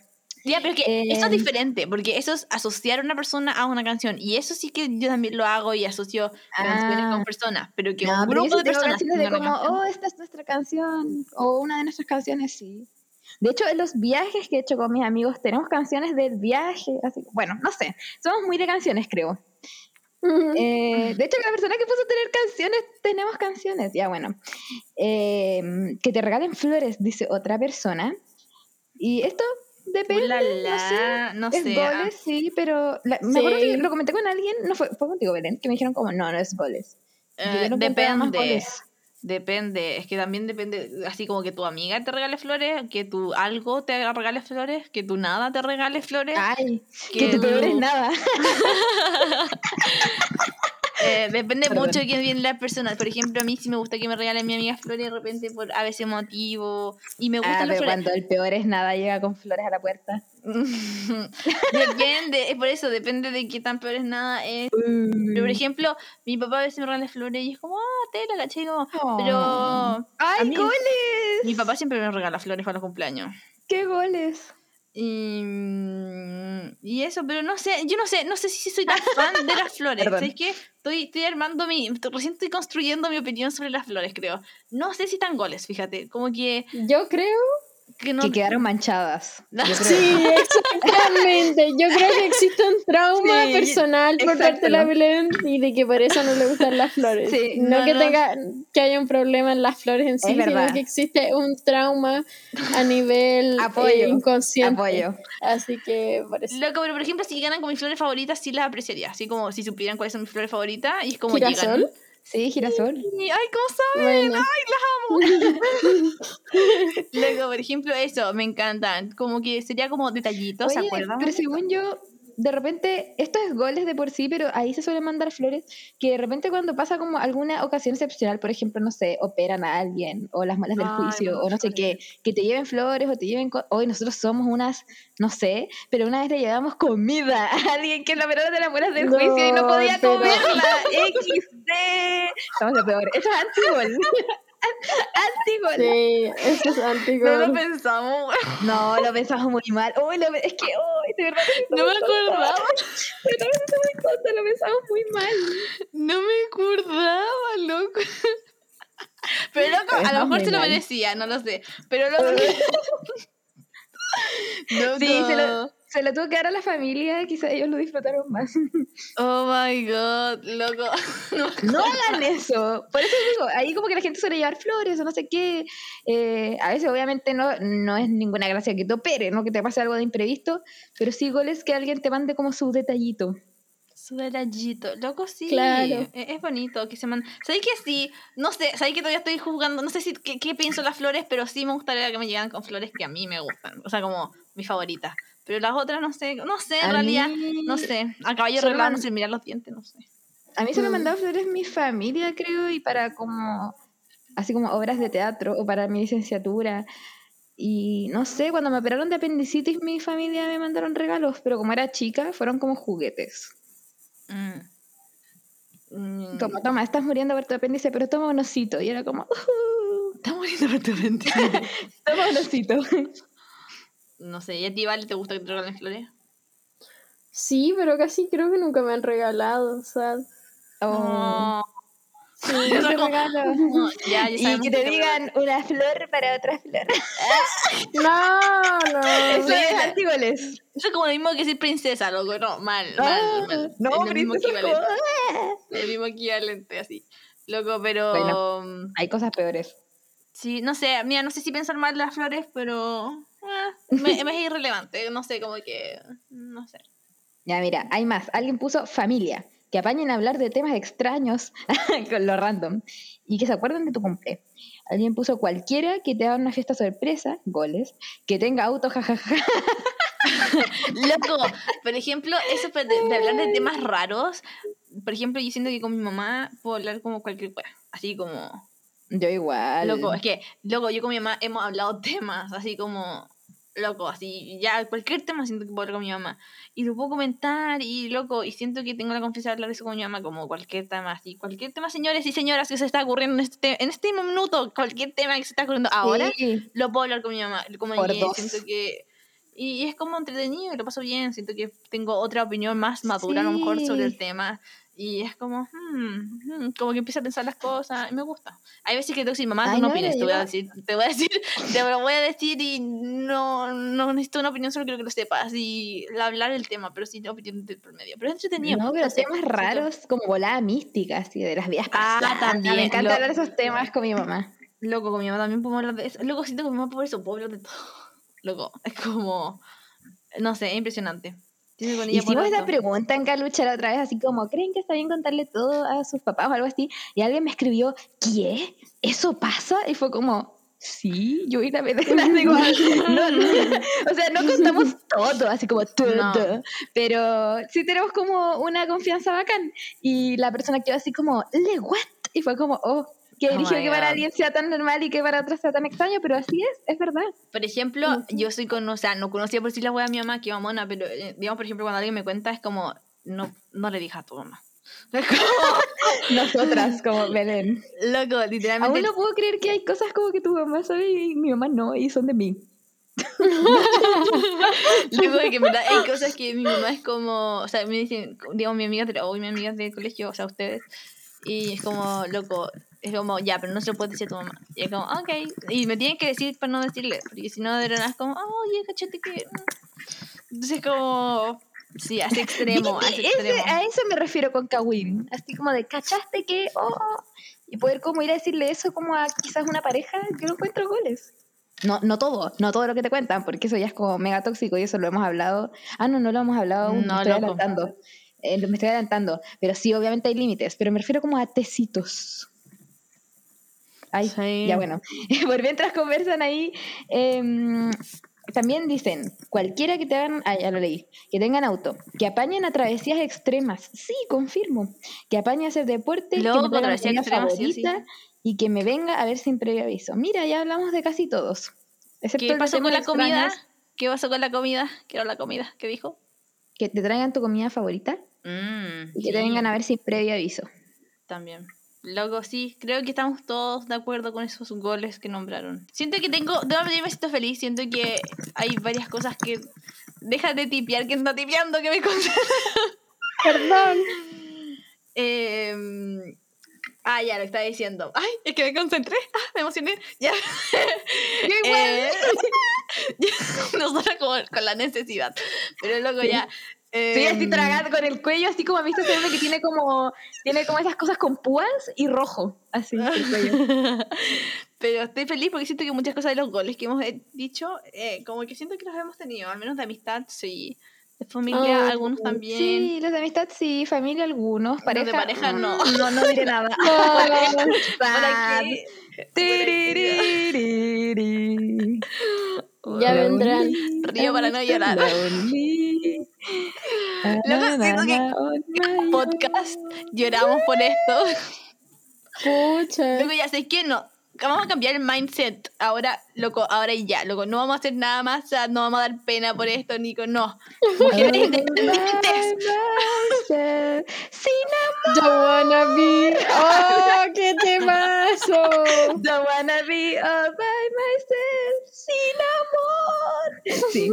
Ya, pero que eso es Eh, diferente, porque eso es asociar a una persona a una canción. Y eso sí que yo también lo hago y asocio canciones Ah. con personas. Pero que No, un grupo de personas. canciones de como, canción. oh, esta es nuestra canción, o una de nuestras canciones, sí. De hecho, en los viajes que he hecho con mis amigos tenemos canciones del viaje, así, bueno, no sé, somos muy de canciones, creo. Eh, de hecho, la persona que puso tener canciones, tenemos canciones, ya bueno. Eh, que te regalen flores, dice otra persona. Y esto depende, no sé. No Es sé. ah. goles, sí, pero la- me acuerdo que lo comenté con alguien, no fue, fue contigo, Belén, que me dijeron como, no, no es goles. Eh, no depende. goles. Depende, es que también depende, así como que tu amiga te regale flores, que tu algo te regale flores, que tu nada te regale flores. Ay, que que tu peor es nada. Eh, depende Perdón. mucho de quién viene la persona. Por ejemplo, a mí sí me gusta que me regalen mi amiga flores de repente por a veces motivo. Y me Ah, gustan las pero flores. cuando el peor es nada llega con flores a la puerta. depende, es por eso, depende de qué tan peor es nada. es. Pero por ejemplo, mi papá a veces me regala flores y es como, ah, tela, ¿cachai? Como, pero a ¡Ay, mí- goles! mi papá siempre me regala flores para los cumpleaños. ¡Qué goles! Y, mm, y eso, pero no sé, yo no sé, no sé si soy tan fan de las flores. Perdón. ¿Sabes qué? Estoy, estoy armando mi, recién estoy construyendo mi opinión sobre las flores, creo. No sé si tan goles, fíjate, como que, Yo creo. Que no... Que quedaron manchadas. Sí, exactamente. Yo creo que existe un trauma Sí, personal por parte de la. Belén y de que por eso no le gustan las flores. Sí, no, no, que no. tenga que haya un problema en las flores en sí, sino verdad. que existe un trauma a nivel eh, Apoyo, inconsciente. Apoyo. Así que por eso. Loco, pero por ejemplo, si llegaran con mis flores favoritas, sí las apreciaría. Así como si supieran cuáles son mis flores favoritas y es como ¿Girasol? llegan. Sí, girasol. Ay, ¿cómo saben? Bueno, Luego, por ejemplo, eso, me encantan. Como que sería como detallitos, ¿se Oye, acuerdan? pero según yo, de repente, esto es goles de por sí, pero ahí se suelen mandar flores, que de repente cuando pasa como alguna ocasión excepcional, por ejemplo, no sé, operan a alguien, o las malas del Ay, juicio, o no sé qué, que te lleven flores, o te lleven... Hoy nosotros somos unas, no sé, pero una vez le llevamos comida a alguien que es la verdad de las malas del No, juicio y no podía pero- comerla. XD. Somos lo peor. Eso es antigol. antigol. sí, eso es No lo pensamos. No, lo pensamos muy mal. Uy, lo, es que, uy, de verdad. No me acordaba. De verdad que siento muy tonta, lo pensamos muy mal. No me acordaba, loco. Pero loco, a lo mejor se lo merecía, no lo sé. Pero loco. loco. Sí, se lo, se lo tuvo que dar a la familia, quizá ellos lo disfrutaron más. Oh my god, loco. No, No hagan eso. Por eso digo, ahí como que la gente suele llevar flores o no sé qué. Eh, a veces obviamente no, no es ninguna gracia que te opere, no que te pase algo de imprevisto, pero sí goles que alguien te mande como su detallito. Su detallito. Loco, sí. Claro. Es, es bonito que se man... ¿Sabes que sí? No sé, ¿sabes que todavía estoy juzgando? No sé si qué, qué pienso las flores, pero sí me gustaría que me llegaran con flores que a mí me gustan. O sea, como mis favoritas. Pero las otras no sé, no sé, en A realidad, mí- no sé. A caballo reglado, no sé, mirar los dientes, no sé. A mí se me Mm. mandado flores mi familia, creo, y para como, así como obras de teatro o para mi licenciatura. Y no sé, cuando me operaron de apendicitis, mi familia me mandaron regalos, pero como era chica, fueron como juguetes. Mm. Mm. Toma, toma, estás muriendo por tu apéndice, pero toma un osito. Y era como, "Uh, Está muriendo por tu mente. toma un osito. No sé, ¿y a ti, Vale, te gusta que te regalen flores? Sí, pero casi creo que nunca me han regalado. O sea, Oh, sí. no te regalo. No, ya, ya Y que te digan una flor para otra flor. No, no. Eso es antigoles. Eso es como lo mismo que decir princesa, loco. No, mal, mal, Ah, mal. no, es lo mismo equivalente. El mismo equivalente, así. Loco, pero. Bueno. mm, Hay cosas peores. Sí, no sé, mira, no sé si pensar mal las flores, pero. Ah, me, me es irrelevante. No sé, como que. No sé. Ya, mira, hay más. Alguien puso familia. Que apañen a hablar de temas extraños con lo random. Y que se acuerden de tu cumple. Alguien puso cualquiera que te haga una fiesta sorpresa, goles, que tenga auto, jajaja. Loco, por ejemplo, eso de, de hablar de temas raros. Por ejemplo, yo siento que con mi mamá puedo hablar como cualquier cosa. Así como. Yo igual. Loco, es que, loco, yo con mi mamá hemos hablado temas, así como, loco, así, ya, cualquier tema siento que puedo hablar con mi mamá. Y lo puedo comentar, y loco, y siento que tengo la confianza de hablar eso con mi mamá, como cualquier tema, así, cualquier tema, señores y señoras, que se está ocurriendo en este, en este minuto, cualquier tema que se está ocurriendo ahora, Sí. lo puedo hablar con mi mamá. Como Por que dos. siento que, Y, es como entretenido y lo paso bien. Siento que tengo otra opinión más madura a lo mejor sobre el tema. Y es como, hmm, hmm, como que empieza a pensar las cosas y me gusta. Hay veces que tengo que decir, mamá, tú no, opines, te voy a decir, te voy a decir, te lo voy a decir y no, no necesito una opinión, solo quiero que lo sepas y hablar del tema, pero sí tengo opinión del medio. Pero es entretenido. No, pero temas raros como volada mística, así de las vías Ah, también. Me encanta hablar de esos temas con mi mamá. Loco, con mi mamá también podemos hablar de eso. Loco, siento que mi mamá por eso puedo hablar de todo. Loco, es como, no sé, impresionante. Hicimos esa pregunta en Calucha la otra vez, así como, ¿creen que está bien contarle todo a sus papás o algo así? Y alguien me escribió, ¿qué? ¿Eso pasa? Y fue como, sí, yo y la vez igual. no, no, o sea, no contamos todo, así como todo, pero sí tenemos como una confianza bacán. Y la persona quedó así como, ¿le what? Y fue como, oh, que oh eligió que para alguien sea tan normal y que para otros sea tan extraño, pero así es, es verdad. Por ejemplo, yo soy con, o sea, no conocía por si la wea a mi mamá, que mamona, pero eh, digamos, por ejemplo, cuando alguien me cuenta, es como, no, no le dije a tu mamá. Nosotras, como Belén. Loco, literalmente. Aún no puedo creer que hay cosas como que tu mamá sabe y mi mamá no, y son de mí. Luego de que verdad hay cosas que mi mamá es como, o sea, me dicen, digamos, mi amiga, o mi amiga del colegio, o sea, ustedes, y es como, loco, es como, ya, pero no se lo puedes decir a tu mamá. Y es como, ok. Y me tienen que decir para no decirle, porque si no, de verdad es como, oye, cachete que. Entonces es como. Sí, hace extremo, extremo. a eso me refiero con Kawin. Así como de, ¿cachaste que? Oh, y poder como ir a decirle eso como a quizás una pareja, yo no encuentro goles. No, no todo, no todo lo que te cuentan, porque eso ya es como mega tóxico y eso lo hemos hablado. Ah, no, no lo hemos hablado aún, no, me estoy adelantando. Eh, me estoy adelantando. Pero sí, obviamente hay límites, pero me refiero como a tecitos. Ay, ya bueno. Por mientras conversan ahí, em, también dicen, cualquiera que te hagan, ah, ya lo leí, que tengan auto, que apañen a travesías extremas. Sí, confirmo. Que apañen a hacer deporte, que me favorita y que me venga a ver sin previo aviso. Mira, ya hablamos de casi todos. ¿Qué pasó con la comida? ¿Qué pasó con la comida? ¿Qué era la comida? ¿Qué dijo? Que te traigan tu comida favorita mm, y que te vengan a ver sin previo aviso. También. Loco, sí, creo que estamos todos de acuerdo con esos goles que nombraron. Siento que tengo, de verdad me siento feliz, siento que hay varias cosas que... Deja de tipear, que está tipeando, que me Perdón. Eh, ah, ya, lo estaba diciendo. Ay, es que me concentré, ah, me emocioné, ya. eh, nosotros como con la necesidad, pero luego ya... Estoy así em, tragada con el cuello, así como a mí ve que tiene como, tiene como esas cosas con púas y rojo, así el cuello. Pero estoy feliz porque siento que muchas cosas de los goles que hemos dicho, eh, como que siento que los hemos tenido, al menos de amistad, sí. De familia, oh, algunos también. Sí, los de amistad sí, familia algunos, pareja. de pareja no. No, no diré nada. Ya vendrán. Río para no llorar. Luego siento que podcast lloramos por esto. Pucha. Luego ya sé que no. Vamos a cambiar el mindset. Ahora, loco, ahora y ya, loco. No vamos a hacer nada más, no vamos a dar pena por esto, Nico. No. Mujeres independientes. Sin amor. Don't wanna be. Oh, qué temazo. Don't wanna be all by myself. Sin amor. Sí.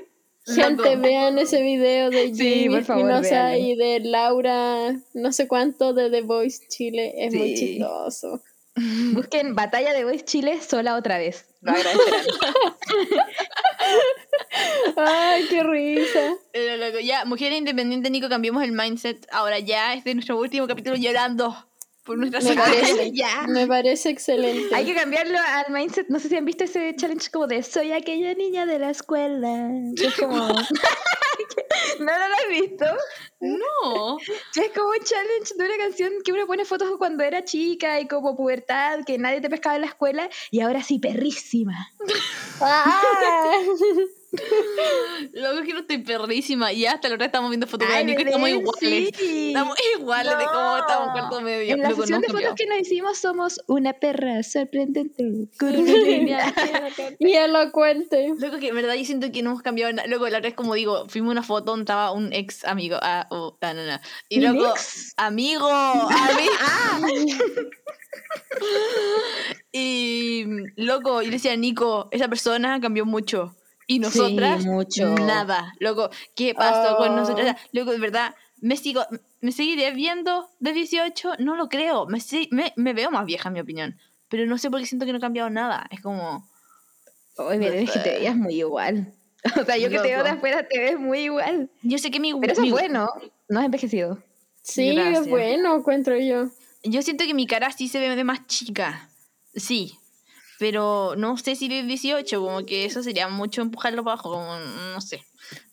Gente, vean ese video de Jimmy Espinosa y de Laura, no sé cuánto, de The Voice Chile. Es muy chistoso. Busquen Batalla de Voice Chile sola otra vez. Lo Ay, qué risa. ya, Mujer Independiente, Nico, cambiamos el mindset. Ahora ya, este es nuestro último capítulo llorando por nuestra me parece, me parece excelente. Hay que cambiarlo al mindset. No sé si han visto ese challenge como de soy aquella niña de la escuela. Es como... ¿No lo has visto? No. Es como un challenge de una canción que uno pone fotos cuando era chica y como pubertad, que nadie te pescaba en la escuela y ahora sí, perrísima. Ah. Luego que no estoy perrísima y hasta ahora estamos viendo fotos de Nico y estamos iguales. Estamos iguales de cómo estamos cuarto medio. En la sesión de fotos que nos hicimos somos una perra sorprendente, y elocuente. Luego que en verdad yo siento que no hemos cambiado nada. Luego la otra vez como digo, fuimos una foto donde estaba un ex amigo. Ah, oh, no, no, no. Y luego, amigo, amigo. ah. y loco, yo le decía, Nico, esa persona cambió mucho. Y nosotras, Sí, mucho. nada. Loco, ¿qué pasó con Oh. nosotras? Loco, de verdad, me sigo, me seguiré viendo de 18, no lo creo. Me, me, me veo más vieja, en mi opinión. Pero no sé por qué siento que no he cambiado nada. Es como. Oye, Belén, es que te veías muy igual. O sea, yo que te veo de Loco. afuera te ves muy igual. Yo sé que mi. Pero eso mi- es bueno, no has envejecido. Sí, Gracias. es bueno, encuentro yo. Yo siento que mi cara sí se ve de más chica. Sí. Pero no sé si de 18, como que eso sería mucho empujarlo para abajo, como no sé.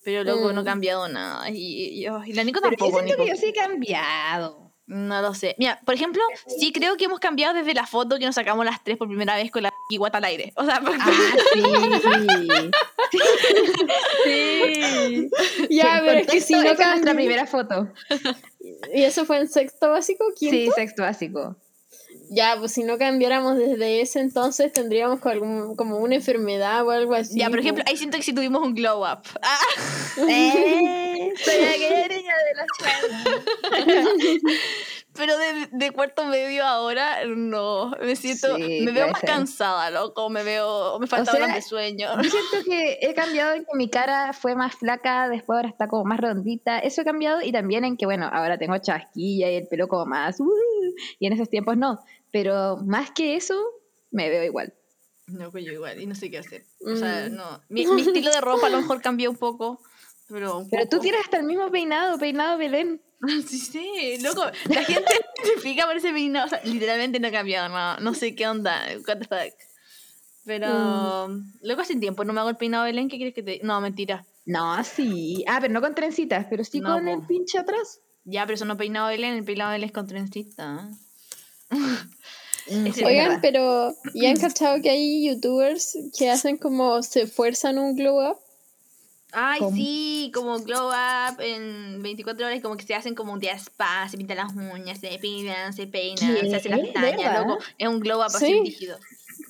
Pero luego no he Mm. cambiado nada. Y, y, y la Nico Pero yo tampoco, siento que Nico. yo sí he cambiado. No lo sé. Mira, por ejemplo, sí creo que hemos cambiado desde la foto que nos sacamos las tres por primera vez con la guata al aire. O sea, porque- Ah, sí. sí. Ya, En pero es que si no es nuestra primera foto. ¿Y eso fue en sexto básico? ¿Quinto? Sí, sexto básico. Ya, pues si no cambiáramos desde ese entonces tendríamos algún- como una enfermedad o algo así. ya, por ejemplo, ahí siento que si tuvimos un glow up. Ah, Eh, soy aquella niña de las pero de, de cuarto medio ahora, no. Me siento. Sí, me veo más ser. cansada, loco. Me veo. Me falta sea, horas de sueño. Yo siento que he cambiado en que mi cara fue más flaca, después ahora está como más redondita. Eso he cambiado y también en que, bueno, ahora tengo chasquilla y el pelo como más... uh, y en esos tiempos no. Pero más que eso, me veo igual. No, pues yo igual, y no sé qué hacer. O sea, Mm. no. Mi, mi estilo de ropa a lo mejor cambió un poco. Pero, un Pero tú poco. tienes hasta el mismo peinado, peinado Belén. Sí, sí, loco. La gente se fija por ese peinado. O sea, literalmente no ha cambiado nada. No sé qué onda. What the fuck. Pero, loco, hace tiempo no me hago el peinado Belén. ¿Qué crees que te.? No, mentira. No, sí. Ah, pero no con trencitas, pero sí No, con po. el pinche atrás. Ya, pero eso no peinado de Belén. El peinado de Belén es con trencita. Mm, sí, es Oigan, pero ¿ya han cachado que hay youtubers que hacen como se fuerzan un glow up? Ay, ¿Cómo? sí, como glow up en 24 horas, como que se hacen como un día spa, se pintan las uñas, se peinan, se peinan, ¿Qué? se hacen las pestañas, loco. Es un glow up así Sí. rígido.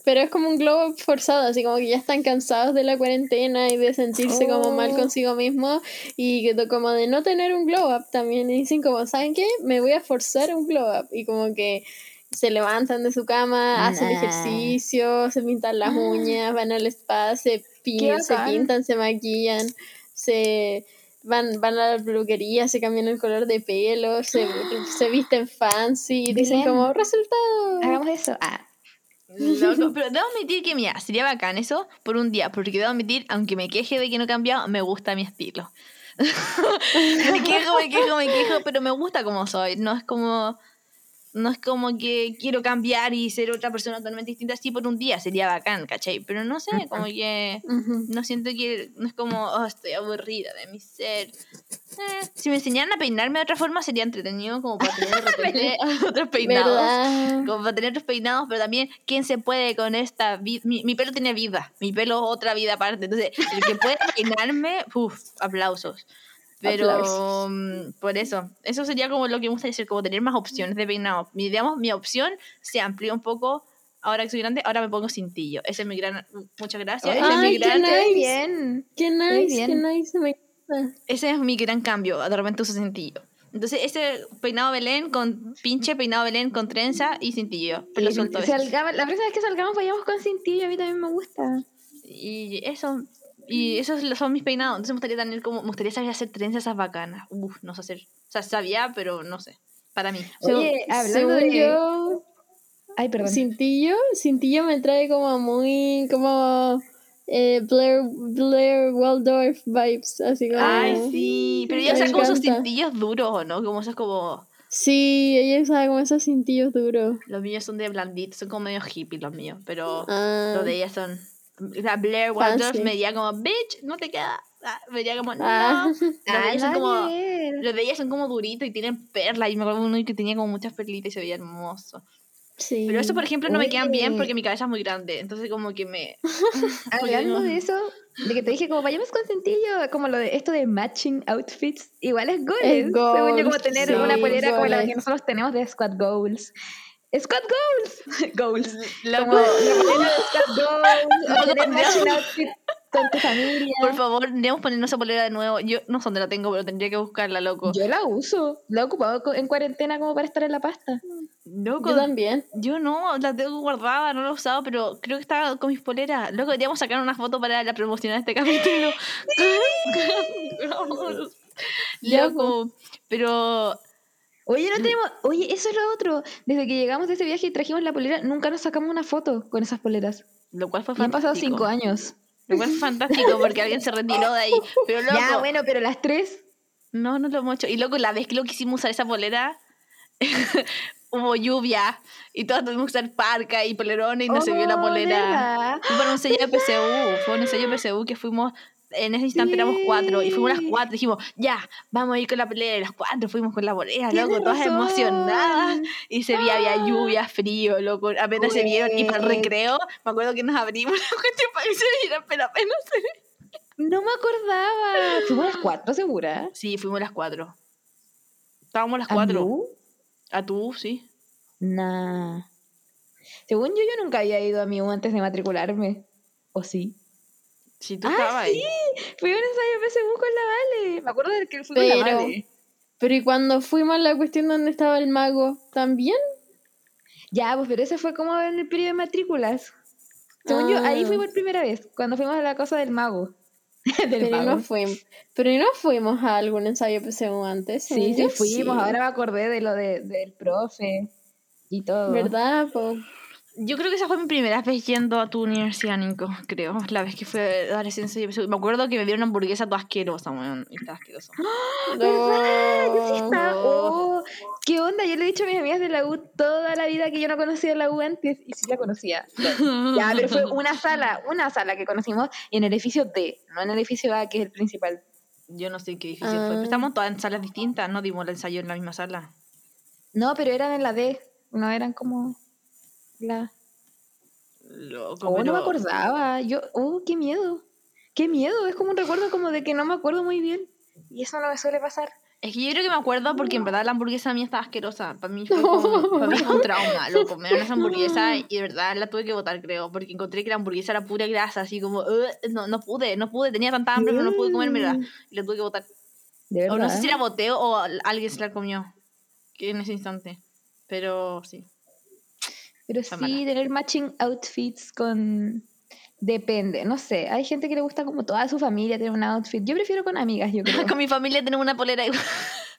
Pero es como un glow up forzado, así como que ya están cansados de la cuarentena y de sentirse como mal Oh. consigo mismo y como de no tener un glow up también. Y dicen como, ¿saben qué? Me voy a forzar un glow up. Y como que se levantan de su cama, hacen ejercicio, se pintan las uñas, van al spa, se, pin- se pintan, se maquillan, se van, van a la peluquería, se cambian el color de pelo, se, se visten fancy y dicen como, resultado. Hagamos eso. Ah, Loco, pero debo admitir que, mira, sería bacán eso por un día, porque debo admitir, aunque me queje de que no he cambiado, me gusta mi estilo. me quejo, me quejo, me quejo, pero me gusta como soy. No es como. No es como que quiero cambiar y ser otra persona totalmente distinta así por un día. Sería bacán, ¿cachai? Pero no sé, como que. No siento que. No es como, oh, estoy aburrida de mi ser. Eh, si me enseñaran a peinarme de otra forma, sería entretenido, como para tener repente otros peinados. ¿Verdad? Como para tener otros peinados, pero también, ¿quién se puede con esta vida? Mi, mi pelo tiene vida, mi pelo otra vida aparte. Entonces, el que puede peinarme, uff, aplausos. Pero mm, por eso, eso sería como lo que me gustaría hacer, como tener más opciones de peinado. Mi, digamos, mi opción se amplió un poco. Ahora que soy grande, ahora me pongo cintillo. Ese es mi gran. Muchas gracias. Es mi Ay, qué nice. bien. Qué nice, qué bien. nice, me encanta. ese es mi gran cambio. De repente uso cintillo. Entonces, ese peinado Belén con pinche peinado Belén con trenza y cintillo. La próxima vez que salgamos vayamos con cintillo, a mí también me gusta. Y eso, y esos son mis peinados. Entonces me gustaría tener como, me gustaría saber hacer trenzas esas bacanas. Uf, no sé hacer. O sea, sabía, pero no sé. Para mí. Oye, Según- hablando según de- yo, Ay, perdón. Cintillo, Cintillo me trae como muy, como eh, Blair, Blair Waldorf vibes, así como... Ay, sí. Pero Me ya usan como esos cintillos duros, ¿o no? Como esos como. Sí, ella usaba como esos cintillos duros. Los míos son de blanditos, son como medio hippie los míos. Pero Ah, los de ella son. O sea, Blair Waldorf me diría como, bitch, no te queda. Ah, me diría como, no. Ah. Los de Ah, ella son como. Los de ella son como duritos y tienen perlas. Y me acuerdo uno que tenía como muchas perlitas y se veía hermoso. sí. Pero eso, por ejemplo, no me quedan bien porque mi cabeza es muy grande. Entonces, como que me. Hablando de eso, de que te dije como vayamos con cintillo, como lo de esto de matching outfits, igual es goals. Es Según yo, como goals, tener sí, una polera como la goals. que nosotros tenemos de Squad Goals. Squad Goals. goals. Como la polera de Squad Goals, o Loco, tener no. matching outfit con tu familia. por favor, debemos ponernos esa polera de nuevo. Yo no sé dónde la tengo, pero tendría que buscarla, loco. Yo la uso, la he ocupado en cuarentena como para estar en la pasta. Loco, Yo también. Yo no, la tengo guardada, no la he usado, pero creo que estaba con mis poleras. Loco, deberíamos sacar una foto para la promoción de este capítulo. Loco, pero Oye, no tenemos. Oye, eso es lo otro. Desde que llegamos de ese viaje y trajimos la polera, nunca nos sacamos una foto con esas poleras. lo cual fue Y han pasado fantástico. cinco años. Lo cual fue fantástico porque alguien se retiró de ahí. Pero loco, Ya, bueno, pero las tres. no, no lo hemos hecho. Y loco, la vez que lo quisimos usar esa polera, hubo lluvia y todos tuvimos que usar parca y polerones y no se vio la Oh, polera. Fue para un sello de PSU, fue un ensayo de PSU que fuimos, en ese instante éramos cuatro, y fuimos las cuatro, dijimos, ya, vamos a ir con la polera, y las cuatro fuimos con la Tienes loco, todas razón. emocionadas, y se veía, había lluvia, frío, loco, apenas se vieron, y para el recreo, me acuerdo que nos abrimos la cuestión para que se vieran, pero apenas se. No me acordaba. Fuimos las cuatro, segura. Sí, fuimos las cuatro. Estábamos las ¿A cuatro. Blue? A tú, sí. Nah. Según yo, yo nunca había ido a mi U antes de matricularme. ¿O sí? Sí, tú Ah, estabas sí. ahí. Fui a un ensayo PSU con la Vale. Me acuerdo de que fui con la Pero- Vale. Pero ¿y cuando fuimos a la cuestión donde estaba el mago? ¿También? Ya, pues, pero ese fue como en el periodo de matrículas. Según yo, ahí Ah. fui por primera vez, cuando fuimos a la cosa del mago. del Pero mago. no fuimos. Pero ¿y no fuimos a algún ensayo PSU antes. Sí, sí fuimos. sí. Ahora me acordé de lo de, del profe y todo. ¿Verdad? po? Yo creo que esa fue mi primera vez yendo a tu universidad, Nico, creo. La vez que fue a ensayo. Me acuerdo que me dieron una hamburguesa toda asquerosa, weón. y Estaba asquerosa. ¿Verdad? Yo sí estaba. No. Oh, ¿Qué onda? Yo le he dicho a mis amigas de la U toda la vida que yo no conocía la U antes y sí la conocía. Ya, pero fue una sala, una sala que conocimos en el edificio D, no en el edificio A, que es el principal. Yo no sé qué edificio fue. Pero Ah. estamos todas en salas distintas, no dimos el ensayo en la misma sala. No, pero eran en la D, no eran como la. Loco, Oh, no me pero- acordaba. Yo, oh, qué miedo. Qué miedo. Es como un recuerdo como de que no me acuerdo muy bien. Y eso no me suele pasar. Es que yo creo que me acuerdo porque en verdad la hamburguesa mía estaba asquerosa. Para mí fue, como, para mí fue un trauma, loco. Me esa hamburguesa y de verdad la tuve que botar, creo. Porque encontré que la hamburguesa era pura grasa, así como, "Ugh", no, no pude, no pude. Tenía tanta hambre, pero no pude comérmela. Y la tuve que botar. O no sé si la boté o alguien se la comió. Que en ese instante. Pero sí. Pero sí, tener matching outfits con... Depende, no sé. Hay gente que le gusta como toda su familia tener un outfit. Yo prefiero con amigas, yo creo. Con mi familia tenemos una polera igual.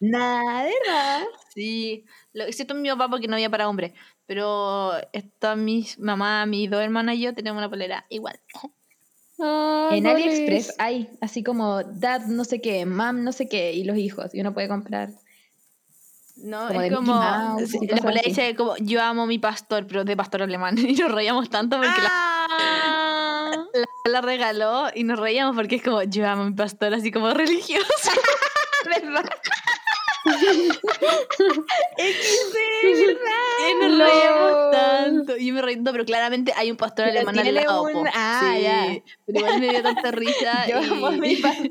Nada, de verdad. Sí, lo, excepto mi papá porque no había para hombre. Pero esta mi mamá, mis dos hermanas y yo tenemos una polera igual. En Boris. AliExpress hay así como dad no sé qué, mam no sé qué, y los hijos. Y uno puede comprar. No, Como es como. Mouse sí, la dice como yo amo a mi pastor, pero de pastor alemán. Y nos reíamos tanto porque Ah. la, la, la regaló y nos reíamos porque es como yo amo a mi pastor, así como religioso. ¿Verdad? XD, ¿verdad? Y nos reíamos tanto. Y yo me reí tanto, pero claramente hay un pastor Pero alemán al lado. un- ah, sí, ya. Pero igual me dio tanta risa. Yo y... amo a mi pastor.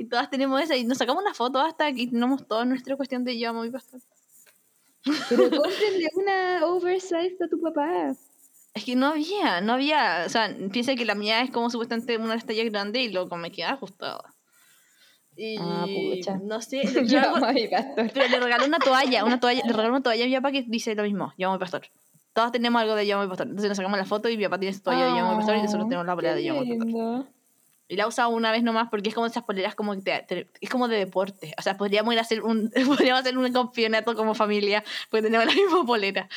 Y todas tenemos esa. Y nos sacamos una foto hasta que tenemos toda nuestra cuestión de yo amo mi pastor. Pero cómprenle una oversized a tu papá. Es que no había, no había. O sea, piensa que la mía es como supuestamente una talla grande y luego me queda ajustada. Y Ah, pucha. no sé. Yo yo amo algo- a mi pastor. pero le regaló una toalla, una toalla, le regaló una toalla a mi papá que dice lo mismo, yo amo a mi pastor. Todos tenemos algo de yo amo a mi pastor. Entonces nos sacamos la foto y mi papá tiene su toalla de yo amo a mi pastor y nosotros tenemos la polera de yo amo a mi pastor. Y la he usado una vez nomás porque es como esas poleras como que te- te- es como de deporte. O sea, podríamos ir a hacer un, podríamos hacer un campeonato como familia, porque tenemos la misma polera.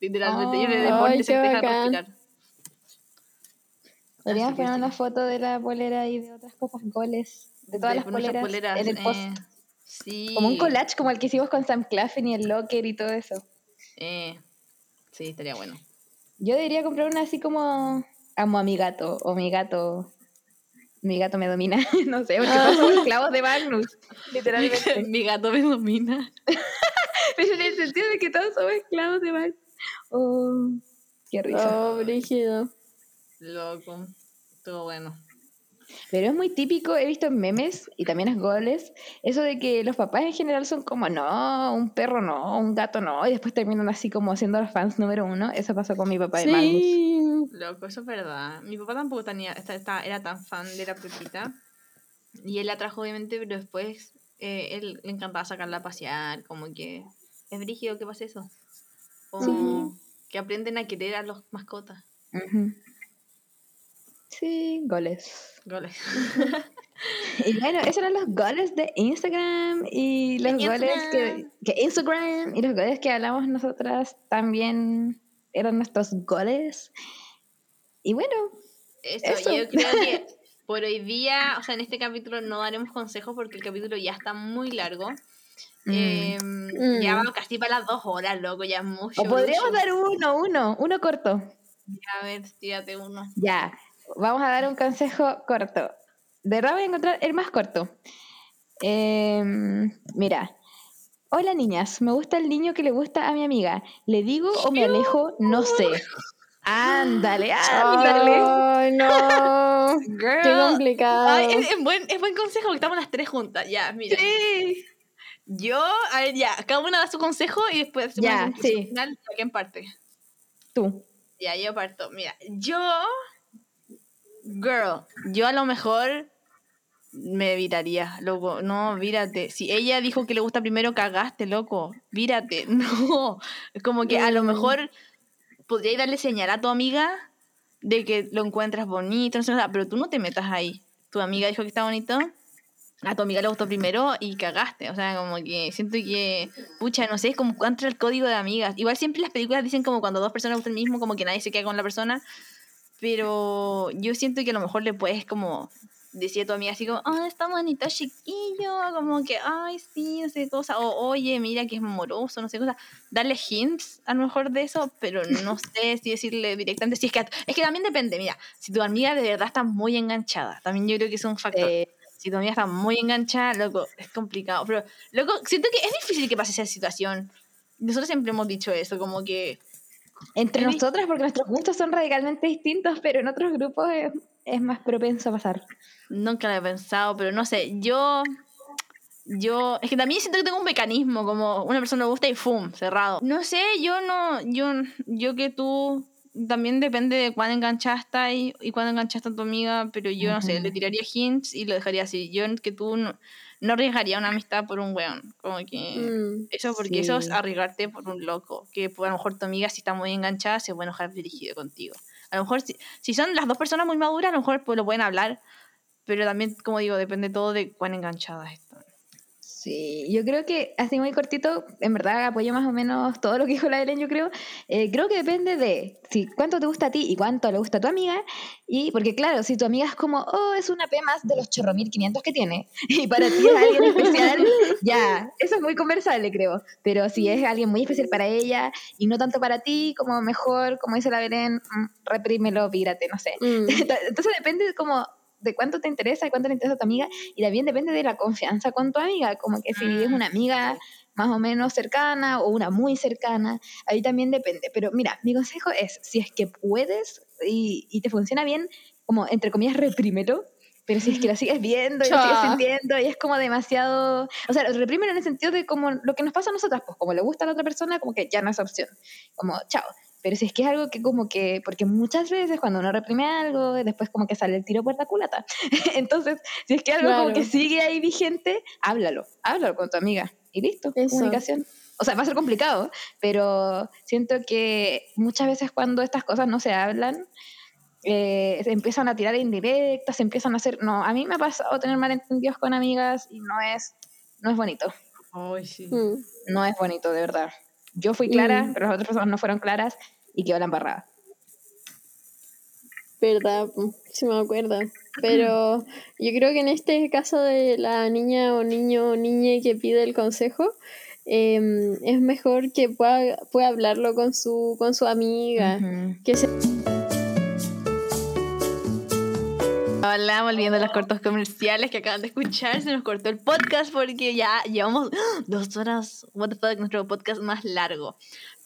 Literalmente. y de deporte se deja respirar. Podríamos poner una foto de la polera y de otras cosas, goles, de todas De las poleras, en el post. eh, sí. Como un collage, como el que hicimos con Sam Claflin y el Locker y todo eso. Eh, sí, estaría bueno. Yo debería comprar una así como amo a mi gato o mi gato mi gato me domina, no sé, porque todos somos esclavos de Magnus, literalmente. Mi gato me domina. Pero en el sentido de que todos somos esclavos de Magnus. Oh, qué risa. Oh, brígido. Loco. Todo bueno. Pero es muy típico, he visto en memes y también en goles, eso de que los papás en general son como, no, un perro no, un gato no, y después terminan así como siendo los fans número uno. Eso pasó con mi papá de Magnus. Sí. Loco, eso es verdad. Mi papá tampoco tenía, era tan fan de la Pepita. Y él la trajo, obviamente, pero después eh, él le encantaba sacarla a pasear, como que Es brígido que pase eso. O que aprenden a querer a los mascotas. Sí, goles. Goles. y bueno, esos eran los goles de Instagram y los goles que, que, Instagram y los goles que hablamos nosotras también eran nuestros goles. Y bueno, eso, yo creo que por hoy día, o sea, en este capítulo no daremos consejos porque el capítulo ya está muy largo. Mm. Ya mm. vamos casi para las dos horas, loco, ya es mucho. O podríamos dar uno, uno, uno corto. Ya, a ver, tírate uno. Ya, vamos a dar un consejo corto. De verdad voy a encontrar el más corto. Em, mira, hola niñas, me gusta el niño que le gusta a mi amiga. ¿Le digo o me alejo? No sé. Ándale, ándale. Ay, no. Qué complicado. es, buen, es buen consejo que estamos las tres juntas. Ya, mira. Sí. Yo, a ver, ya, cada una da su consejo y después ya, sí. final, ¿quién parte? Tú. Ya, yo parto. Mira, yo, girl, yo a lo mejor me evitaría, loco. No, vírate. Si ella dijo que le gusta primero, cagaste, loco. Vírate. No. Es como que a lo mm. mejor podrías darle señal a tu amiga de que lo encuentras bonito, no sé nada, pero tú no te metas ahí. Tu amiga dijo que está bonito, a tu amiga le gustó primero y cagaste. O sea, como que siento que, pucha, no sé, es como contra el código de amigas. Igual siempre las películas dicen como cuando dos personas gustan el mismo, como que nadie se queda con la persona. Pero yo siento que a lo mejor le puedes como decía tu amiga así como, ah, está bonito, chiquillo, como que, ay, sí, no sé cosa, o oye, mira que es moroso, no sé cosa, darle hints a lo mejor de eso, pero no sé si decirle directamente, si es que, es que también depende, mira, si tu amiga de verdad está muy enganchada, también yo creo que es un factor. si tu amiga está muy enganchada, loco, es complicado, pero, loco, siento que es difícil que pase esa situación. Nosotros siempre hemos dicho eso, como que... Entre nosotras, porque nuestros gustos son radicalmente distintos, pero en otros grupos es es más propenso a pasar. Nunca lo he pensado, pero no sé, yo yo es que también siento que tengo un mecanismo como una persona me gusta y fum cerrado. No sé yo no yo yo que tú también depende de cuán enganchada está y, y cuándo enganchaste a tu amiga pero yo no sé le tiraría hints y lo dejaría así. Yo que tú no, no arriesgaría una amistad por un weón como que mm, eso porque eso es arriesgarte por un loco que pues, a lo mejor tu amiga si está muy enganchada se puede enojar dirigido contigo a lo mejor si, si son las dos personas muy maduras, a lo mejor pues lo pueden hablar, pero también, como digo, depende todo de cuán enganchadas están. Sí, yo creo que así muy cortito, en verdad apoyo más o menos todo lo que dijo la Ellen, yo creo. Eh, creo que depende de si cuánto te gusta a ti y cuánto le gusta a tu amiga. Y porque claro, si tu amiga es como, oh, es una P más de los chorro 1500 que tiene, y para ti es alguien especial, ya, eso es muy conversable, creo. Pero si es alguien muy especial para ella y no tanto para ti, como mejor, como dice la Belén, mm, reprímelo, pírate, no sé. Mm. Entonces depende como de cuánto te interesa y cuánto le interesa a tu amiga, y también depende de la confianza con tu amiga, como que si es una amiga más o menos cercana o una muy cercana, ahí también depende. Pero mira, mi consejo es, si es que puedes y, y te funciona bien, como entre comillas, reprímelo, pero si es que la sigues viendo y la sigues sintiendo y es como demasiado, o sea, reprímelo en el sentido de como lo que nos pasa a nosotras, pues como le gusta a la otra persona, como que ya no es opción, como chao. Pero si es que es algo que como que, porque muchas veces cuando uno reprime algo, después como que sale el tiro puerta culata. Entonces, si es que algo como que sigue ahí vigente, háblalo, háblalo con tu amiga y listo, comunicación. O sea, va a ser complicado, pero siento que muchas veces cuando estas cosas no se hablan, eh, se empiezan a tirar indirectas, se empiezan a hacer... No, a mí me ha pasado tener malentendidos con amigas y no es, no es bonito. Ay, sí. Mm. No es bonito, de verdad. Yo fui clara, mm. pero las otras personas no fueron claras y quedó la embarrada. Verdad, sí me acuerdo. Pero yo creo que en este caso de la niña o niño o niña que pide el consejo, em, es mejor que pueda, pueda hablarlo con su, con su amiga. que se... Hola, volviendo a los cortos comerciales que acaban de escuchar. Se nos cortó el podcast porque ya llevamos dos horas, what the fuck, nuestro podcast más largo.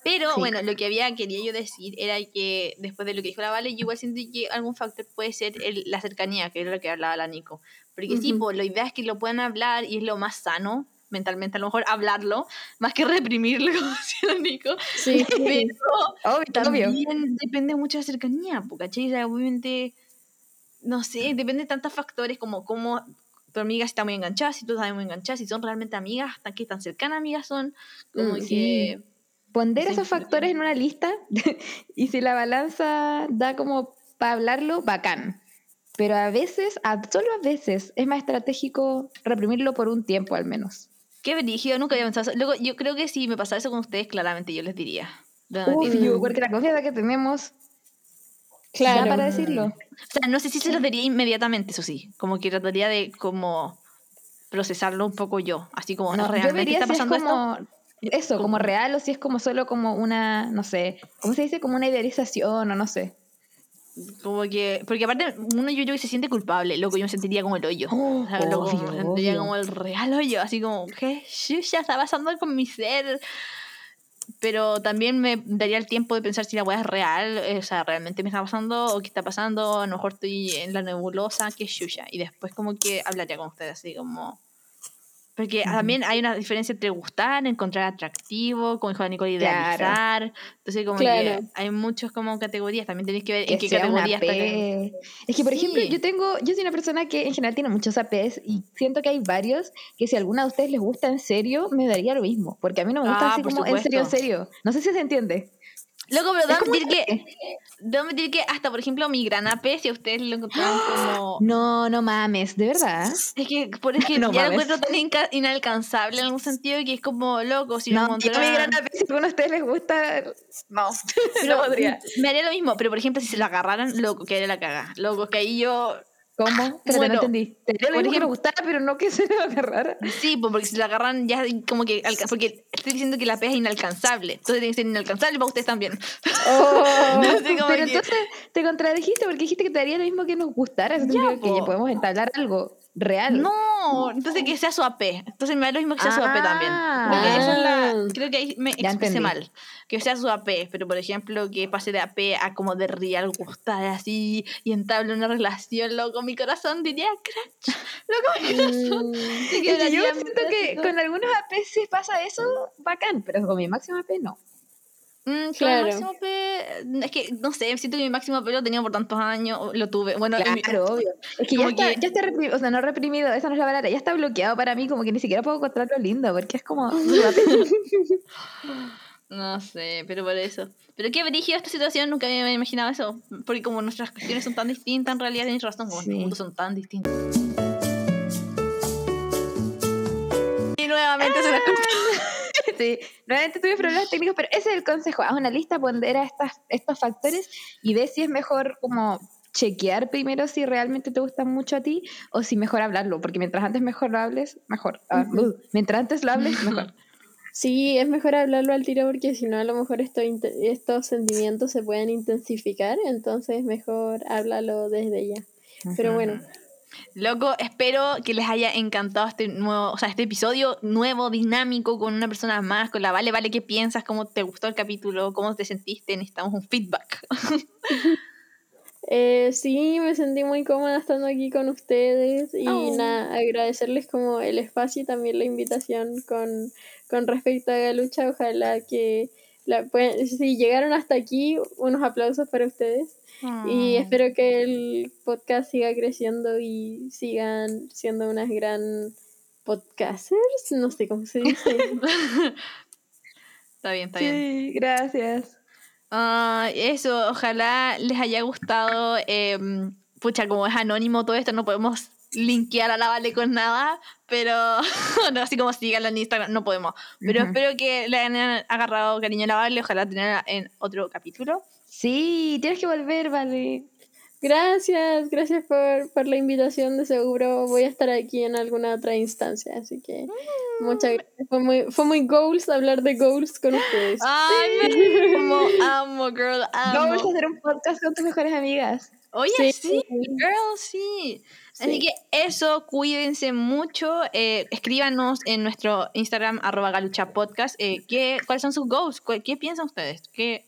Pero bueno, lo que había quería yo decir era que después de lo que dijo la Vale, yo igual siento que algún factor puede ser la cercanía, que es lo que hablaba la Nico. Porque sí, pues, la idea es que lo puedan hablar y es lo más sano mentalmente, a lo mejor hablarlo, más que reprimirlo, como decía Nico. Sí, pero también depende mucho de la cercanía, porque obviamente, no sé, depende de tantos factores como cómo tu amiga está muy enganchada, si tú estás muy enganchada, si son realmente amigas, hasta qué tan cercanas amigas son, como Mm, que... Pondera Sí, esos sí. factores en una lista y si la balanza da como para hablarlo, bacán. Pero a veces, a, solo a veces, es más estratégico reprimirlo por un tiempo al menos. Qué brígido, nunca había pensado eso. Luego, yo creo que si me pasara eso con ustedes, claramente yo les diría. Obvio, porque la confianza que tenemos Claro. para decirlo. O sea, no sé si se los diría inmediatamente, eso sí. Como que trataría de como procesarlo un poco yo. Así como, No, yo ¿realmente vería está si es pasando esto? como eso, como real o si es como solo como una, no sé, ¿cómo se dice? Como una idealización o no sé. Como que... Porque aparte, uno yo creo que se siente culpable. Loco, yo me sentiría como el hoyo. Oh, O sea, loco, obvio, me sentiría obvio. como el real hoyo. Así como, ¿qué ya está pasando con mi ser? Pero también me daría el tiempo de pensar si la weá es real, eh, o sea, realmente me está pasando o qué está pasando, a lo mejor estoy en la nebulosa, que chucha. Y después como que hablaría con ustedes así como... Porque también hay una diferencia entre gustar, encontrar atractivo, como dijo Nicole, Claro. idealizar. Entonces como Claro. que hay muchos como categorías, también tenéis que ver que en qué categoría está. Es que, por ejemplo, yo tengo, yo soy una persona que en general tiene muchos APs y siento que hay varios que si alguna de ustedes les gusta en serio, me daría lo mismo. Porque a mí no me gusta Ah, así como en serio, en serio. No sé si se entiende. Loco, pero debo admitir que, debo admitir que hasta, por ejemplo, mi gran AP, si ustedes lo encontraban como... No, no mames, de verdad. Es que, por es que No ya lo encuentro tan inca- inalcanzable en algún sentido que es como loco. Si No, me yo encontrara- mi gran AP, si a de ustedes les gusta, no, no podría. Me haría lo mismo, pero por ejemplo, si se lo agarraran, loco, que haría la caga. Loco, que ahí yo. ¿Cómo? Pero Bueno, no entendí. Por mismo que me ejemplo- pero no que se me agarrara. Sí, porque si lo agarran ya como que. Porque estoy diciendo que la P es inalcanzable. Entonces tiene que ser inalcanzable para ustedes también. Oh. No sé cómo Pero que- entonces te contradijiste porque dijiste que te haría lo mismo que nos gustara. Eso significa que po. ya podemos entablar algo real. No, entonces que sea su AP. Entonces me da lo mismo que sea su AP también. Porque Ah. eso es la. Creo que ahí me expresé mal. Que sea su AP, pero por ejemplo, que pase de AP a como de real gustar así y entable una relación, loco, mi corazón diría crash. Loco, mi corazón. Mm. Es que yo siento que con algunos AP sí pasa eso, bacán, pero con mi máximo AP no. Mm, claro. Máximo es que no sé, siento que mi máximo P lo tenía por tantos años, lo tuve. Bueno, mi- Claro, obvio. Es que ya está, que- ya está reprimido, o sea, no reprimido, esa no es la palabra, ya está bloqueado para mí, como que ni siquiera puedo encontrarlo lindo, porque es como... no sé, pero por eso. Pero qué brígido esta situación, nunca me había imaginado eso. Porque como nuestras cuestiones son tan distintas, en realidad tienes razón, como Sí. mundos son tan distintos. Y nuevamente se me sí, nuevamente tuve problemas técnicos, pero ese es el consejo, haz una lista, pondera estas, estos factores y ve si es mejor como chequear primero si realmente te gustan mucho a ti o si mejor hablarlo, porque mientras antes mejor lo hables, mejor. Ah, uh, mientras antes lo hables, mejor. Sí, es mejor hablarlo al tiro porque si no a lo mejor estos, inte- estos sentimientos se pueden intensificar, entonces es mejor háblalo desde ya. Pero bueno, Loco, espero que les haya encantado este nuevo, o sea, este episodio nuevo, dinámico, con una persona más, con la Vale, Vale, ¿qué piensas? ¿Cómo te gustó el capítulo? ¿Cómo te sentiste? Necesitamos un feedback. eh, sí, me sentí muy cómoda estando aquí con ustedes y Oh. nada, agradecerles como el espacio y también la invitación con, con respecto a Galucha. Ojalá que la, pueden- si llegaron hasta aquí, unos aplausos para ustedes. Y espero que el podcast siga creciendo y sigan siendo unas gran podcasters. No sé cómo se dice. Está bien, está bien. Sí, gracias. Ah, eso, ojalá les haya gustado. eh, pucha, como es anónimo todo esto, no podemos linkear a la Vale con nada, pero no, así como síganla en Instagram, no podemos. Pero espero que le hayan agarrado cariño a la Vale, ojalá tenerla en otro capítulo. Sí, tienes que volver, vale. Gracias, gracias por, por la invitación. De seguro voy a estar aquí en alguna otra instancia. Así que muchas gracias. Fue muy, fue muy goals hablar de goals con ustedes. Ay, me amo, amo, girl, Vamos a hacer un podcast con tus mejores amigas. Oye, Sí. sí, girl, sí. Así Sí. que eso, cuídense mucho. eh, escríbanos en nuestro Instagram, arroba galucha podcast. eh, ¿qué, ¿Cuáles son sus goals? ¿Cuál- ¿Qué piensan ustedes? ¿Qué,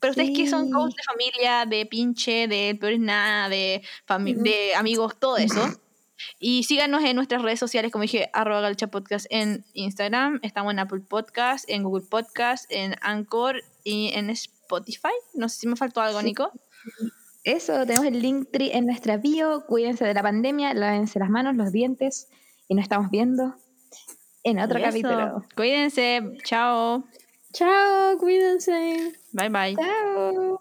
¿Pero ustedes qué son Sí. goals de familia, de pinche, de peor es nada, de, amigos, todo eso? Y síganos en nuestras redes sociales, como dije, arroba galucha podcast en Instagram. Estamos en Apple Podcast, en Google Podcast, en Anchor y en Spotify. No sé si me faltó algo, Sí. Nico. eso, tenemos el link en nuestra bio. Cuídense de la pandemia, lávense las manos, los dientes y nos estamos viendo en otro capítulo. Cuídense, chao. Chao, cuídense. Bye bye. Chao.